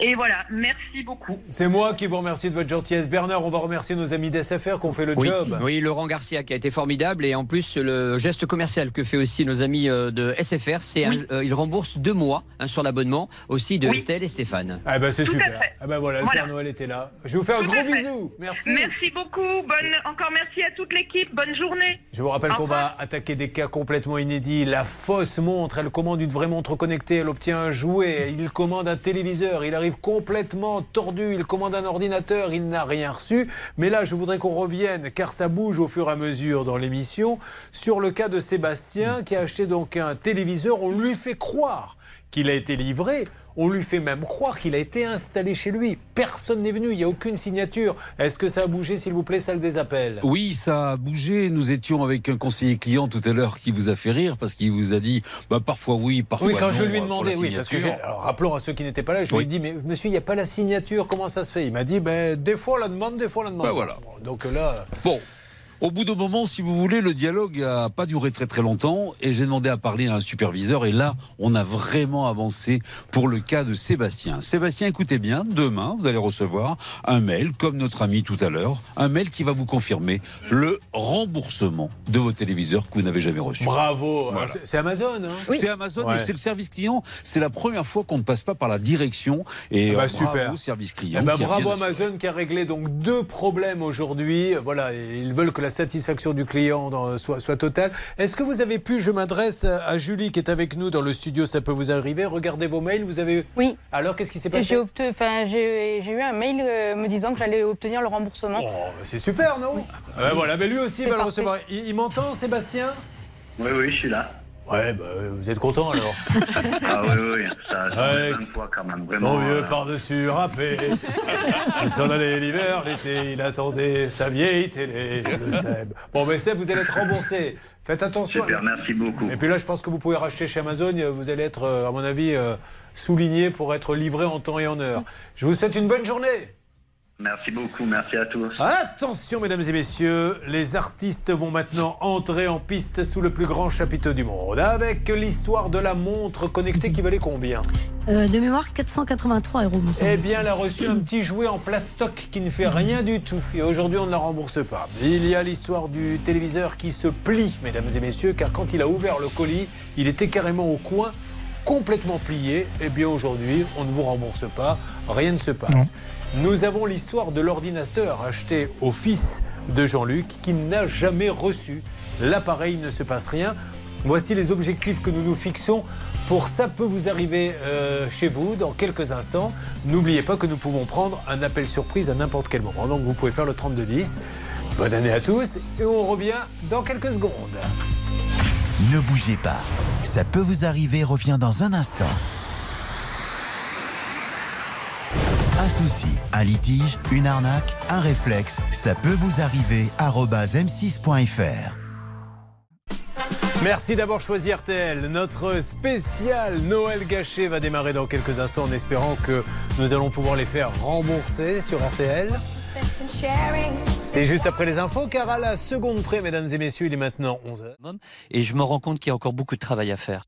Et voilà, merci beaucoup. c'est moi qui vous remercie de votre gentillesse. Bernard, on va remercier nos amis d'SFR qui ont fait le Oui, job. oui, Laurent Garcia qui a été formidable et en plus le geste commercial que fait aussi nos amis euh, de SFR, c'est un- euh, ils remboursent deux mois hein, sur l'abonnement aussi de Oui. Estelle et Stéphane. Ah ben c'est super. Ah ben voilà, le. Père Noël était là. Je vous fais un Tout gros bisou. Merci. Merci beaucoup. Bonne, encore merci à toute l'équipe. Bonne journée. Je vous rappelle qu'on va attaquer des cas complètement inédits. La fausse montre, elle commande une vraie montre connectée, elle obtient un jouet, il commande un téléviseur, il arrive complètement tordu, il commande un ordinateur, il n'a rien reçu. Mais là, je voudrais qu'on revienne, car ça bouge au fur et à mesure dans l'émission, sur le cas de Sébastien qui a acheté donc un téléviseur. On lui fait croire qu'il a été livré. On lui fait même croire qu'il a été installé chez lui. Personne n'est venu, il n'y a aucune signature. Est-ce que ça a bougé, s'il vous plaît, salle des appels? Oui, ça a bougé. Nous étions avec un conseiller client tout à l'heure qui vous a fait rire parce qu'il vous a dit bah, parfois oui, parfois Oui, quand non, je lui ai demandé, oui, parce que alors, rappelons à ceux qui n'étaient pas là, je lui ai dit, mais monsieur, il n'y a pas la signature, comment ça se fait? Il m'a dit, ben, des fois on la demande, des fois on la demande. Ben voilà. Bon, Donc là, Bon. Au bout d'un moment, si vous voulez, le dialogue n'a pas duré très très longtemps et j'ai demandé à parler à un superviseur et là, on a vraiment avancé pour le cas de Sébastien. Sébastien, écoutez bien, demain, vous allez recevoir un mail, comme notre ami tout à l'heure, un mail qui va vous confirmer le remboursement de vos téléviseurs que vous n'avez jamais reçus. bravo. Voilà. Alors, c'est- Amazon, hein C'est Amazon Ouais. et c'est le service client. C'est la première fois qu'on ne passe pas par la direction. Et Ah bah, euh, super. bravo, service client. Eh ben, qui a bravo. Amazon qui a réglé donc deux problèmes aujourd'hui. Voilà, ils veulent que la satisfaction du client dans- soit, soit totale. Est-ce que vous avez pu, je m'adresse à Julie qui est avec nous dans le studio, ça peut vous arriver. Regardez vos mails, vous avez. Oui. Alors qu'est-ce qui s'est J'ai passé enfin, j'ai- j'ai eu un mail euh, me disant que j'allais obtenir le remboursement. Oh, C'est super, non? Euh, Voilà, mais lui aussi va le parfait. recevoir. Il, il m'entend, Sébastien? Oui, oui, je suis là. Ouais, bah, vous êtes content alors Ah oui, oui. Ça, ça Ouais, fait 20 fois quand même, vraiment. Son vieux euh, par-dessus râpé. il s'en allait l'hiver, l'été, il attendait sa vieille télé, le Seb. Bon, mais Seb, vous allez être remboursé. Faites attention. Super, merci beaucoup. Et puis là, je pense que vous pouvez racheter chez Amazon. Vous allez être, euh, à mon avis, euh, souligné pour être livré en temps et en heure. Je vous souhaite une bonne journée. Merci beaucoup, merci à tous. Attention, mesdames et messieurs, les artistes vont maintenant entrer en piste sous le plus grand chapiteau du monde, avec l'histoire de la montre connectée qui valait combien? Euh, de mémoire, 483 euros, Eh bien, elle a reçu un petit jouet en plastoc qui ne fait rien du tout. Et aujourd'hui, on ne la rembourse pas. Il y a l'histoire du téléviseur qui se plie, mesdames et messieurs, car quand il a ouvert le colis, il était carrément au coin, complètement plié. Eh bien, aujourd'hui, on ne vous rembourse pas. Rien ne se passe. Nous avons l'histoire de l'ordinateur acheté au fils de Jean-Luc qui n'a jamais reçu. L'appareil ne se passe rien. Voici les objectifs que nous nous fixons pour ça peut vous arriver euh, chez vous dans quelques instants. N'oubliez pas que nous pouvons prendre un appel surprise à n'importe quel moment. Donc vous pouvez faire le 3210. Bonne année à tous et on revient dans quelques secondes. Ne bougez pas. Ça peut vous arriver revient dans un instant. Un souci, un litige, une arnaque, un réflexe, ça peut vous arriver. arobase m6.fr. Merci d'avoir choisi RTL. Notre spécial Noël gâché va démarrer dans quelques instants en espérant que nous allons pouvoir les faire rembourser sur RTL. C'est juste après les infos car à la seconde près, mesdames et messieurs, il est maintenant 11h. Et je me rends compte qu'il y a encore beaucoup de travail à faire.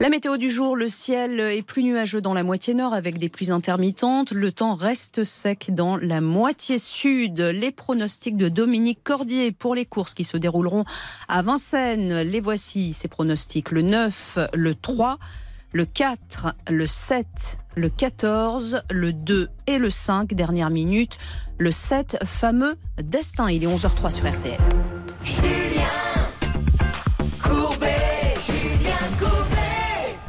La météo du jour, le ciel est plus nuageux dans la moitié nord avec des pluies intermittentes. Le temps reste sec dans la moitié sud. Les pronostics de Dominique Cordier pour les courses qui se dérouleront à Vincennes. Les voici, ces pronostics. Le 9, le 3, le 4, le 7, le 14, le 2 et le 5, dernière minute. Le 7, fameux destin. Il est 11h03 sur RTL.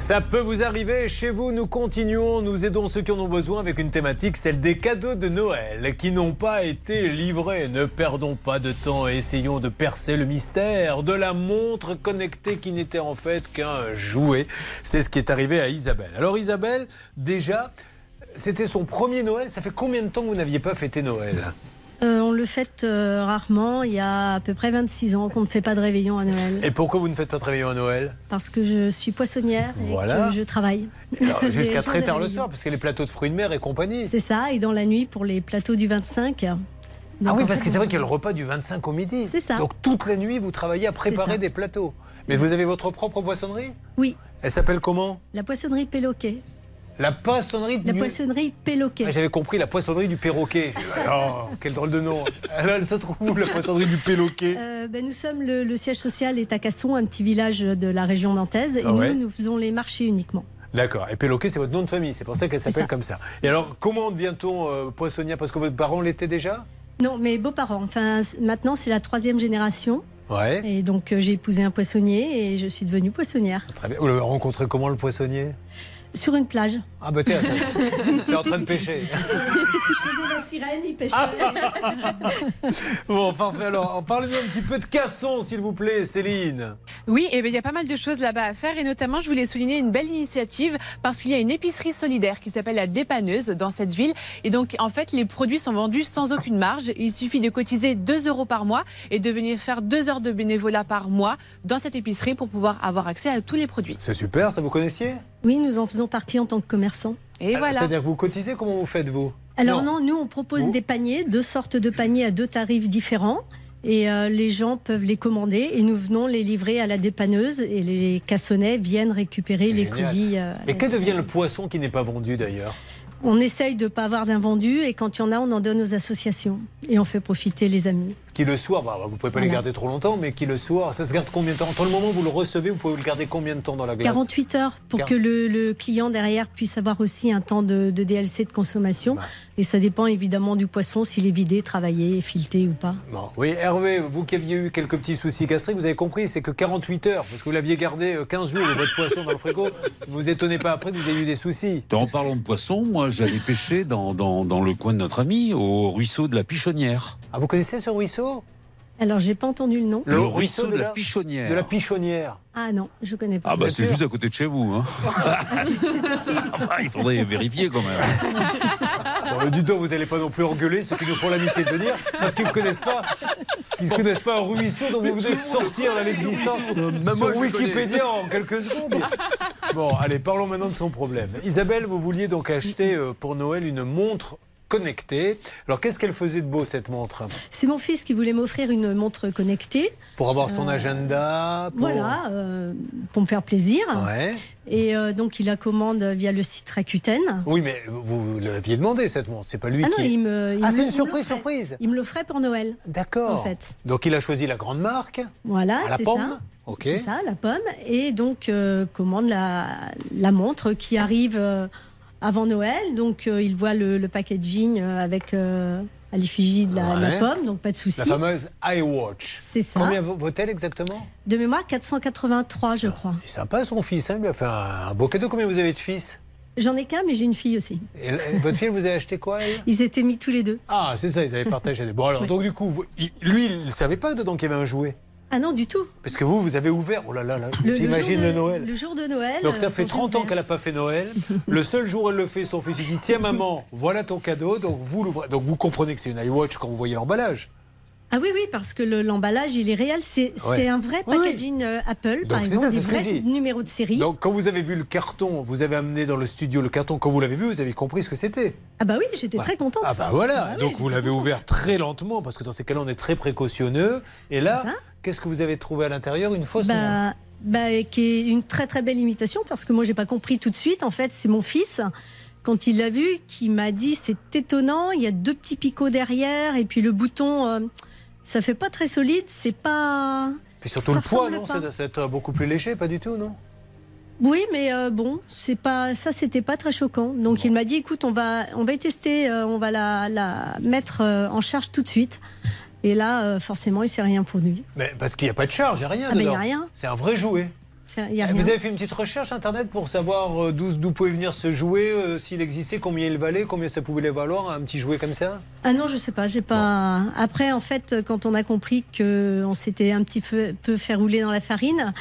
Ça peut vous arriver chez vous. Nous continuons, nous aidons ceux qui en ont besoin avec une thématique, celle des cadeaux de Noël qui n'ont pas été livrés. Ne perdons pas de temps essayons de percer le mystère de la montre connectée qui n'était en fait qu'un jouet. C'est ce qui est arrivé à Isabelle. Alors Isabelle, déjà, c'était son premier Noël. Ça fait combien de temps que vous n'aviez pas fêté Noël? Euh, on le fête euh, rarement. Il y a à peu près 26 ans qu'on ne fait pas de réveillon à Noël. Et pourquoi vous ne faites pas de réveillon à Noël? Parce que je suis poissonnière et Voilà. que je travaille. Jusqu'à très tard le soir, parce que les plateaux de fruits de mer et compagnie. C'est ça, et dans la nuit pour les plateaux du 25. Ah Donc, oui, en parce fait, que c'est vrai qu'il y a le repas du 25 au midi. C'est ça. Donc toute la nuit, vous travaillez à préparer des plateaux. Mais vous avez votre propre poissonnerie? Oui, Elle s'appelle comment? La poissonnerie Péloquet. La poissonnerie La poissonnerie Péloquet. Ah, J'avais compris la poissonnerie du perroquet. Dit, Oh, quel drôle de nom. Alors, elle se trouve où, la poissonnerie du perroquet Euh, ben, nous sommes le, le siège social est à Casson, un petit village de la région nantaise, et Ah ouais. nous, nous faisons les marchés uniquement. D'accord. Et perroquet, c'est votre nom de famille. C'est pour ça qu'elle s'appelle comme ça. Et alors, comment devient-on euh, poissonnière? Parce que votre parent l'était déjà? Non, mes beaux-parents. Enfin, maintenant, c'est la troisième génération. Ouais. Et donc, euh, j'ai épousé un poissonnier et je suis devenue poissonnière. Très bien. Vous l'avez rencontré comment, le poissonnier? Sur une plage. Ah bah t'es. T'es en train de pêcher. Je faisais la sirène, il pêchait. Bon, parfait. Alors, parlez-nous un petit peu de Casson, s'il vous plaît, Céline. Oui, et bien il y a pas mal de choses là-bas à faire et notamment je voulais souligner une belle initiative parce qu'il y a une épicerie solidaire qui s'appelle la Dépanneuse dans cette ville et donc en fait les produits sont vendus sans aucune marge. Il suffit de cotiser 2 euros par mois et de venir faire 2 heures de bénévolat par mois dans cette épicerie pour pouvoir avoir accès à tous les produits. C'est super, ça vous connaissiez? Oui, nous en faisons partie en tant que commerçants. Et Alors, C'est-à-dire que vous cotisez, comment vous faites, vous? Alors non, nous on propose des paniers, deux sortes de paniers à deux tarifs différents. Et euh, les gens peuvent les commander et nous venons les livrer à la dépanneuse et les cassonnets viennent récupérer les Génial. colis. euh, Et que devient le poisson qui n'est pas vendu, d'ailleurs? On essaye de ne pas avoir d'invendus et quand il y en a, on en donne aux associations et on fait profiter les amis. Qui le soir, bah, vous pouvez pas les garder trop longtemps, mais qui le soir, ça se garde combien de temps? Entre le moment où vous le recevez, vous pouvez le garder combien de temps dans la glace? 48 heures pour que le, le client derrière puisse avoir aussi un temps de, de DLC de consommation. Bah. Et ça dépend évidemment du poisson, s'il est vidé, travaillé, fileté ou pas. Bon, oui, Hervé, vous qui aviez eu quelques petits soucis gastriques, vous avez compris, c'est que 48 heures, parce que vous l'aviez gardé euh, 15 jours, votre poisson dans le frigo, vous étonnez pas après que vous ayez eu des soucis? En parlant de poisson, moi j'allais pêcher dans, dans, dans le coin de notre ami, au ruisseau de la Pichonnière. Ah, vous connaissez ce ruisseau? Alors, j'ai pas entendu le nom. Le, ruisseau de, la Pichonnière. De la Pichonnière. Ah non, je connais pas. Ah bah c'est juste à côté de chez vous. Hein. Enfin, il faudrait vérifier quand même. Bon, dites donc, vous n'allez pas non plus engueuler ceux qui nous font l'amitié de venir, parce qu'ils ne connaissent pas, ils connaissent pas un ruisseau dont vous venez sortir là, l'existence sur Wikipédia en quelques secondes. Bon, allez, parlons maintenant de son problème. Isabelle, vous vouliez donc acheter euh, pour Noël une montre connectée. Alors, qu'est-ce qu'elle faisait de beau cette montre? C'est mon fils qui voulait m'offrir une montre connectée. Pour avoir son Euh, agenda pour... Voilà, euh, pour me faire plaisir. Ouais. Et euh, donc, il la commande via le site Rakuten. Oui, mais vous, vous l'aviez demandé cette montre, c'est pas lui Ah qui. non, il me. il ah, c'est une surprise, surprise. Il me l'offrait pour Noël. D'accord. En fait. Donc il a choisi la grande marque. Voilà, À la c'est pomme ça. Ok. C'est ça, la pomme. Et donc, commande la, la montre qui arrive avant Noël. Donc, euh, il voit le, le packaging euh, avec euh, à l'effigie de la, pomme, donc pas de souci. La fameuse iWatch. C'est ça. Combien vaut- vaut-elle exactement? De mémoire, 483, je crois. C'est sympa son fils, hein, il lui a fait un, un beau cadeau. Combien vous avez de fils? J'en ai qu'un, mais j'ai une fille aussi. et, votre fille, vous avez acheté quoi elle? Ils étaient mis tous les deux. Ah, c'est ça, ils avaient partagé. Bon alors, donc du coup, vous- lui, il ne savait pas dedans qu'il y avait un jouet? Ah non, du tout. Parce que vous, vous avez ouvert. Oh là là, là j'imagine le, Noël. Le jour de Noël. Donc ça euh, fait quand 30 j'ai ans qu'elle n'a pas fait Noël. Le seul jour où elle le fait, son fils lui dit Tiens maman, voilà ton cadeau. Donc vous. Donc vous comprenez que c'est une iWatch quand vous voyez l'emballage. Ah oui, oui, parce que le- l'emballage, il est réel. C'est Ouais. c'est un vrai packaging euh, Apple, Donc par exemple, ça, dis. numéros de série. Donc quand vous avez vu le carton, vous avez amené dans le studio le carton. Quand vous l'avez vu, vous avez compris ce que c'était. Ah bah oui, j'étais Ouais. très contente. Ah bah voilà. Ah Donc vous l'avez ouvert très lentement parce que dans ces cas-là, on est très précautionneux. Et là, qu'est-ce que vous avez trouvé à l'intérieur Une fausse. Bah, bah, qui est une très très belle imitation parce que moi j'ai pas compris tout de suite. En fait, c'est mon fils quand il l'a vu qui m'a dit c'est étonnant. Il y a deux petits picots derrière et puis le bouton, euh, ça fait pas très solide. C'est pas. Puis surtout ça le poids, non doit être beaucoup plus léger, pas du tout, non? Oui, mais euh, bon, c'est pas ça, c'était pas très choquant. Donc il m'a dit, écoute, on va, on va y tester, euh, on va la, la mettre euh, en charge tout de suite. Et là, euh, forcément, il s'est rien produit. Mais parce qu'il n'y a pas de charge, il n'y a rien Ah, mais il y dedans. a rien. C'est un vrai jouet. Y a Eh, rien. Vous avez fait une petite recherche internet pour savoir euh, d'où pouvait venir ce jouet, euh, s'il existait, combien il valait, combien ça pouvait les valoir, un petit jouet comme ça? Ah non, je sais pas, j'ai pas. Après, en fait, quand on a compris que on s'était un petit peu, fait rouler dans la farine,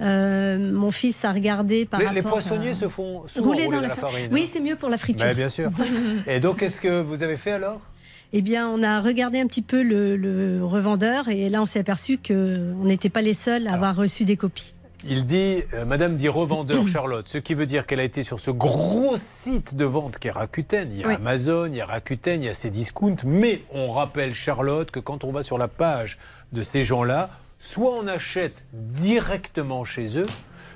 euh, mon fils a regardé par les, rapport. les poissonniers à- se font souvent rouler, dans, la farine. Oui, hein. c'est mieux pour la friture. Bah, bien sûr. Et donc, qu'est-ce que vous avez fait alors? Eh bien, on a regardé un petit peu le, le revendeur et là, on s'est aperçu que on n'était pas les seuls à avoir reçu des copies. Il dit, euh, Madame dit revendeur Charlotte, ce qui veut dire qu'elle a été sur ce gros site de vente qui est Rakuten. Il y a Oui. Amazon, il y a Rakuten, il y a ces discounts. Mais on rappelle Charlotte que quand on va sur la page de ces gens-là, soit on achète directement chez eux,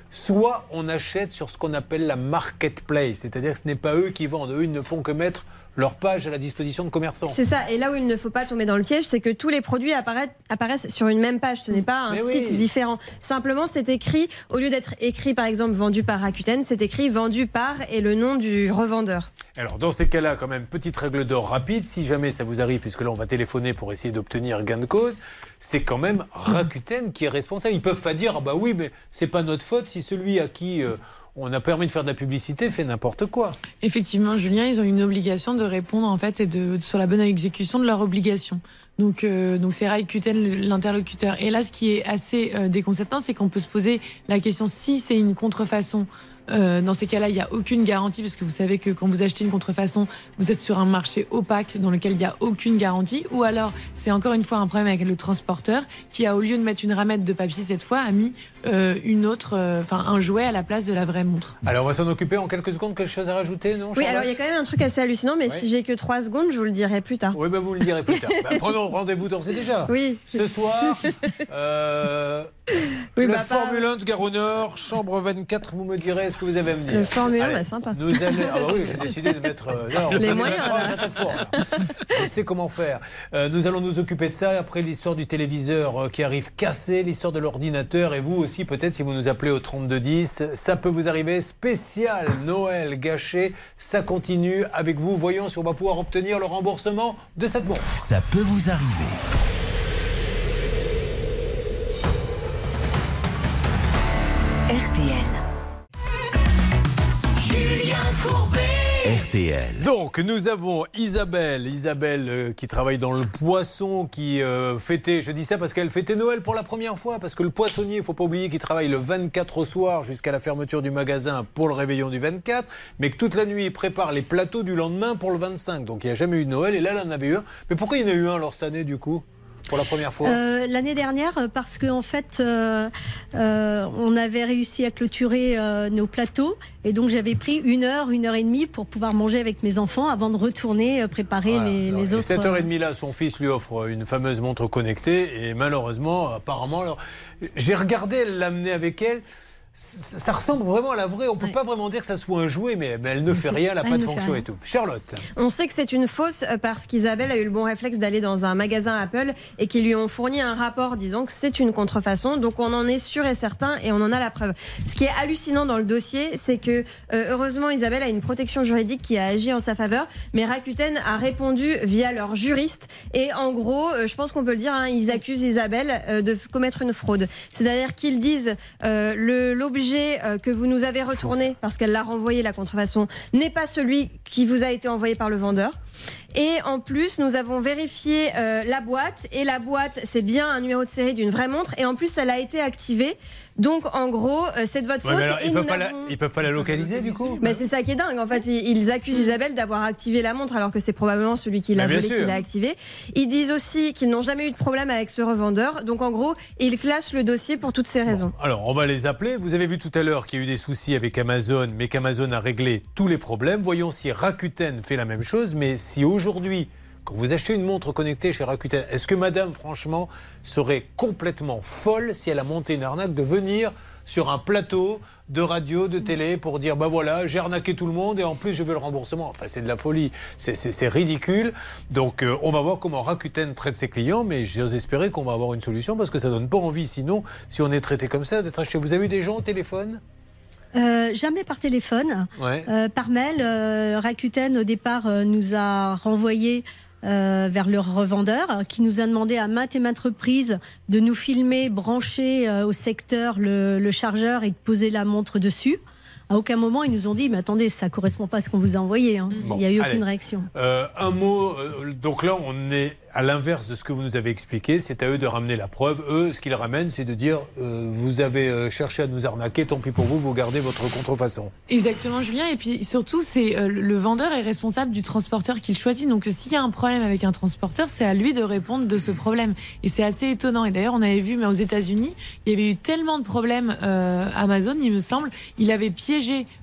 soit on achète sur ce qu'on appelle la marketplace. C'est-à-dire que ce n'est pas eux qui vendent. Eux, ils ne font que mettre leur page à la disposition de commerçants. C'est ça. Et là où il ne faut pas tomber dans le piège, c'est que tous les produits apparaissent, apparaissent sur une même page. Ce n'est pas un Mais oui. site différent. Simplement, c'est écrit, au lieu d'être écrit par exemple vendu par Rakuten, c'est écrit vendu par et le nom du revendeur. Alors, dans ces cas-là, quand même, petite règle d'or rapide, si jamais ça vous arrive, puisque là, on va téléphoner pour essayer d'obtenir gain de cause, c'est quand même Rakuten qui est responsable. Ils peuvent pas dire, ah bah oui, mais c'est pas notre faute si celui à qui euh, on a permis de faire de la publicité, fait n'importe quoi. Effectivement, Julien, ils ont une obligation de répondre en fait et de sur la bonne exécution de leur obligation. Donc, euh, donc c'est l'interlocuteur. Et là, ce qui est assez euh, déconcertant, c'est qu'on peut se poser la question si c'est une contrefaçon. Euh, dans ces cas-là, il n'y a aucune garantie parce que vous savez que quand vous achetez une contrefaçon, vous êtes sur un marché opaque dans lequel il n'y a aucune garantie. Ou alors, c'est encore une fois un problème avec le transporteur qui a, au lieu de mettre une ramette de papier cette fois, a mis euh, une autre, euh, enfin un jouet à la place de la vraie montre. Alors on va s'en occuper en quelques secondes. Quelque chose à rajouter, non Oui, alors il y a quand même un truc assez hallucinant, mais Oui. si j'ai que 3 secondes, je vous le dirai plus tard. Oui, ben vous le direz plus tard. Ben, prenons rendez-vous d'ores et déjà. Oui. Ce soir, euh, Oui, le bah, Formule 1 de Gare au Nord, chambre 24, vous me direz ce que vous avez à me dire. Le Formule 1, Allez, bah, sympa. Nous allons... Ah bah oui, j'ai décidé de mettre... euh, non, Les 2023, moyens. Je sais comment faire. Euh, nous allons nous occuper de ça après l'histoire du téléviseur euh, qui arrive cassé, l'histoire de l'ordinateur et vous aussi peut-être si vous nous appelez au 3210, ça peut vous arriver. Spécial Noël gâché, ça continue avec vous. Voyons si on va pouvoir obtenir le remboursement de cette montre. Ça peut vous arriver. Donc, nous avons Isabelle, Isabelle euh, qui travaille dans le poisson, qui euh, fêtait, je dis ça parce qu'elle fêtait Noël pour la première fois, parce que le poissonnier, il faut pas oublier qu'il travaille le 24 au soir jusqu'à la fermeture du magasin pour le réveillon du 24, mais que toute la nuit, il prépare les plateaux du lendemain pour le 25. Donc, il n'y a jamais eu de Noël, et là, elle en avait eu un. Mais pourquoi il y en a eu un alors cette année, du coup? Pour la première fois Euh, L'année dernière, parce qu'en fait, euh, euh, on avait réussi à clôturer nos plateaux. Et donc, j'avais pris une heure, une heure et demie pour pouvoir manger avec mes enfants avant de retourner préparer les, et autres. cette heure et demie là, son fils lui offre une fameuse montre connectée et malheureusement, apparemment, j'ai regardé l'amener avec elle. Ça, ressemble vraiment à la vraie. On peut pas vraiment dire que ça soit un jouet, mais, elle ne fait rien, elle n'a pas de ne fonction et tout. Charlotte. On sait que c'est une fausse euh, parce qu'Isabelle a eu le bon réflexe d'aller dans un magasin Apple et qu'ils lui ont fourni un rapport disant que c'est une contrefaçon. Donc on en est sûr et certain et on en a la preuve. Ce qui est hallucinant dans le dossier, c'est que euh, heureusement Isabelle a une protection juridique qui a agi en sa faveur, mais Rakuten a répondu via leur juriste et en gros, euh, je pense qu'on peut le dire, hein, ils accusent Isabelle de commettre une fraude. C'est-à-dire qu'ils disent euh, le- l'objet euh, que vous nous avez retourné parce qu'elle l'a renvoyé la contrefaçon n'est pas celui qui vous a été envoyé par le vendeur. Et en plus, nous avons vérifié euh, la boîte et la boîte, c'est bien un numéro de série d'une vraie montre et en plus, elle a été activée. Donc, en gros, euh, c'est de votre Ouais, faute. mais alors, et ils nous peuvent pas la- n'avons- ils peuvent pas la localiser du coup mais c'est ça qui est dingue. En fait, ils ils accusent Isabelle d'avoir activé la montre alors que c'est probablement celui qui l'a Mais bien volé qui l'a activé. Ils disent aussi qu'ils n'ont jamais eu de problème avec ce revendeur. Donc en gros, ils classent le dossier pour toutes ces raisons. Alors, on va les appeler. Vous avez vu tout à l'heure qu'il y a eu des soucis avec Amazon, mais qu'Amazon a réglé tous les problèmes. Voyons si Rakuten fait la même chose. Mais si aujourd'hui, quand vous achetez une montre connectée chez Rakuten, est-ce que madame, franchement, serait complètement folle si elle a monté une arnaque de venir sur un plateau de radio, de télé pour dire bah voilà, j'ai arnaqué tout le monde et en plus je veux le remboursement. Enfin, c'est de la folie, c'est ridicule. Donc, euh, on va voir comment Rakuten traite ses clients, mais j'ose espérer qu'on va avoir une solution parce que ça donne pas envie, sinon, si on est traité comme ça, d'être chez vous. avez eu des gens au téléphone? Euh, jamais par téléphone. Ouais. Euh, par mail, euh, Rakuten au départ euh, nous a renvoyé euh, vers leur revendeur qui nous a demandé à maintes et maintes reprises de nous filmer, brancher euh, au secteur le, le chargeur et de poser la montre dessus. À aucun moment ils nous ont dit mais attendez ça correspond pas à ce qu'on vous a envoyé. hein. Bon, Il n'y a eu allez. aucune réaction. Euh, un mot, euh, donc là on est à l'inverse de ce que vous nous avez expliqué, c'est à eux de ramener la preuve. Eux, ce qu'ils ramènent, c'est de dire euh, vous avez euh, cherché à nous arnaquer, tant pis pour vous, vous gardez votre contrefaçon. Exactement, Julien. Et puis surtout, c'est euh, le vendeur est responsable du transporteur qu'il choisit. Donc, s'il y a un problème avec un transporteur, c'est à lui de répondre de ce problème. Et c'est assez étonnant. Et d'ailleurs, on avait vu, mais aux États-Unis, il y avait eu tellement de problèmes. euh, Amazon, il me semble, il avait piégé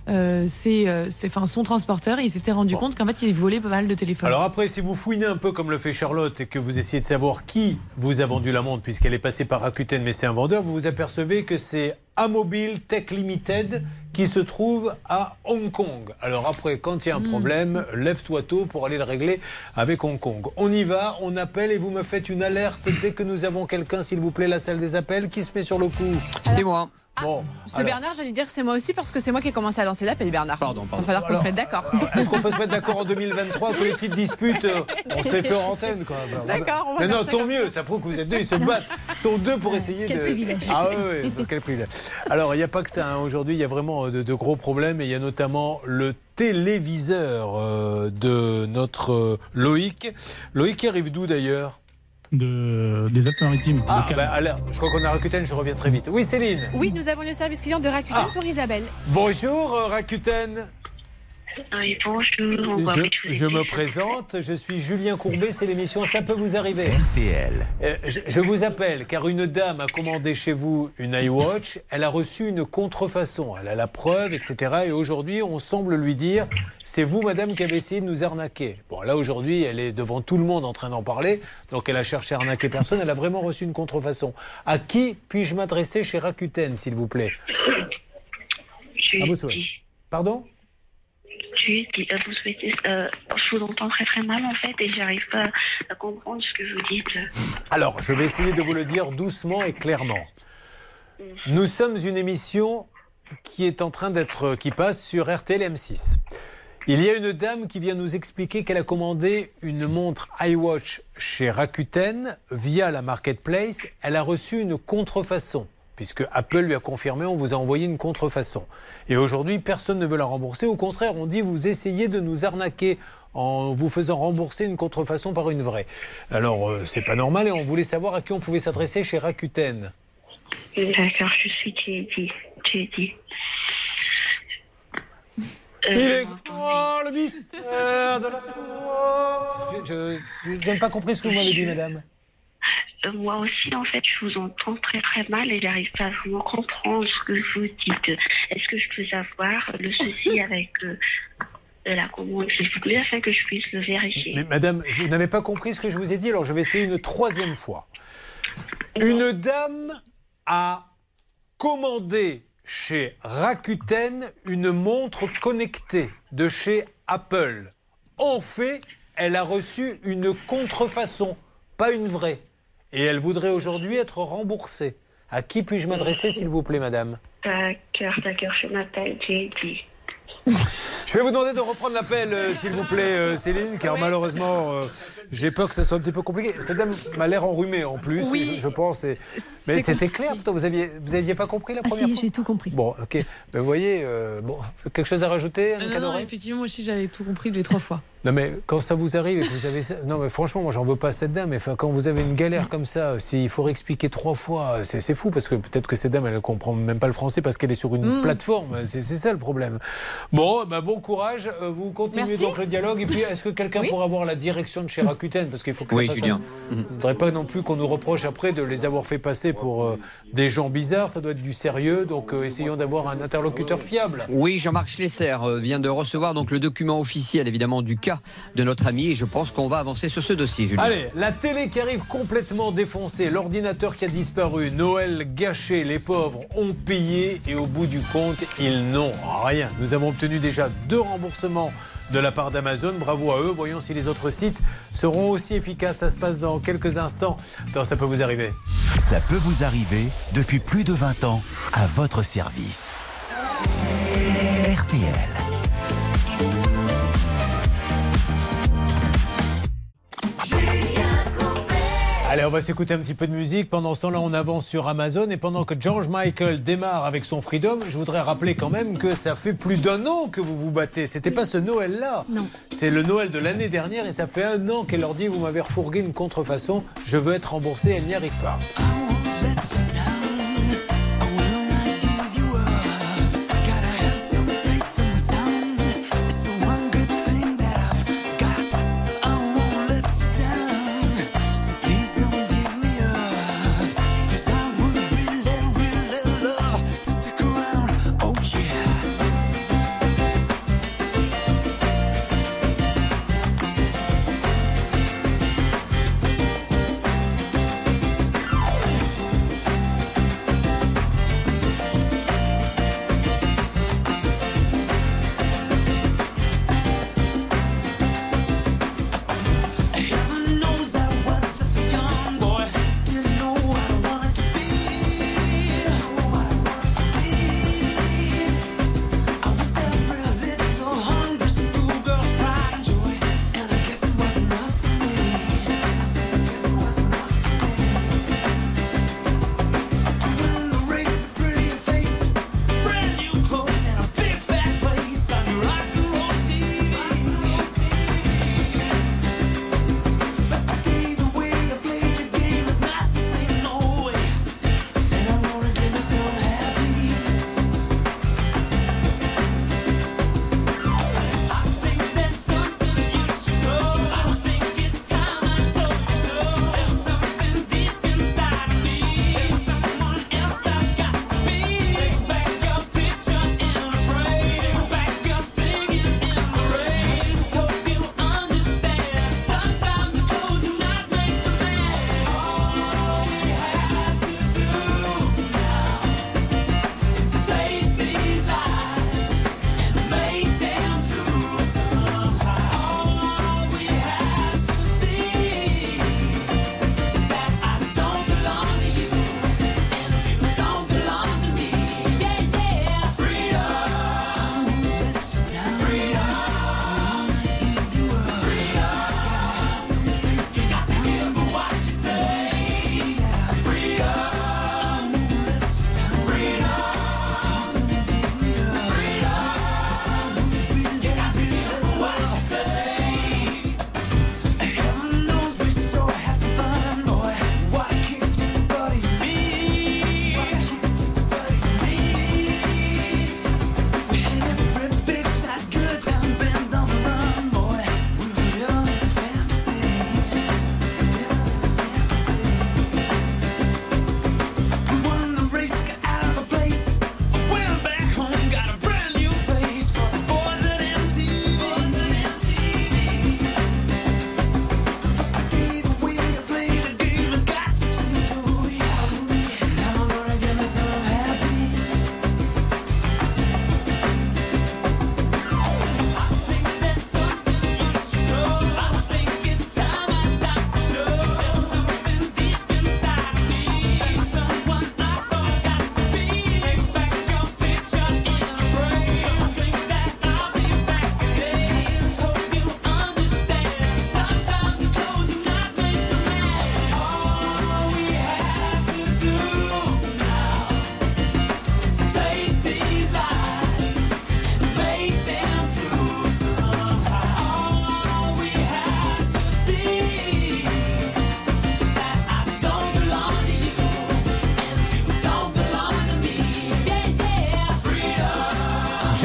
euh, ses, euh, ses- enfin, son transporteur et il s'était rendu compte qu'en fait, il volait pas mal de téléphones. Alors après, si vous fouinez un peu comme le fait Charlotte et que vous essayez de savoir qui vous a vendu la montre, puisqu'elle est passée par Rakuten, mais c'est un vendeur, vous vous apercevez que c'est Amobile Tech Limited qui se trouve à Hong Kong. Alors après, quand il y a un problème, lève-toi tôt pour aller le régler avec Hong Kong. On y va, on appelle et vous me faites une alerte dès que nous avons quelqu'un, s'il vous plaît, la salle des appels, qui se met sur le coup? C'est moi. Bon, C'est alors, Bernard, j'allais dire que c'est moi aussi parce que c'est moi qui ai commencé à lancer l'appel, Bernard. Pardon, Il va falloir qu'on se mette d'accord. Est-ce qu'on peut se mettre d'accord en 2023 que les petites disputes, euh, on s'est fait en antenne quand même D'accord, on va Mais non, ça tant comme mieux, ça prouve que vous êtes deux, ils se battent. Ils sont deux pour essayer Quel de. privilège. Ah oui, oui, quel privilège. Alors, il n'y a pas que ça. hein. Aujourd'hui, il y a vraiment euh, de, de gros problèmes et il y a notamment le téléviseur euh, de notre euh, Loïc. Loïc arrive d'où d'ailleurs? De, des Alpes-Maritimes. Ah, bah, alors, je crois qu'on a Rakuten, je reviens très vite. Oui, Céline. Oui, nous avons le service client de Rakuten Ah. pour Isabelle. Bonjour euh, Rakuten. Oui, bonjour. on va Je, me présente, je suis Julien Courbet, c'est l'émission Ça peut vous arriver. RTL. Euh, je, je vous appelle car une dame a commandé chez vous une iWatch, elle a reçu une contrefaçon, elle a la preuve, etc. Et aujourd'hui, on semble lui dire, c'est vous, madame, qui avez essayé de nous arnaquer. Bon, là, aujourd'hui, elle est devant tout le monde en train d'en parler, donc elle a cherché à arnaquer personne, elle a vraiment reçu une contrefaçon. À qui puis-je m'adresser chez Rakuten, s'il vous plaît? À vos lui souhaits. Pardon? Euh, euh, je vous entends très très mal en fait et j'arrive pas à comprendre ce que vous dites. Alors, je vais essayer de vous le dire doucement et clairement. Nous sommes une émission qui est en train d'être, qui passe sur RTL M6. Il y a une dame qui vient nous expliquer qu'elle a commandé une montre iWatch chez Rakuten via la marketplace. Elle a reçu une contrefaçon puisque Apple lui a confirmé on vous a envoyé une contrefaçon. Et aujourd'hui, personne ne veut la rembourser. Au contraire, on dit vous essayez de nous arnaquer en vous faisant rembourser une contrefaçon par une vraie. Alors, euh, c'est pas normal et on voulait savoir à qui on pouvait s'adresser chez Rakuten. D'accord, je suis Teddy. Teddy. Il est oh, le mystère de la Je je- je n'ai pas compris ce que vous m'avez dit, madame. Euh, moi aussi, en fait, je vous entends très très mal et j'arrive pas à vraiment comprendre ce que vous dites. Est-ce que je peux savoir le souci avec euh, la commande, s'il vous plaît, afin que je puisse le vérifier? Mais madame, vous n'avez pas compris ce que je vous ai dit, alors je vais essayer une troisième fois. Une dame a commandé chez Rakuten une montre connectée de chez Apple. En fait, elle a reçu une contrefaçon, pas une vraie. Et elle voudrait aujourd'hui être remboursée. À qui puis-je m'adresser, s'il vous plaît, madame? D'accord, d'accord, je m'appelle Teddy. Je vais vous demander de reprendre l'appel, euh, s'il vous plaît, euh, Céline, car malheureusement, euh, j'ai peur que ça soit un petit peu compliqué. Cette dame m'a l'air enrumée en plus, Oui. je, je pense. et- Mais c'était clair, pourtant, vous aviez, vous aviez pas compris la Ah première si, fois j'ai tout compris. Bon, ok. Ben, vous voyez, bon, quelque chose à rajouter, Anne non, non, effectivement, moi aussi j'avais tout compris les trois fois. Non, mais quand ça vous arrive et que vous avez ça. Non, mais franchement, moi, j'en veux pas à cette dame. Mais enfin, quand vous avez une galère comme ça, s'il faut réexpliquer trois fois, c'est fou parce que peut-être que cette dame, elle ne comprend même pas le français parce qu'elle est sur une Mm. plateforme. C'est c'est ça le problème. Bon, bah, bon courage. Euh, Vous continuez Merci. donc le dialogue. Et puis, est-ce que quelqu'un pourrait avoir la direction de chez Rakuten Parce qu'il faut que ça Oui, fasse un- Julien. Je ne voudrais pas non plus qu'on nous reproche après de les avoir fait passer pour euh, des gens bizarres. Ça doit être du sérieux. Donc, euh, essayons d'avoir un interlocuteur fiable. Oui, Jean-Marc Schlesser vient de recevoir donc le document officiel évidemment du cas de notre ami et je pense qu'on va avancer sur ce dossier, Julien. Allez, la télé qui arrive complètement défoncée, l'ordinateur qui a disparu, Noël gâché, les pauvres ont payé et au bout du compte, ils n'ont rien. Nous avons obtenu déjà deux remboursements de la part d'Amazon. Bravo à eux. Voyons si les autres sites seront aussi efficaces. Ça se passe dans quelques instants. Ça peut vous arriver. Ça peut vous arriver depuis plus de 20 ans à votre service. RTL. Allez, on va s'écouter un petit peu de musique. Pendant ce temps-là, on avance sur Amazon. Et pendant que George Michael démarre avec son Freedom, je voudrais rappeler quand même que ça fait plus d'un an que vous vous battez. C'était pas ce Noël-là. Non. C'est le Noël de l'année dernière et ça fait un an qu'elle leur dit Vous m'avez refourgué une contrefaçon, je veux être remboursée. Elle n'y arrive pas.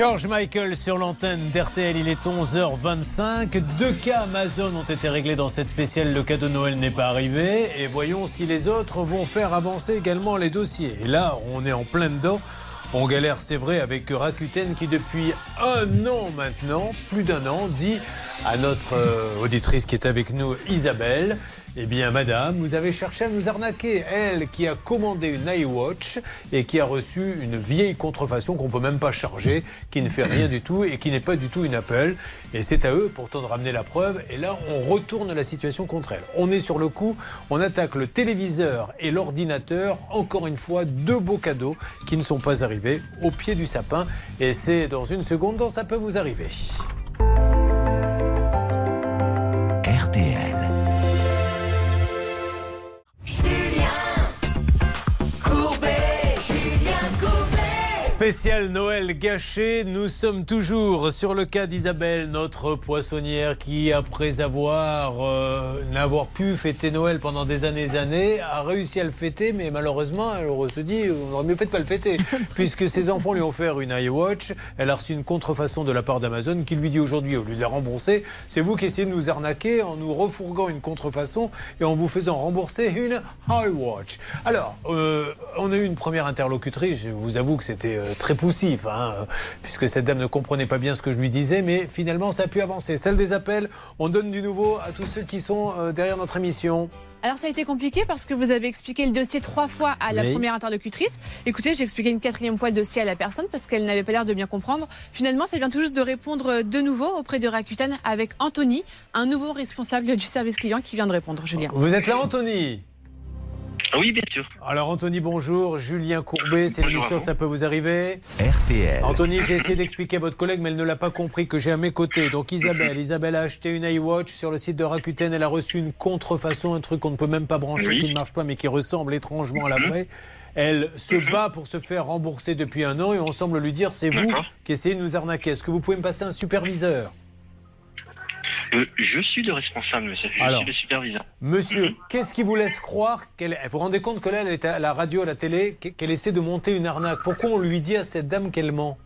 George Michael sur l'antenne d'RTL, il est 11h25. Deux cas Amazon ont été réglés dans cette spéciale. Le cas de Noël n'est pas arrivé. Et voyons si les autres vont faire avancer également les dossiers. Et là, on est en plein dedans. On galère, c'est vrai, avec Rakuten qui, depuis un an maintenant, plus d'un an, dit à notre euh, auditrice qui est avec nous, Isabelle, eh bien, madame, vous avez cherché à nous arnaquer. Elle qui a commandé une iWatch et qui a reçu une vieille contrefaçon qu'on peut même pas charger, qui ne fait rien du tout et qui n'est pas du tout une Apple. Et c'est à eux pourtant de ramener la preuve. Et là, on retourne la situation contre elle. On est sur le coup, on attaque le téléviseur et l'ordinateur. Encore une fois, deux beaux cadeaux qui ne sont pas arrivés au pied du sapin. Et c'est dans une seconde dont ça peut vous arriver. Spécial Noël gâché, nous sommes toujours sur le cas d'Isabelle, notre poissonnière qui, après avoir euh, n'avoir pu fêter Noël pendant des années et années, a réussi à le fêter, mais malheureusement, elle se dit, on aurait mieux fait de pas le fêter, puisque ses enfants lui ont offert une iWatch, elle a reçu une contrefaçon de la part d'Amazon qui lui dit aujourd'hui, au lieu de la rembourser, c'est vous qui essayez de nous arnaquer en nous refourguant une contrefaçon et en vous faisant rembourser une iWatch. Alors, euh, on a eu une première interlocutrice, je vous avoue que c'était euh, très poussif, hein, euh, puisque cette dame ne comprenait pas bien ce que je lui disais, mais finalement ça a pu avancer. Celle des appels, on donne du nouveau à tous ceux qui sont euh, derrière notre émission. Alors ça a été compliqué parce que vous avez expliqué le dossier trois fois à la Oui. première interlocutrice. Écoutez, j'ai expliqué une quatrième fois le dossier à la personne parce qu'elle n'avait pas l'air de bien comprendre. Finalement, ça vient tout juste de répondre de nouveau auprès de Rakuten avec Anthony, un nouveau responsable du service client qui vient de répondre, Julien. Vous êtes là, Anthony? Oui, bien sûr. Alors, Anthony, bonjour. Julien Courbet, c'est l'émission. Ça peut vous arriver RTL. Anthony, j'ai essayé d'expliquer à votre collègue, mais elle ne l'a pas compris que j'ai à mes côtés. Donc Isabelle, Isabelle a acheté une iWatch sur le site de Rakuten. Elle a reçu une contrefaçon, un truc qu'on ne peut même pas brancher, Oui. qui ne marche pas, mais qui ressemble étrangement à la Mhm. vraie. Elle se bat pour se faire rembourser depuis un an et on semble lui dire c'est vous qui essayez de nous arnaquer. Est-ce que vous pouvez me passer un superviseur? Euh, je suis le responsable, monsieur. Je Alors. suis le superviseur. Monsieur, Mhm. qu'est-ce qui vous laisse croire qu'elle. Vous vous rendez compte que là, elle est à la radio, à la télé, qu'elle essaie de monter une arnaque? Pourquoi on lui dit à cette dame qu'elle ment?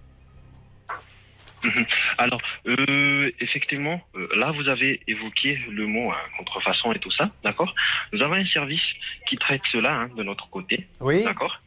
Mhm. Alors, euh, effectivement, euh, là, vous avez évoqué le mot hein, contrefaçon et tout ça, d'accord? Nous avons un service qui traite cela hein, de notre côté, Oui. d'accord?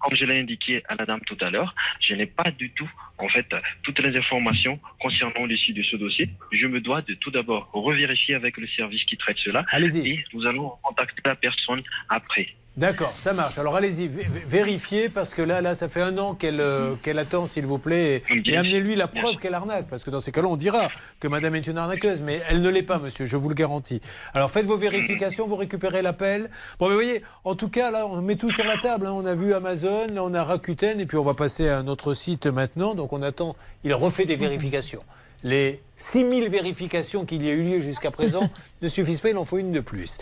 Comme je l'ai indiqué à la dame tout à l'heure, je n'ai pas du tout, en fait, toutes les informations concernant l'issue de ce dossier. Je me dois de tout d'abord revérifier avec le service qui traite cela. Allez-y. Et nous allons contacter la personne après. D'accord, ça marche. Alors allez-y, vé- vé- vérifiez parce que là, là, ça fait un an qu'elle euh, qu'elle attend, s'il vous plaît, et, amenez-lui la preuve qu'elle arnaque, parce que dans ces cas-là, on dira que Madame est une arnaqueuse, mais elle ne l'est pas, monsieur, je vous le garantis. Alors faites vos vérifications, vous récupérez l'appel. Bon, mais vous voyez, en tout cas, là, on met tout sur la table. hein. On a vu Amazon, on a Rakuten, et puis on va passer à notre site maintenant. Donc on attend. Il refait des vérifications. Les 6000 vérifications qu'il y a eu lieu jusqu'à présent ne suffisent pas, il en faut une de plus.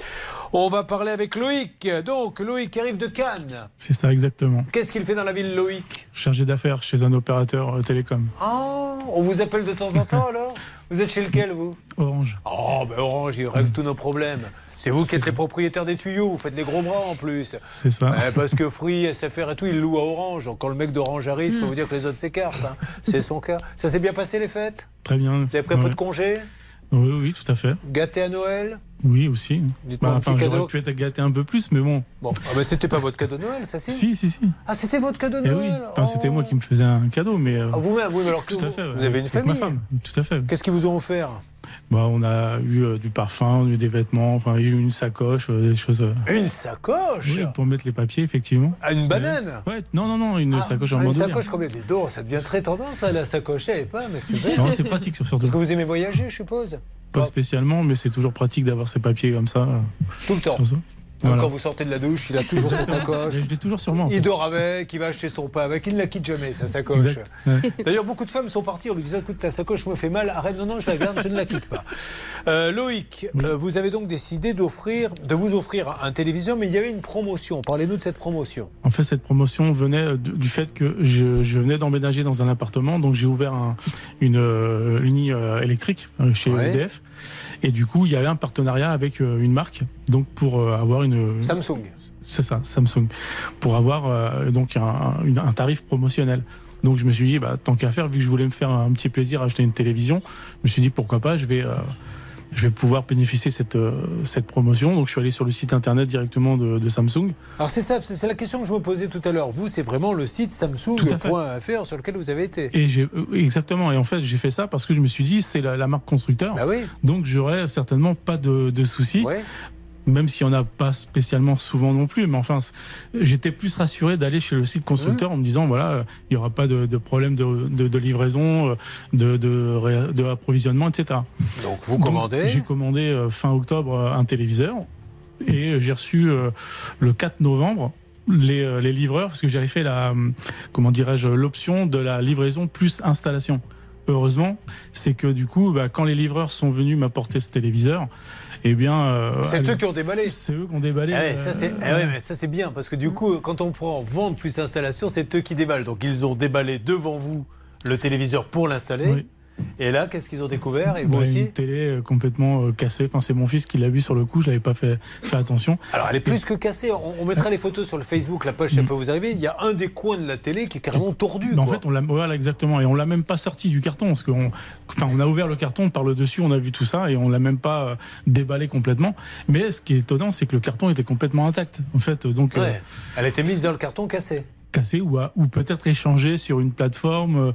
On va parler avec Loïc. Donc, Loïc qui arrive de Cannes. C'est ça, exactement. Qu'est-ce qu'il fait dans la ville, Loïc? Chargé d'affaires chez un opérateur euh, télécom. Ah, on vous appelle de temps en temps alors? Vous êtes chez lequel, vous? Orange. Oh, ben Orange, il règle tous nos problèmes. C'est vous qui êtes les propriétaires des tuyaux, vous faites les gros bras en plus. C'est ça. Parce que Free, SFR et tout, ils louent à Orange. Donc, Quand le mec d'Orange arrive, je peux Hmm. vous dire que les autres s'écartent. hein. C'est son cas. Ça s'est bien passé les fêtes? Très bien. Vous avez pris un peu de congé? Oui, oui, tout à fait. Gâté à Noël? Oui, aussi. Dites-moi un petit enfin, cadeau. pu être gâté un peu plus, mais bon. Bon, ah c'était pas votre cadeau de Noël, ça si? Si, si, si. Ah, c'était votre cadeau de Eh oui. Noël? Enfin, c'était moi qui me faisais un cadeau, mais. euh, Ah, Vous-même, oui, mais alors que tout à vous, fait. vous ouais, avez une famille. ma femme, tout à fait. Qu'est-ce qu'ils vous ont offert? Bah, on a eu euh, du parfum, on a eu des vêtements, enfin, il y a eu une sacoche, euh, des choses. euh, Une sacoche oui, pour mettre les papiers, effectivement. Ah, Une banane? Ouais, non, non, non, une sacoche en Ah, Une sacoche combien Dis donc, ça devient très tendance là, la sacoche, savais pas, mais super. Non, c'est pratique surtout. Parce que vous aimez voyager, je suppose? Pas spécialement, mais c'est toujours pratique d'avoir ces papiers comme ça. Tout le temps. Voilà. Quand vous sortez de la douche, il a toujours sa sacoche. Je l'ai toujours en Il dort avec, il va acheter son pain avec, il ne la quitte jamais, sa sacoche. Ouais. D'ailleurs, beaucoup de femmes sont parties en lui disant Écoute, ta sacoche me fait mal, arrête, non, non, je la garde, je ne la quitte pas. Euh, Loïc, euh, vous avez donc décidé d'offrir, de vous offrir un téléviseur, mais il y avait une promotion. Parlez-nous de cette promotion. En fait, cette promotion venait euh, du fait que je, je venais d'emménager dans un appartement, donc j'ai ouvert un- une euh, ligne euh, électrique chez Ouais. EDF. Et du coup, il y avait un partenariat avec euh, une marque, donc pour euh, avoir une. Samsung. C'est ça, Samsung. Pour avoir euh, donc un, tarif promotionnel. Donc je me suis dit, bah, tant qu'à faire, vu que je voulais me faire un petit plaisir, acheter une télévision, je me suis dit pourquoi pas, je vais, euh, je vais pouvoir bénéficier de cette, euh, cette promotion. Donc je suis allé sur le site internet directement de, de Samsung. Alors c'est ça, c'est la question que je me posais tout à l'heure. Vous, c'est vraiment le site Samsung.fr sur lequel vous avez été. Et euh, exactement. Et en fait, j'ai fait ça parce que je me suis dit, c'est la, la marque constructeur. Bah oui. Donc j'aurais certainement pas de, de soucis. Même s'il n'y en a pas spécialement souvent non plus, mais enfin, j'étais plus rassuré d'aller chez le site constructeur en me disant voilà, il n'y aura pas de, de problème de, de- de livraison, euh, de, approvisionnement, etc. Donc vous commandez J'ai commandé euh, fin octobre euh, un téléviseur et j'ai reçu le 4 novembre les, les livreurs parce que j'avais fait la comment dirais-je l'option de la livraison plus installation. Heureusement, c'est que du coup, bah, quand les livreurs sont venus m'apporter ce téléviseur, eh bien, euh, C'est eux qui ont déballé. C'est eux qui ont déballé. Ah ouais, ça c'est euh, ah ouais, mais ça c'est bien parce que du coup quand on prend vente plus installation c'est eux qui déballent donc ils ont déballé devant vous le téléviseur pour l'installer et là qu'est-ce qu'ils ont découvert et vous bah, aussi Une télé euh, complètement euh, cassée. Enfin, c'est mon fils qui l'a vu sur le coup. Je l'avais pas fait, fait attention. alors elle est plus que cassée on, on mettra les photos sur le Facebook la page ça peut vous arriver il y a un des coins de la télé qui est carrément tordu Mais en quoi. fait, on l'a voilà exactement, et on l'a même pas sorti du carton, parce qu'on, enfin, on a ouvert le carton par le dessus, on a vu tout ça, et on l'a même pas euh, déballé complètement. Mais ce qui est étonnant, c'est que le carton était complètement intact, en fait, donc euh, elle était mise dans le carton cassé ou, à- ou peut-être échangé sur une plateforme euh,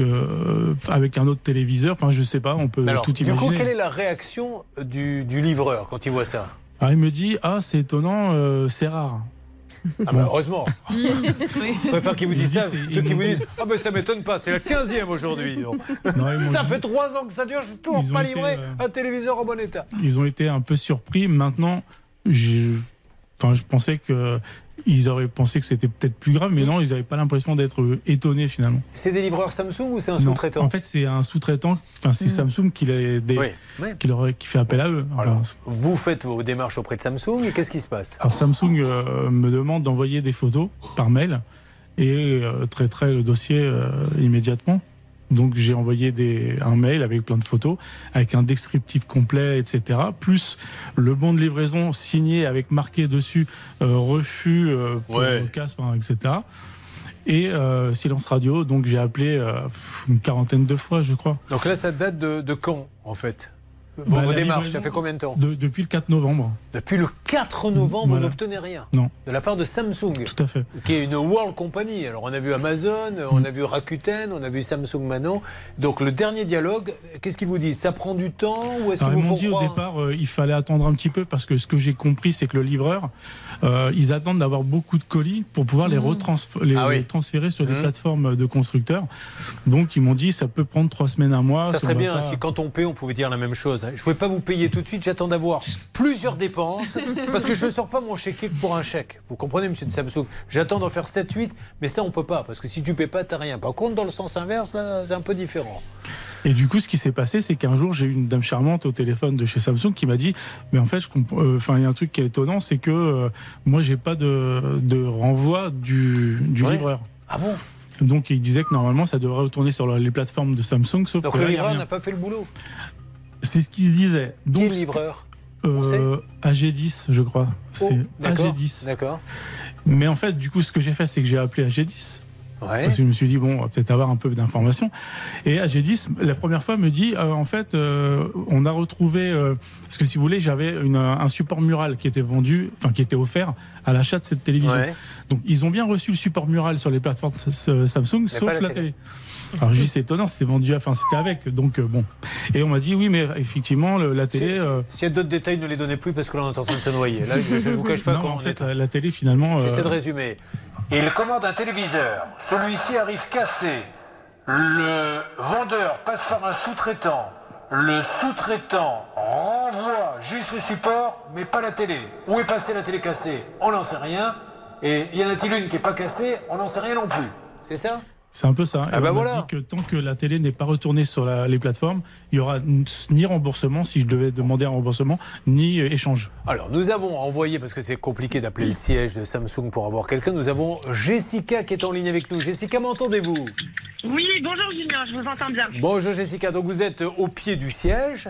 euh, avec un autre téléviseur. Enfin, je sais pas, on peut alors, tout du imaginer. coup quelle est la réaction du, du livreur quand il voit ça? Ah, il me dit, ah, c'est étonant, euh, c'est rare. ah bah heureusement Je préfère qu'ils vous disent ça que qu'ils vous disent Ah ben ça m'étonne pas, c'est la 15e aujourd'hui. ça fait trois ans que ça dure, je n'ai toujours pas été, livré euh, un téléviseur en bon état. ils ont été un peu surpris. Maintenant, je, enfin, je pensais que ils auraient pensé que c'était peut-être plus grave, mais non, ils n'avaient pas l'impression d'être euh, étonnés finalement. C'est des livreurs Samsung ou c'est un sous-traitant En fait, c'est un sous-traitant. Enfin, c'est Samsung qui, l'a- des- Oui, oui. qui, leur- qui fait appel à eux. Enfin, Vous faites vos démarches auprès de Samsung et qu'est-ce qui se passe alors Samsung euh, me demande d'envoyer des photos par mail et euh, traiterait le dossier euh, immédiatement. Donc j'ai envoyé des, un mail avec plein de photos, avec un descriptif complet, etc. Plus le bon de livraison signé avec marqué dessus euh, refus euh, pour Ouais. casse, enfin, etc. Et euh, silence radio. Donc j'ai appelé euh, une quarantaine de fois, je crois. Donc là, ça date de, de quand en fait? Vos, Bah, vos démarches, ça fait combien de temps de- Depuis le 4 novembre. Depuis le 4 novembre, Voilà. vous n'obtenez rien Non. de la part de Samsung. Tout à fait. Qui est une world company. Alors on a vu Amazon, on a vu Rakuten, on a vu Samsung maintenant. Donc le dernier dialogue, qu'est-ce qu'ils vous disent? Ça prend du temps ou est-ce Alors, qu'ils ils vous m'ont font dit au départ euh, il fallait attendre un petit peu parce que ce que j'ai compris c'est que le livreur euh, ils attendent d'avoir beaucoup de colis pour pouvoir les, retransf- les, Ah oui. les transférer sur les Mhm. plateformes de constructeurs. Donc ils m'ont dit ça peut prendre trois semaines un mois. Ça serait bien pas- si quand on paie, on pouvait dire la même chose. Je ne pouvais pas vous payer tout de suite, j'attends d'avoir plusieurs dépenses parce que je ne sors pas mon chéquier que pour un chèque. Vous comprenez, monsieur de Samsung? J'attends d'en faire 7-8, mais ça, on peut pas parce que si tu paies pas, tu rien. Par contre, dans le sens inverse, là, c'est un peu différent. Et du coup, ce qui s'est passé, c'est qu'un jour, j'ai eu une dame charmante au téléphone de chez Samsung qui m'a dit, mais en fait, je comprends. euh, Enfin, il y a un truc qui est étonnant, c'est que euh, moi, j'ai pas de, de renvoi du, du Ouais. livreur. Ah bon? Donc, il disait que normalement, ça devrait retourner sur les plateformes de Samsung, sauf Donc que le livreur n'a pas fait le boulot. C'est ce qui se disait. Donc, le livreur euh, AG10, je crois. C'est Oh, d'accord, AG10. D'accord. Mais en fait, du coup, ce que j'ai fait, c'est que j'ai appelé AG10. Ouais. Parce que je me suis dit, bon, on va peut-être avoir un peu d'informations. Et AG10, la première fois, me dit, euh, en fait, euh, on a retrouvé. euh, parce que si vous voulez, j'avais un support mural qui était vendu, enfin, qui était offert à l'achat de cette télévision. Ouais. Donc, ils ont bien reçu le support mural sur les plateformes Samsung, sauf la télé. télé. Alors, je dis, c'est étonnant, c'était vendu, enfin, c'était avec. Donc, euh, bon. Et on m'a dit, oui, mais effectivement, le- la télé. Si- euh, S'il y a d'autres détails, ne les donnez plus parce que là, on est en train de se noyer. Là, je ne vous cache pas non, en on fait, est. la, télé, finalement. J'essaie euh, de résumer. Il commande un téléviseur. Celui-ci arrive cassé. Le vendeur passe par un sous-traitant. Le sous-traitant renvoie juste le support, mais pas la télé. Où est passée la télé cassée? On n'en sait rien. Et y en a-t-il une qui n'est pas cassée? On n'en sait rien non plus. C'est ça? C'est un peu ça. Ah bah on dit que tant que la télé n'est pas retournée sur la- les plateformes, il y aura ni remboursement si je devais demander un remboursement, ni euh, échange. Alors, nous avons envoyé, parce que c'est compliqué d'appeler le siège de Samsung pour avoir quelqu'un, nous avons Jessica qui est en ligne avec nous. Jessica, m'entendez-vous? Oui, bonjour Julien, je vous entends bien. Bonjour Jessica, donc vous êtes au pied du siège.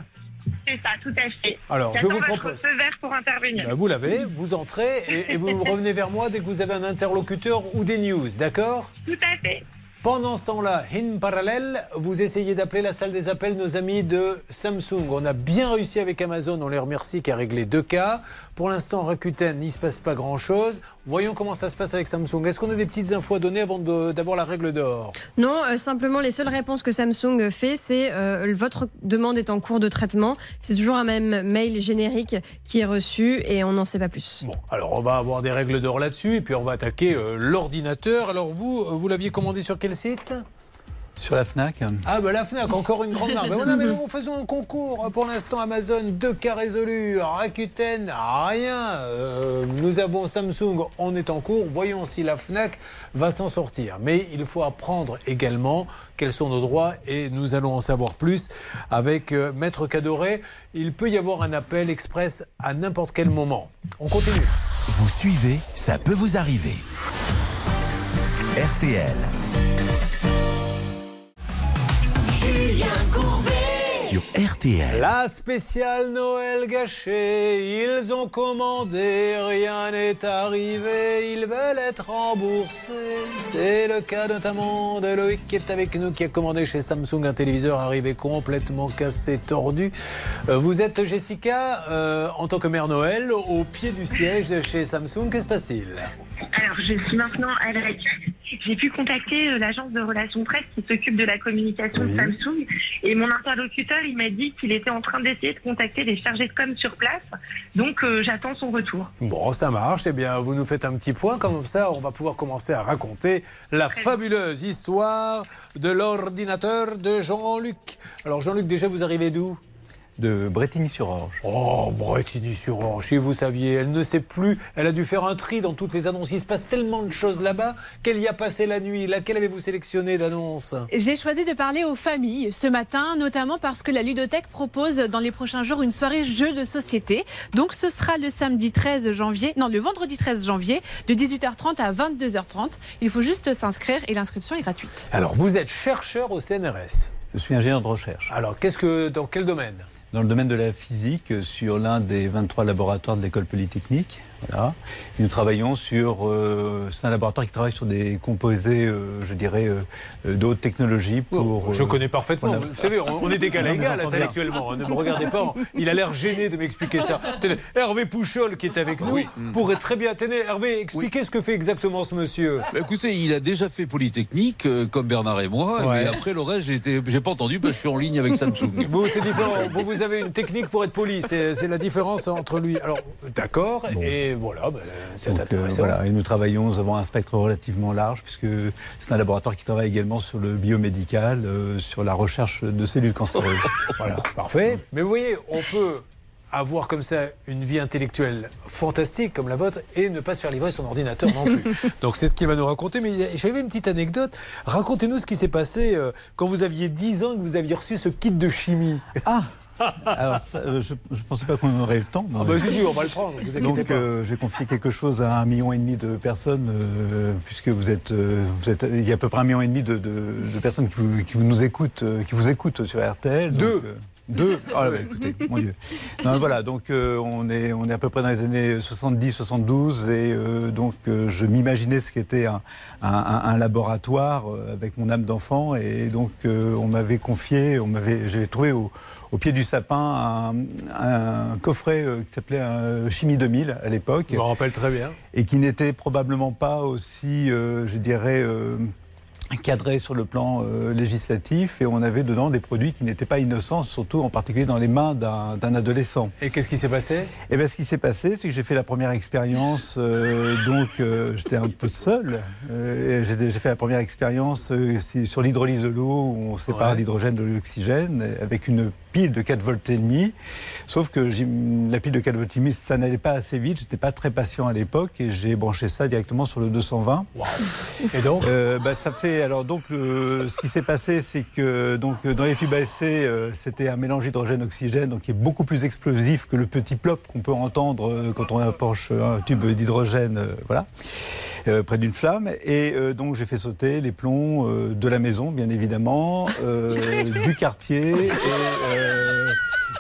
C'est ça, tout à fait. Alors, je vous propose- feu vert pour intervenir. Ben, vous l'avez, vous entrez et, et vous revenez vers moi dès que vous avez un interlocuteur ou des news, d'accord? Tout à fait. Pendant ce temps-là, in parallèle, vous essayez d'appeler la salle des appels nos amis de Samsung. On a bien réussi avec Amazon, on les remercie qui a réglé deux cas. Pour l'instant, Rakuten, il ne se passe pas grand-chose. Voyons comment ça se passe avec Samsung. Est-ce qu'on a des petites infos à donner avant d'avoir la règle d'or? Non, euh, simplement les seules réponses que Samsung fait, c'est euh, votre demande est en cours de traitement. C'est toujours un même mail générique qui est reçu et on n'en sait pas plus. Bon, alors on va avoir des règles d'or là-dessus et puis on va attaquer euh, l'ordinateur. Alors vous, vous l'aviez commandé sur quel site Sur la FNAC. Ah ben la FNAC, encore une grande marque. Ben voilà, mais nous faisons un concours. Pour l'instant, Amazon, deux cas résolus. Rakuten, rien. Euh, nous avons Samsung, on est en cours. Voyons si la FNAC va s'en sortir. Mais il faut apprendre également quels sont nos droits et nous allons en savoir plus avec euh, Maître Cadoré. Il peut y avoir un appel express à n'importe quel moment. On continue. Vous suivez, ça peut vous arriver. RTL. Julien Courbet. Sur RTL. La spéciale Noël gâché, ils ont commandé, rien n'est arrivé, ils veulent être remboursés. C'est le cas notamment de Loïc qui est avec nous, qui a commandé chez Samsung un téléviseur arrivé complètement cassé, tordu. Euh, Vous êtes Jessica, euh, en tant que mère Noël, au pied du siège de chez Samsung, que se passe-t-il? Alors, je suis maintenant à. J'ai pu contacter euh, l'agence de relations presse qui s'occupe de la communication de Samsung. Et mon interlocuteur, il m'a dit qu'il était en train d'essayer de contacter les chargés de com sur place. Donc, euh, j'attends son retour. Bon, ça marche. Eh bien, vous nous faites un petit point. Comme ça, on va pouvoir commencer à raconter la fabuleuse histoire de l'ordinateur de Jean-Luc. Alors, Jean-Luc, déjà, vous arrivez d'où? De Bretigny-sur-Orge. Oh, Bretigny-sur-Orge, si vous saviez, elle ne sait plus. Elle a dû faire un tri dans toutes les annonces. Il se passe tellement de choses là-bas qu'elle y a passé la nuit. Laquelle avez-vous sélectionné d'annonces J'ai choisi de parler aux familles ce matin, notamment parce que la ludothèque propose dans les prochains jours une soirée jeux de société. Donc ce sera le samedi 13 janvier, non le vendredi 13 janvier, de 18h30 à 22h30. Il faut juste s'inscrire et l'inscription est gratuite. Alors, vous êtes chercheur au CNRS. Je suis ingénieur de recherche. Alors, qu'est-ce que, dans quel domaine? Dans le domaine de la physique, euh, sur l'un des 23 laboratoires de l'école polytechnique. Voilà. Et Nous travaillons sur. euh, c'est un laboratoire qui travaille sur des composés, euh, je dirais, euh, euh, de haute technologie pour. Je connais parfaitement. voilà. Vous savez, on, on est d'égal à égal intellectuellement. Ne me regardez pas. Il a l'air gêné de m'expliquer ça. Tenez, Hervé Pouchol, qui est avec nous, pourrait très bien. Tenez, Hervé, expliquez ce que fait exactement ce monsieur. Bah, écoutez, il a déjà fait Polytechnique, euh, comme Bernard et moi. Ouais. Et après, le reste, j'ai été- j'ai pas entendu parce que je suis en ligne avec Samsung. Vous, c'est différent. Vous, vous avez une technique pour être poli. C'est c'est la différence entre lui. Alors, d'accord. Et voilà, ben, c'est euh, intéressant. voilà, et nous travaillons, nous avons un spectre relativement large, puisque c'est un laboratoire qui travaille également sur le biomédical, euh, sur la recherche de cellules cancéreuses. Voilà, parfait. Mais vous voyez, on peut avoir comme ça une vie intellectuelle fantastique comme la vôtre et ne pas se faire livrer son ordinateur non plus. Donc c'est ce qu'il va nous raconter. Mais j'avais une petite anecdote. Racontez-nous ce qui s'est passé euh, quand vous aviez 10 ans et que vous aviez reçu ce kit de chimie. Ah Alors, ça, euh, je ne pensais pas qu'on aurait le temps. Ah bah si, on va le prendre, vous Donc, pas. euh, j'ai confié quelque chose à un million et demi de personnes, euh, puisque vous êtes, euh, vous êtes, il y a à peu près un million et demi de, de- de personnes qui vous, qui vous nous écoutent, euh, qui vous écoutent sur RTL. Deux. Deux Ah, bah, écoutez, mon Dieu. Non, voilà, donc euh, on, est, on est à peu près dans les années 70-72 et euh, donc euh, je m'imaginais ce qu'était un, un, un- un laboratoire avec mon âme d'enfant et donc on m'avait confié, on m'avait, j'avais trouvé au, au pied du sapin un, un coffret qui s'appelait un Chimie 2000 à l'époque. Je me rappelle très bien. Et qui n'était probablement pas aussi, je dirais, cadré sur le plan euh, législatif. Et on avait dedans des produits qui n'étaient pas innocents, surtout en particulier dans les mains d'un adolescent. Et qu'est-ce qui s'est passé? Eh bien, ce qui s'est passé, c'est que j'ai fait la première expérience, euh, donc euh, j'étais un peu seul. J'ai fait la première expérience sur l'hydrolyse de l'eau, où on sépare Ouais. l'hydrogène de l'oxygène, avec une pile de 4 volts et demi. Sauf que la pile de 4 volts et demi, ça n'allait pas assez vite, j'étais pas très patient à l'époque, et j'ai branché ça directement sur le 220. Et donc? Bah, ça fait alors donc euh, ce qui s'est passé c'est que donc dans les tubes à essai euh, c'était un mélange hydrogène-oxygène donc qui est beaucoup plus explosif que le petit plop qu'on peut entendre euh, quand on approche un tube d'hydrogène voilà près d'une flamme. Et donc j'ai fait sauter les plombs de la maison bien évidemment du quartier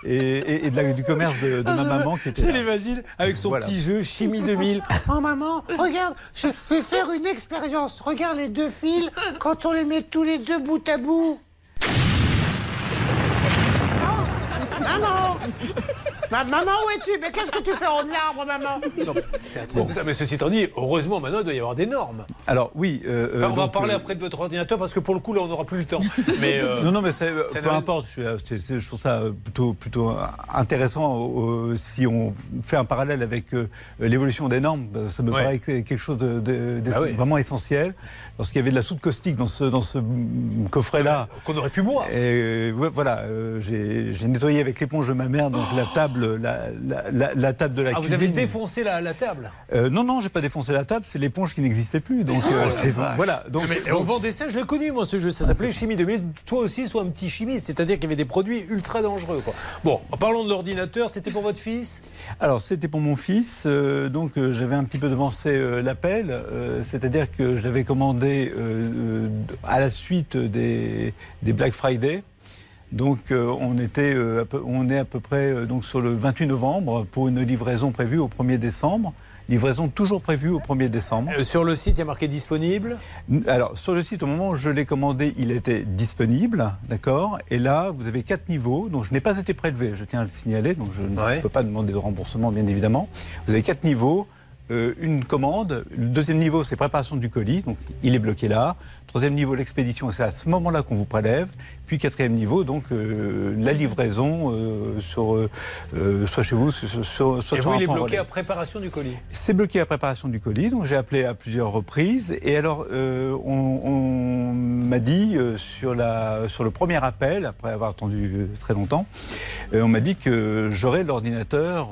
et, et- et de la- du commerce de, de ma maman qui était Je là. l'imagine avec son Voilà. petit jeu Chimie 2000. Oh maman, regarde, je vais faire une expérience. Regarde les deux fils quand on les met tous les deux bout à bout. Maman Ma- Maman, où es-tu? Mais qu'est-ce que tu fais en arbre, maman? Non, c'est un truc. Mais ceci étant dit, heureusement maintenant il doit y avoir des normes. Alors oui. euh, Enfin, on va parler euh, après de votre ordinateur parce que pour le coup là on n'aura plus le temps. Mais euh, non, non, mais c'est, euh, ça peu importe. Je, suis- c'est- c'est- je trouve ça euh, plutôt, plutôt euh, intéressant euh, si on fait un parallèle avec euh, l'évolution des normes. bah, Ça me Ouais. paraît que- quelque chose de, de- de- Bah oui. vraiment essentiel. Lorsqu'il y avait de la soude caustique dans ce, dans ce mm, coffret-là. Qu'on aurait pu boire. Et, euh, ouais, voilà, euh, j'ai, j'ai nettoyé avec l'éponge de ma mère donc la table, la, la- la- la table de la ah, vous cuisine. avez défoncé la, table? Euh, non, non, j'ai pas défoncé la table, c'est l'éponge qui n'existait plus. Donc, euh, c'est- vache. voilà. Donc, Mais on vendait ça, je l'ai connu moi ce jeu, ça s'appelait Chimie 2000. Toi aussi, sois un petit chimiste, c'est-à-dire qu'il y avait des produits ultra dangereux. Quoi. Bon, en parlant de l'ordinateur, c'était pour votre fils? Alors, c'était pour mon fils. euh, donc, euh, j'avais un petit peu devancé euh, l'appel. euh, C'est-à-dire que je l'avais commandé euh, euh, à la suite des, des Black Friday. Donc, euh, on, était, euh, peu- on est à peu près euh, donc, sur le 28 novembre pour une livraison prévue au 1er décembre. Livraison toujours prévue au 1er décembre. Euh, Sur le site, il y a marqué disponible? Alors, sur le site, au moment où je l'ai commandé, il était disponible, d'accord? Et là, vous avez quatre niveaux, donc je n'ai pas été prélevé, je tiens à le signaler, donc je ne peux pas demander de remboursement, bien évidemment. Vous avez quatre niveaux, euh, une commande. Le deuxième niveau, c'est préparation du colis, donc il est bloqué là. Troisième niveau, l'expédition, c'est à ce moment-là qu'on vous prélève. Puis quatrième niveau, donc euh, la livraison, euh, sur, euh, soit chez vous, soit, soit Et sur vous, un il est bloqué relais. à préparation du colis. C'est bloqué à préparation du colis, donc j'ai appelé à plusieurs reprises. Et alors, on, on m'a dit sur, la, sur le premier appel, après avoir attendu très longtemps, on m'a dit que j'aurais l'ordinateur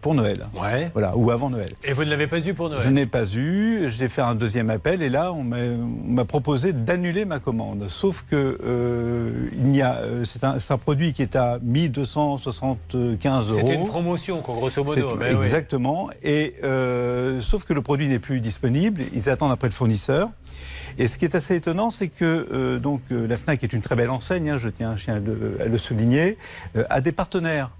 pour Noël. Ouais. Voilà, ou avant Noël. Et vous ne l'avez pas eu pour Noël Je n'ai pas eu, j'ai fait un deuxième appel et là on m'a on m'a proposé d'annuler ma commande. Sauf que euh, il n'y a, euh, c'est un, produit qui est à 1275 euros. C'était une promotion, quoi, grosso modo. C'est- Ben oui. exactement. Et euh, sauf que le produit n'est plus disponible. Ils attendent après le fournisseur. Et ce qui est assez étonnant, c'est que euh, donc la Fnac est une très belle enseigne. hein, je tiens à le, à le souligner, a des partenaires.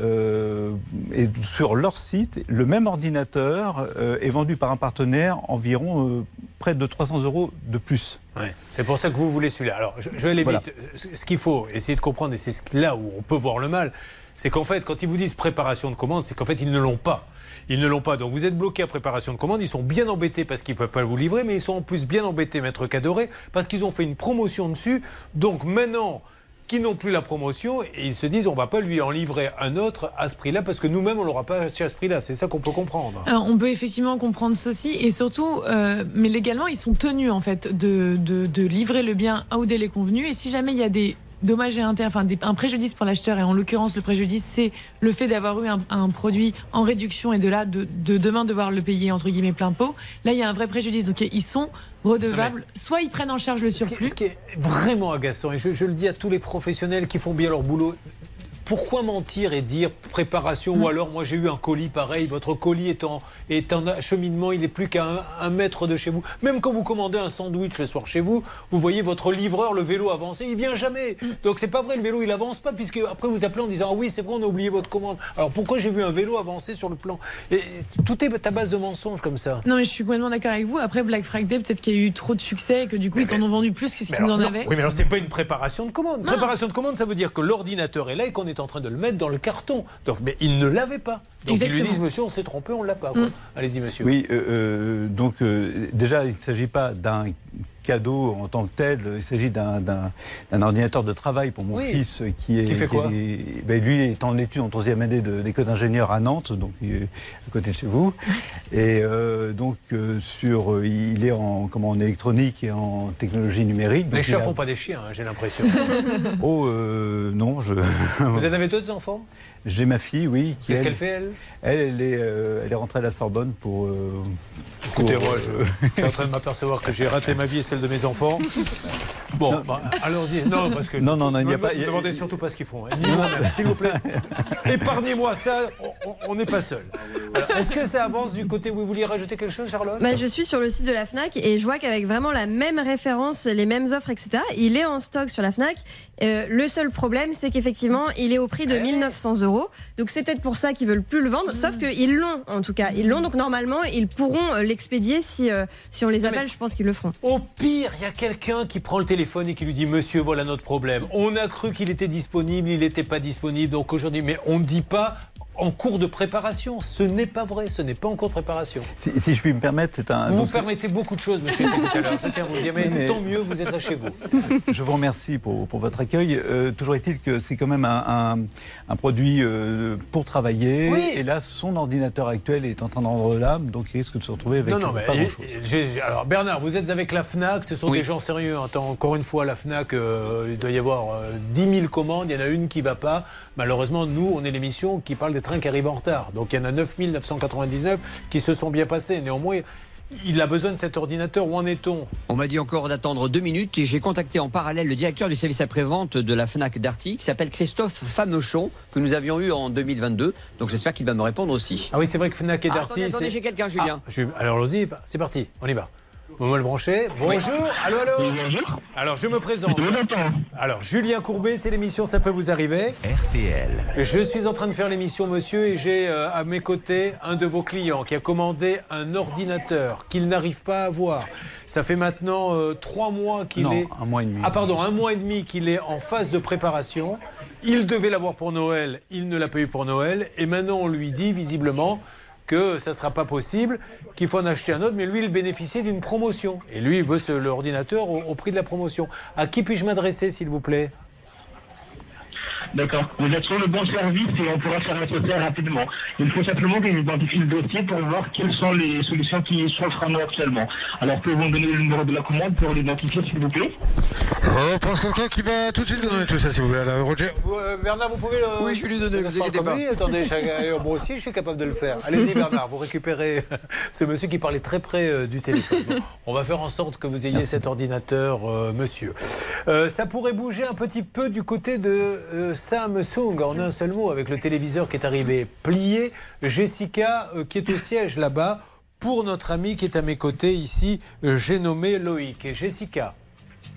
Euh, et sur leur site, le même ordinateur euh, est vendu par un partenaire environ euh, près de 300 euros de plus. Ouais. C'est pour ça que vous voulez celui-là. Alors, je, je vais aller Voilà. vite. Ce qu'il faut essayer de comprendre, et c'est ce- là où on peut voir le mal, c'est qu'en fait, quand ils vous disent préparation de commande, c'est qu'en fait, ils ne l'ont pas. Ils ne l'ont pas. Donc, vous êtes bloqué à préparation de commande. Ils sont bien embêtés parce qu'ils ne peuvent pas vous livrer, mais ils sont en plus bien embêtés, Maître Cadoré, parce qu'ils ont fait une promotion dessus. Donc, maintenant qu'ils n'ont plus la promotion, et ils se disent on va pas lui en livrer un autre à ce prix-là, parce que nous-mêmes, on l'aura pas acheté à ce prix-là. C'est ça qu'on peut comprendre. On peut effectivement comprendre ceci et surtout, euh, mais légalement, ils sont tenus en fait de, de, livrer le bien à au délai convenu. Et si jamais il y a des dommages et intérêts, enfin des- un préjudice pour l'acheteur, et en l'occurrence le préjudice c'est le fait d'avoir eu un, un produit en réduction et de là de, de demain devoir le payer entre guillemets plein pot. Là, il y a un vrai préjudice. Donc ils sont redevables. Soit ils prennent en charge le Ce qui, surplus. ce qui est vraiment agaçant, et je, je le dis à tous les professionnels qui font bien leur boulot, pourquoi mentir et dire préparation Mm. ou alors moi j'ai eu un colis pareil, votre colis est en, est en acheminement, il n'est plus qu'à un, un mètre de chez vous. Même quand vous commandez un sandwich le soir chez vous, vous voyez votre livreur, le vélo avancer, il vient jamais. Mm. Donc c'est pas vrai, le vélo il avance pas puisque après vous appelez en disant ah oui c'est vrai on a oublié votre commande. Alors pourquoi j'ai vu un vélo avancer sur le plan? Et, Tout est à base de mensonges comme ça. Non mais je suis complètement d'accord avec vous. Après Black Friday, peut-être qu'il y a eu trop de succès et que du coup ils en ont vendu plus que ce qu'ils en non, avaient. Oui, mais alors c'est pas une préparation de commande. Préparation de commande, ça veut dire que l'ordinateur est là et qu'on est en train de le mettre dans le carton. Donc, mais il ne l'avait pas. Donc ils lui disent, monsieur, on s'est trompé, on l'a pas. Mm. Allez-y, monsieur. Oui, euh, euh, donc euh, déjà, il ne s'agit pas d'un cadeau en tant que tel, il s'agit d'un- ordinateur de travail pour mon Oui. fils qui est... Qui fait quoi est- ben, Lui est en études en troisième année de- d'école d'ingénieur à Nantes, donc à côté de chez vous. Et euh, donc, euh, sur, euh, il est en, comment, en électronique et en technologie numérique. Les chats a- font pas des chiens, hein, j'ai l'impression. Oh, euh, non, je... Vous en avez d'autres enfants? J'ai ma fille, oui. Qu'est-ce qu'elle fait, elle? Elle, elle est, euh, elle est rentrée à la Sorbonne pour... euh, Écoutez, pour, moi, euh, je suis en train de m'apercevoir que j'ai raté ma vie et celle de mes enfants. Bon, bah, allons-y. Non, parce que. Non, non, non, il n'y a Ne pas- me Demandez surtout pas ce qu'ils font. hein. S'il vous plaît. Épargnez-moi ça, on- n'est pas seul. Est-ce que ça avance du côté où vous vouliez rajouter quelque chose, Charlotte? Bah, je suis sur le site de la FNAC et je vois qu'avec vraiment la même référence, les mêmes offres, etc., il est en stock sur la FNAC. Euh, le seul problème, c'est qu'effectivement, il est au prix de 1900 euros. Donc c'est peut-être pour ça qu'ils veulent plus le vendre. Sauf qu'ils l'ont, en tout cas. Ils l'ont, donc normalement, ils pourront euh, l'expédier si, euh, si on les appelle. Je pense qu'ils le feront. Au pire, il y a quelqu'un qui prend le téléphone et qui lui dit Monsieur, voilà notre problème. On a cru qu'il était disponible, il n'était pas disponible, donc aujourd'hui. Mais on ne dit pas en cours de préparation. Ce n'est pas vrai, ce n'est pas en cours de préparation. Si, si je puis me permettre, c'est un. Vous permettez beaucoup de choses, monsieur, tout à l'heure. Je tiens à vous le dire, mais, Mais- tant mieux, vous êtes là chez vous. Je vous remercie pour, pour votre accueil. Euh, toujours est-il que c'est quand même un, un- un produit euh, pour travailler. Oui. Et là, son ordinateur actuel est en train de rendre l'âme, donc il risque de se retrouver avec Non, non, mais pas grand-chose. alors Bernard, vous êtes avec la FNAC, ce sont des gens sérieux. Attends, encore une fois, la FNAC, euh, il doit y avoir euh, 10 000 commandes, il y en a une qui va pas. Malheureusement, nous, on est l'émission qui parle des trains qui arrivent en retard. Donc il y en a 9 999 qui se sont bien passés. Néanmoins, il a besoin de cet ordinateur. Où en est-on? On m'a dit encore d'attendre deux minutes et j'ai contacté en parallèle le directeur du service après-vente de la FNAC Darty qui s'appelle Christophe Famochon que nous avions eu en 2022. Donc j'espère qu'il va me répondre aussi. Ah oui, c'est vrai que FNAC et Ah, Darty. attendez, attendez, c'est- j'ai quelqu'un, Julien. Ah, je- Alors allons-y, c'est parti, on y va. Vous me le branchez. Bonjour. Allô, allô. bonjour. Alors, je me présente. Alors, Julien Courbet, c'est l'émission Ça peut vous arriver. RTL. Je suis en train de faire l'émission, monsieur, et j'ai euh, à mes côtés un de vos clients qui a commandé un ordinateur qu'il n'arrive pas à avoir. Ça fait maintenant euh, trois mois qu'il Non, est. un mois et demi. Ah, pardon, un mois et demi qu'il est en phase de préparation. Il devait l'avoir pour Noël, il ne l'a pas eu pour Noël, et maintenant on lui dit visiblement que ça ne sera pas possible, qu'il faut en acheter un autre, mais lui, il bénéficiait d'une promotion. Et lui, il veut l'ordinateur au, au prix de la promotion. À qui puis-je m'adresser, s'il vous plaît? D'accord. Vous êtes sur le bon service et on pourra faire nécessaire rapidement. Il faut simplement que j'identifie le dossier pour voir quelles sont les solutions qui s'offrent à nous actuellement. Alors, pouvez-vous me donner le numéro de la commande pour l'identifier, s'il vous plaît? On pense quelqu'un qui va tout de suite vous donner tout ça, s'il vous plaît. Roger. Bernard, vous pouvez le. Oui, je vais lui donner, vous inquiétez pas. Oui, attendez, chacun- euh, moi aussi, je suis capable de le faire. Allez-y, Bernard, vous récupérez ce monsieur qui parlait très près euh, du téléphone. Bon, on va faire en sorte que vous ayez cet ordinateur, euh, monsieur. Euh, ça pourrait bouger un petit peu du côté de Samsung, en un seul mot, avec le téléviseur qui est arrivé plié. Jessica, euh, qui est au siège là-bas, pour notre ami qui est à mes côtés ici, euh, j'ai nommé Loïc. Et Jessica.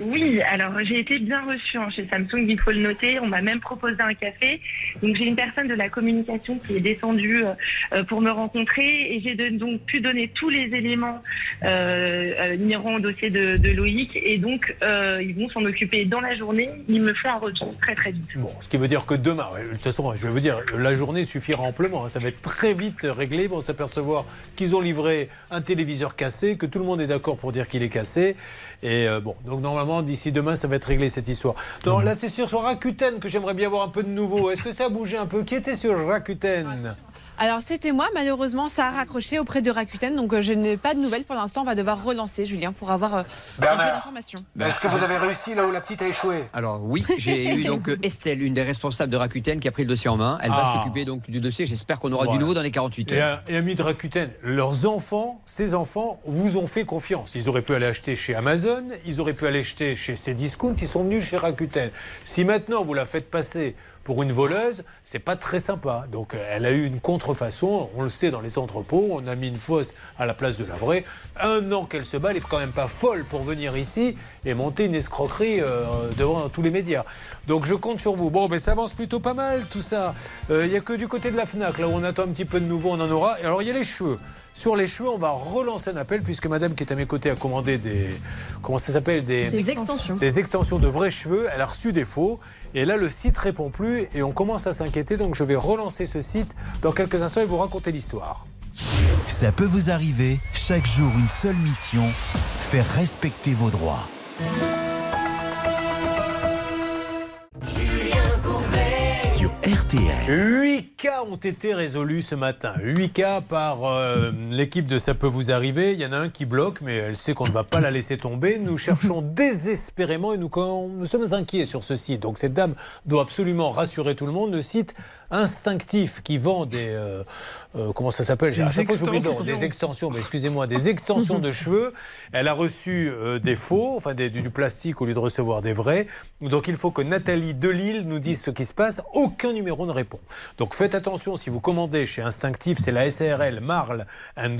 Oui, alors j'ai été bien reçue hein, chez Samsung, il faut le noter. On m'a même proposé un café. Donc j'ai une personne de la communication qui est descendue euh, euh, pour me rencontrer et j'ai donc pu donner tous les éléments euh, euh, au dossier de, Loïc et donc ils vont s'en occuper dans la journée. Ils me font un retour très très vite. Bon, ce qui veut dire que demain, de toute façon, je vais vous dire, la journée suffira amplement. hein. ça va être très vite réglé. Ils vont s'apercevoir qu'ils ont livré un téléviseur cassé, que tout le monde est d'accord pour dire qu'il est cassé. Et bon, donc normalement, d'ici demain, ça va être réglé cette histoire. Non, là, c'est sur, sur Rakuten que j'aimerais bien voir un peu de nouveau. Est-ce que ça a bougé un peu? Qui était sur Rakuten Alors c'était moi, malheureusement ça a raccroché auprès de Rakuten, donc euh, je n'ai pas de nouvelles pour l'instant, on va devoir relancer Julien pour avoir euh, un peu d'informations. Est-ce que vous avez réussi là où la petite a échoué Alors oui, j'ai eu donc euh, Estelle, une des responsables de Rakuten, qui a pris le dossier en main. Elle Ah. va s'occuper donc du dossier. J'espère qu'on aura Voilà. du nouveau dans les 48 Et, heures. et amis de Rakuten, leurs enfants, ces enfants, vous ont fait confiance. Ils auraient pu aller acheter chez Amazon, ils auraient pu aller acheter chez Cdiscount, ils sont venus chez Rakuten. Si maintenant vous la faites passer pour une voleuse, c'est pas très sympa. Donc euh, elle a eu une contrefaçon, on le sait dans les entrepôts, on a mis une fausse à la place de la vraie. Un an qu'elle se bat, elle est quand même pas folle pour venir ici et monter une escroquerie euh, devant tous les médias. Donc je compte sur vous. Bon, mais ça avance plutôt pas mal tout ça. Euh, Il y a que du côté de la Fnac, là où on attend un petit peu de nouveau, on en aura. Et alors il y a les cheveux. Sur les cheveux, on va relancer un appel puisque madame qui est à mes côtés a commandé des. Comment ça s'appelle des, Des extensions. Des extensions de vrais cheveux. Elle a reçu des faux. Et là, le site répond plus et on commence à s'inquiéter. Donc je vais relancer ce site dans quelques instants et vous raconter l'histoire. Ça peut vous arriver, chaque jour une seule mission, faire respecter vos droits. RTL. 8 cas ont été résolus ce matin. 8 cas par euh, l'équipe de Ça peut vous arriver. Il y en a un qui bloque, mais elle sait qu'on ne va pas la laisser tomber. Nous cherchons désespérément et nous, nous sommes inquiets sur ce site. Donc cette dame doit absolument rassurer tout le monde. Le site Instinctif qui vend des. euh, euh, comment ça s'appelle Des extensions. Des extensions, mais excusez-moi, des extensions de cheveux. Elle a reçu euh, des faux, enfin des- du, du plastique au lieu de recevoir des vrais. Donc il faut que Nathalie Delille nous dise ce qui se passe. Aucun numéro ne répond. Donc faites attention si vous commandez chez Instinctif, c'est la SARL Marle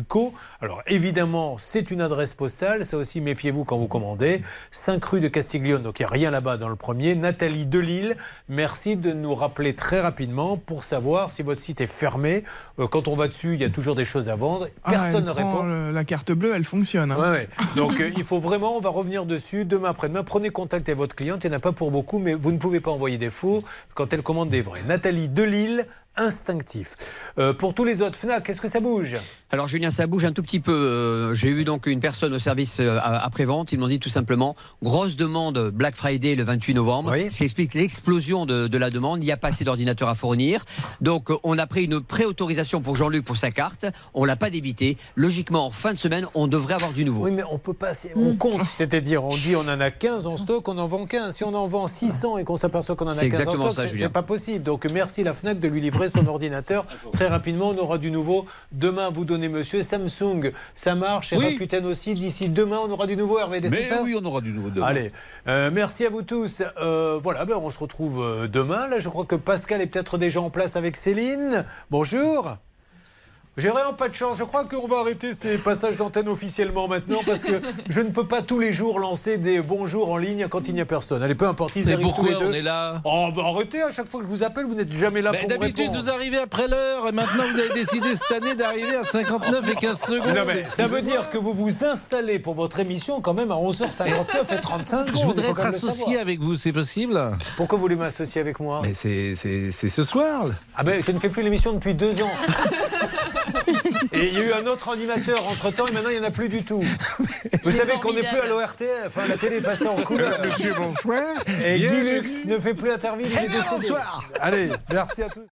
Co. Alors évidemment, c'est une adresse postale. Ça aussi, méfiez-vous quand vous commandez. 5 rue de Castiglione, donc il n'y a rien là-bas dans le premier. Nathalie Delille, merci de nous rappeler très rapidement pour savoir si votre site est fermé. Euh, quand on va dessus, il y a toujours des choses à vendre. Ah, Personne ne répond. le- la carte bleue, elle fonctionne. hein. Ouais, ouais. Donc euh, il faut vraiment, on va revenir dessus demain après-demain. Prenez contact avec votre cliente, il n'y en a pas pour beaucoup, mais vous ne pouvez pas envoyer des faux quand elle commande des vrais. Nathalie Delille, instinctif. Euh, pour tous les autres, Fnac, est-ce que ça bouge? Alors Julien, ça bouge un tout petit peu. Euh, J'ai eu donc une personne au service euh, à- après-vente. Ils m'ont dit tout simplement grosse demande Black Friday le 28 novembre. Ce qui explique l'explosion de, de la demande. Il n'y a pas assez d'ordinateurs à fournir. Donc on a pris une préautorisation pour Jean-Luc pour sa carte. On l'a pas débité. Logiquement, en fin de semaine, on devrait avoir du nouveau. Oui, mais on peut pas. On compte, c'est-à-dire on dit on en a 15 en stock, on en vend 15. Si on en vend 600 et qu'on s'aperçoit qu'on en a C'est 15 en stock, c'est pas possible. Donc merci la Fnac de lui livrer son ordinateur très rapidement. On aura du nouveau. Demain, vous donnez monsieur Samsung, ça marche. Et Oui. Rakuten aussi. D'ici demain, on aura du nouveau. Hervé, c'est Mais ça oui, on aura du nouveau demain. Allez, euh, merci à vous tous. Euh, voilà, ben, on se retrouve euh, demain. Là, je crois que Pascal est peut-être déjà en place avec Céline. Bonjour. J'ai vraiment pas de chance. Je crois qu'on va arrêter ces passages d'antenne officiellement maintenant parce que je ne peux pas tous les jours lancer des bonjours en ligne quand il n'y a personne. Allez, peu importe, ils Mais arrivent tous pourquoi les deux. on est là Oh, bah arrêtez, à chaque fois que je vous appelle, vous n'êtes jamais là Mais pour me D'habitude, vous arrivez après l'heure et maintenant vous avez décidé cette année d'arriver à 59 et 15 secondes. Non, mais ça veut dire que vous vous installez pour votre émission quand même à 11h59 et 35 secondes. Je voudrais être associé avec vous, c'est possible Pourquoi vous voulez m'associer avec moi? Mais c'est c'est- c'est ce soir. Ah ben, je ne fais plus l'émission depuis deux ans. Et il y a eu un autre animateur entre temps et maintenant il n'y en a plus du tout. Vous savez qu'on n'est plus à l'ORT, enfin la télé est passée en couleur. Monsieur, bonsoir. Et Guy. Lux ne fait plus interview, il est décédé. bonsoir. Allez, merci à tous.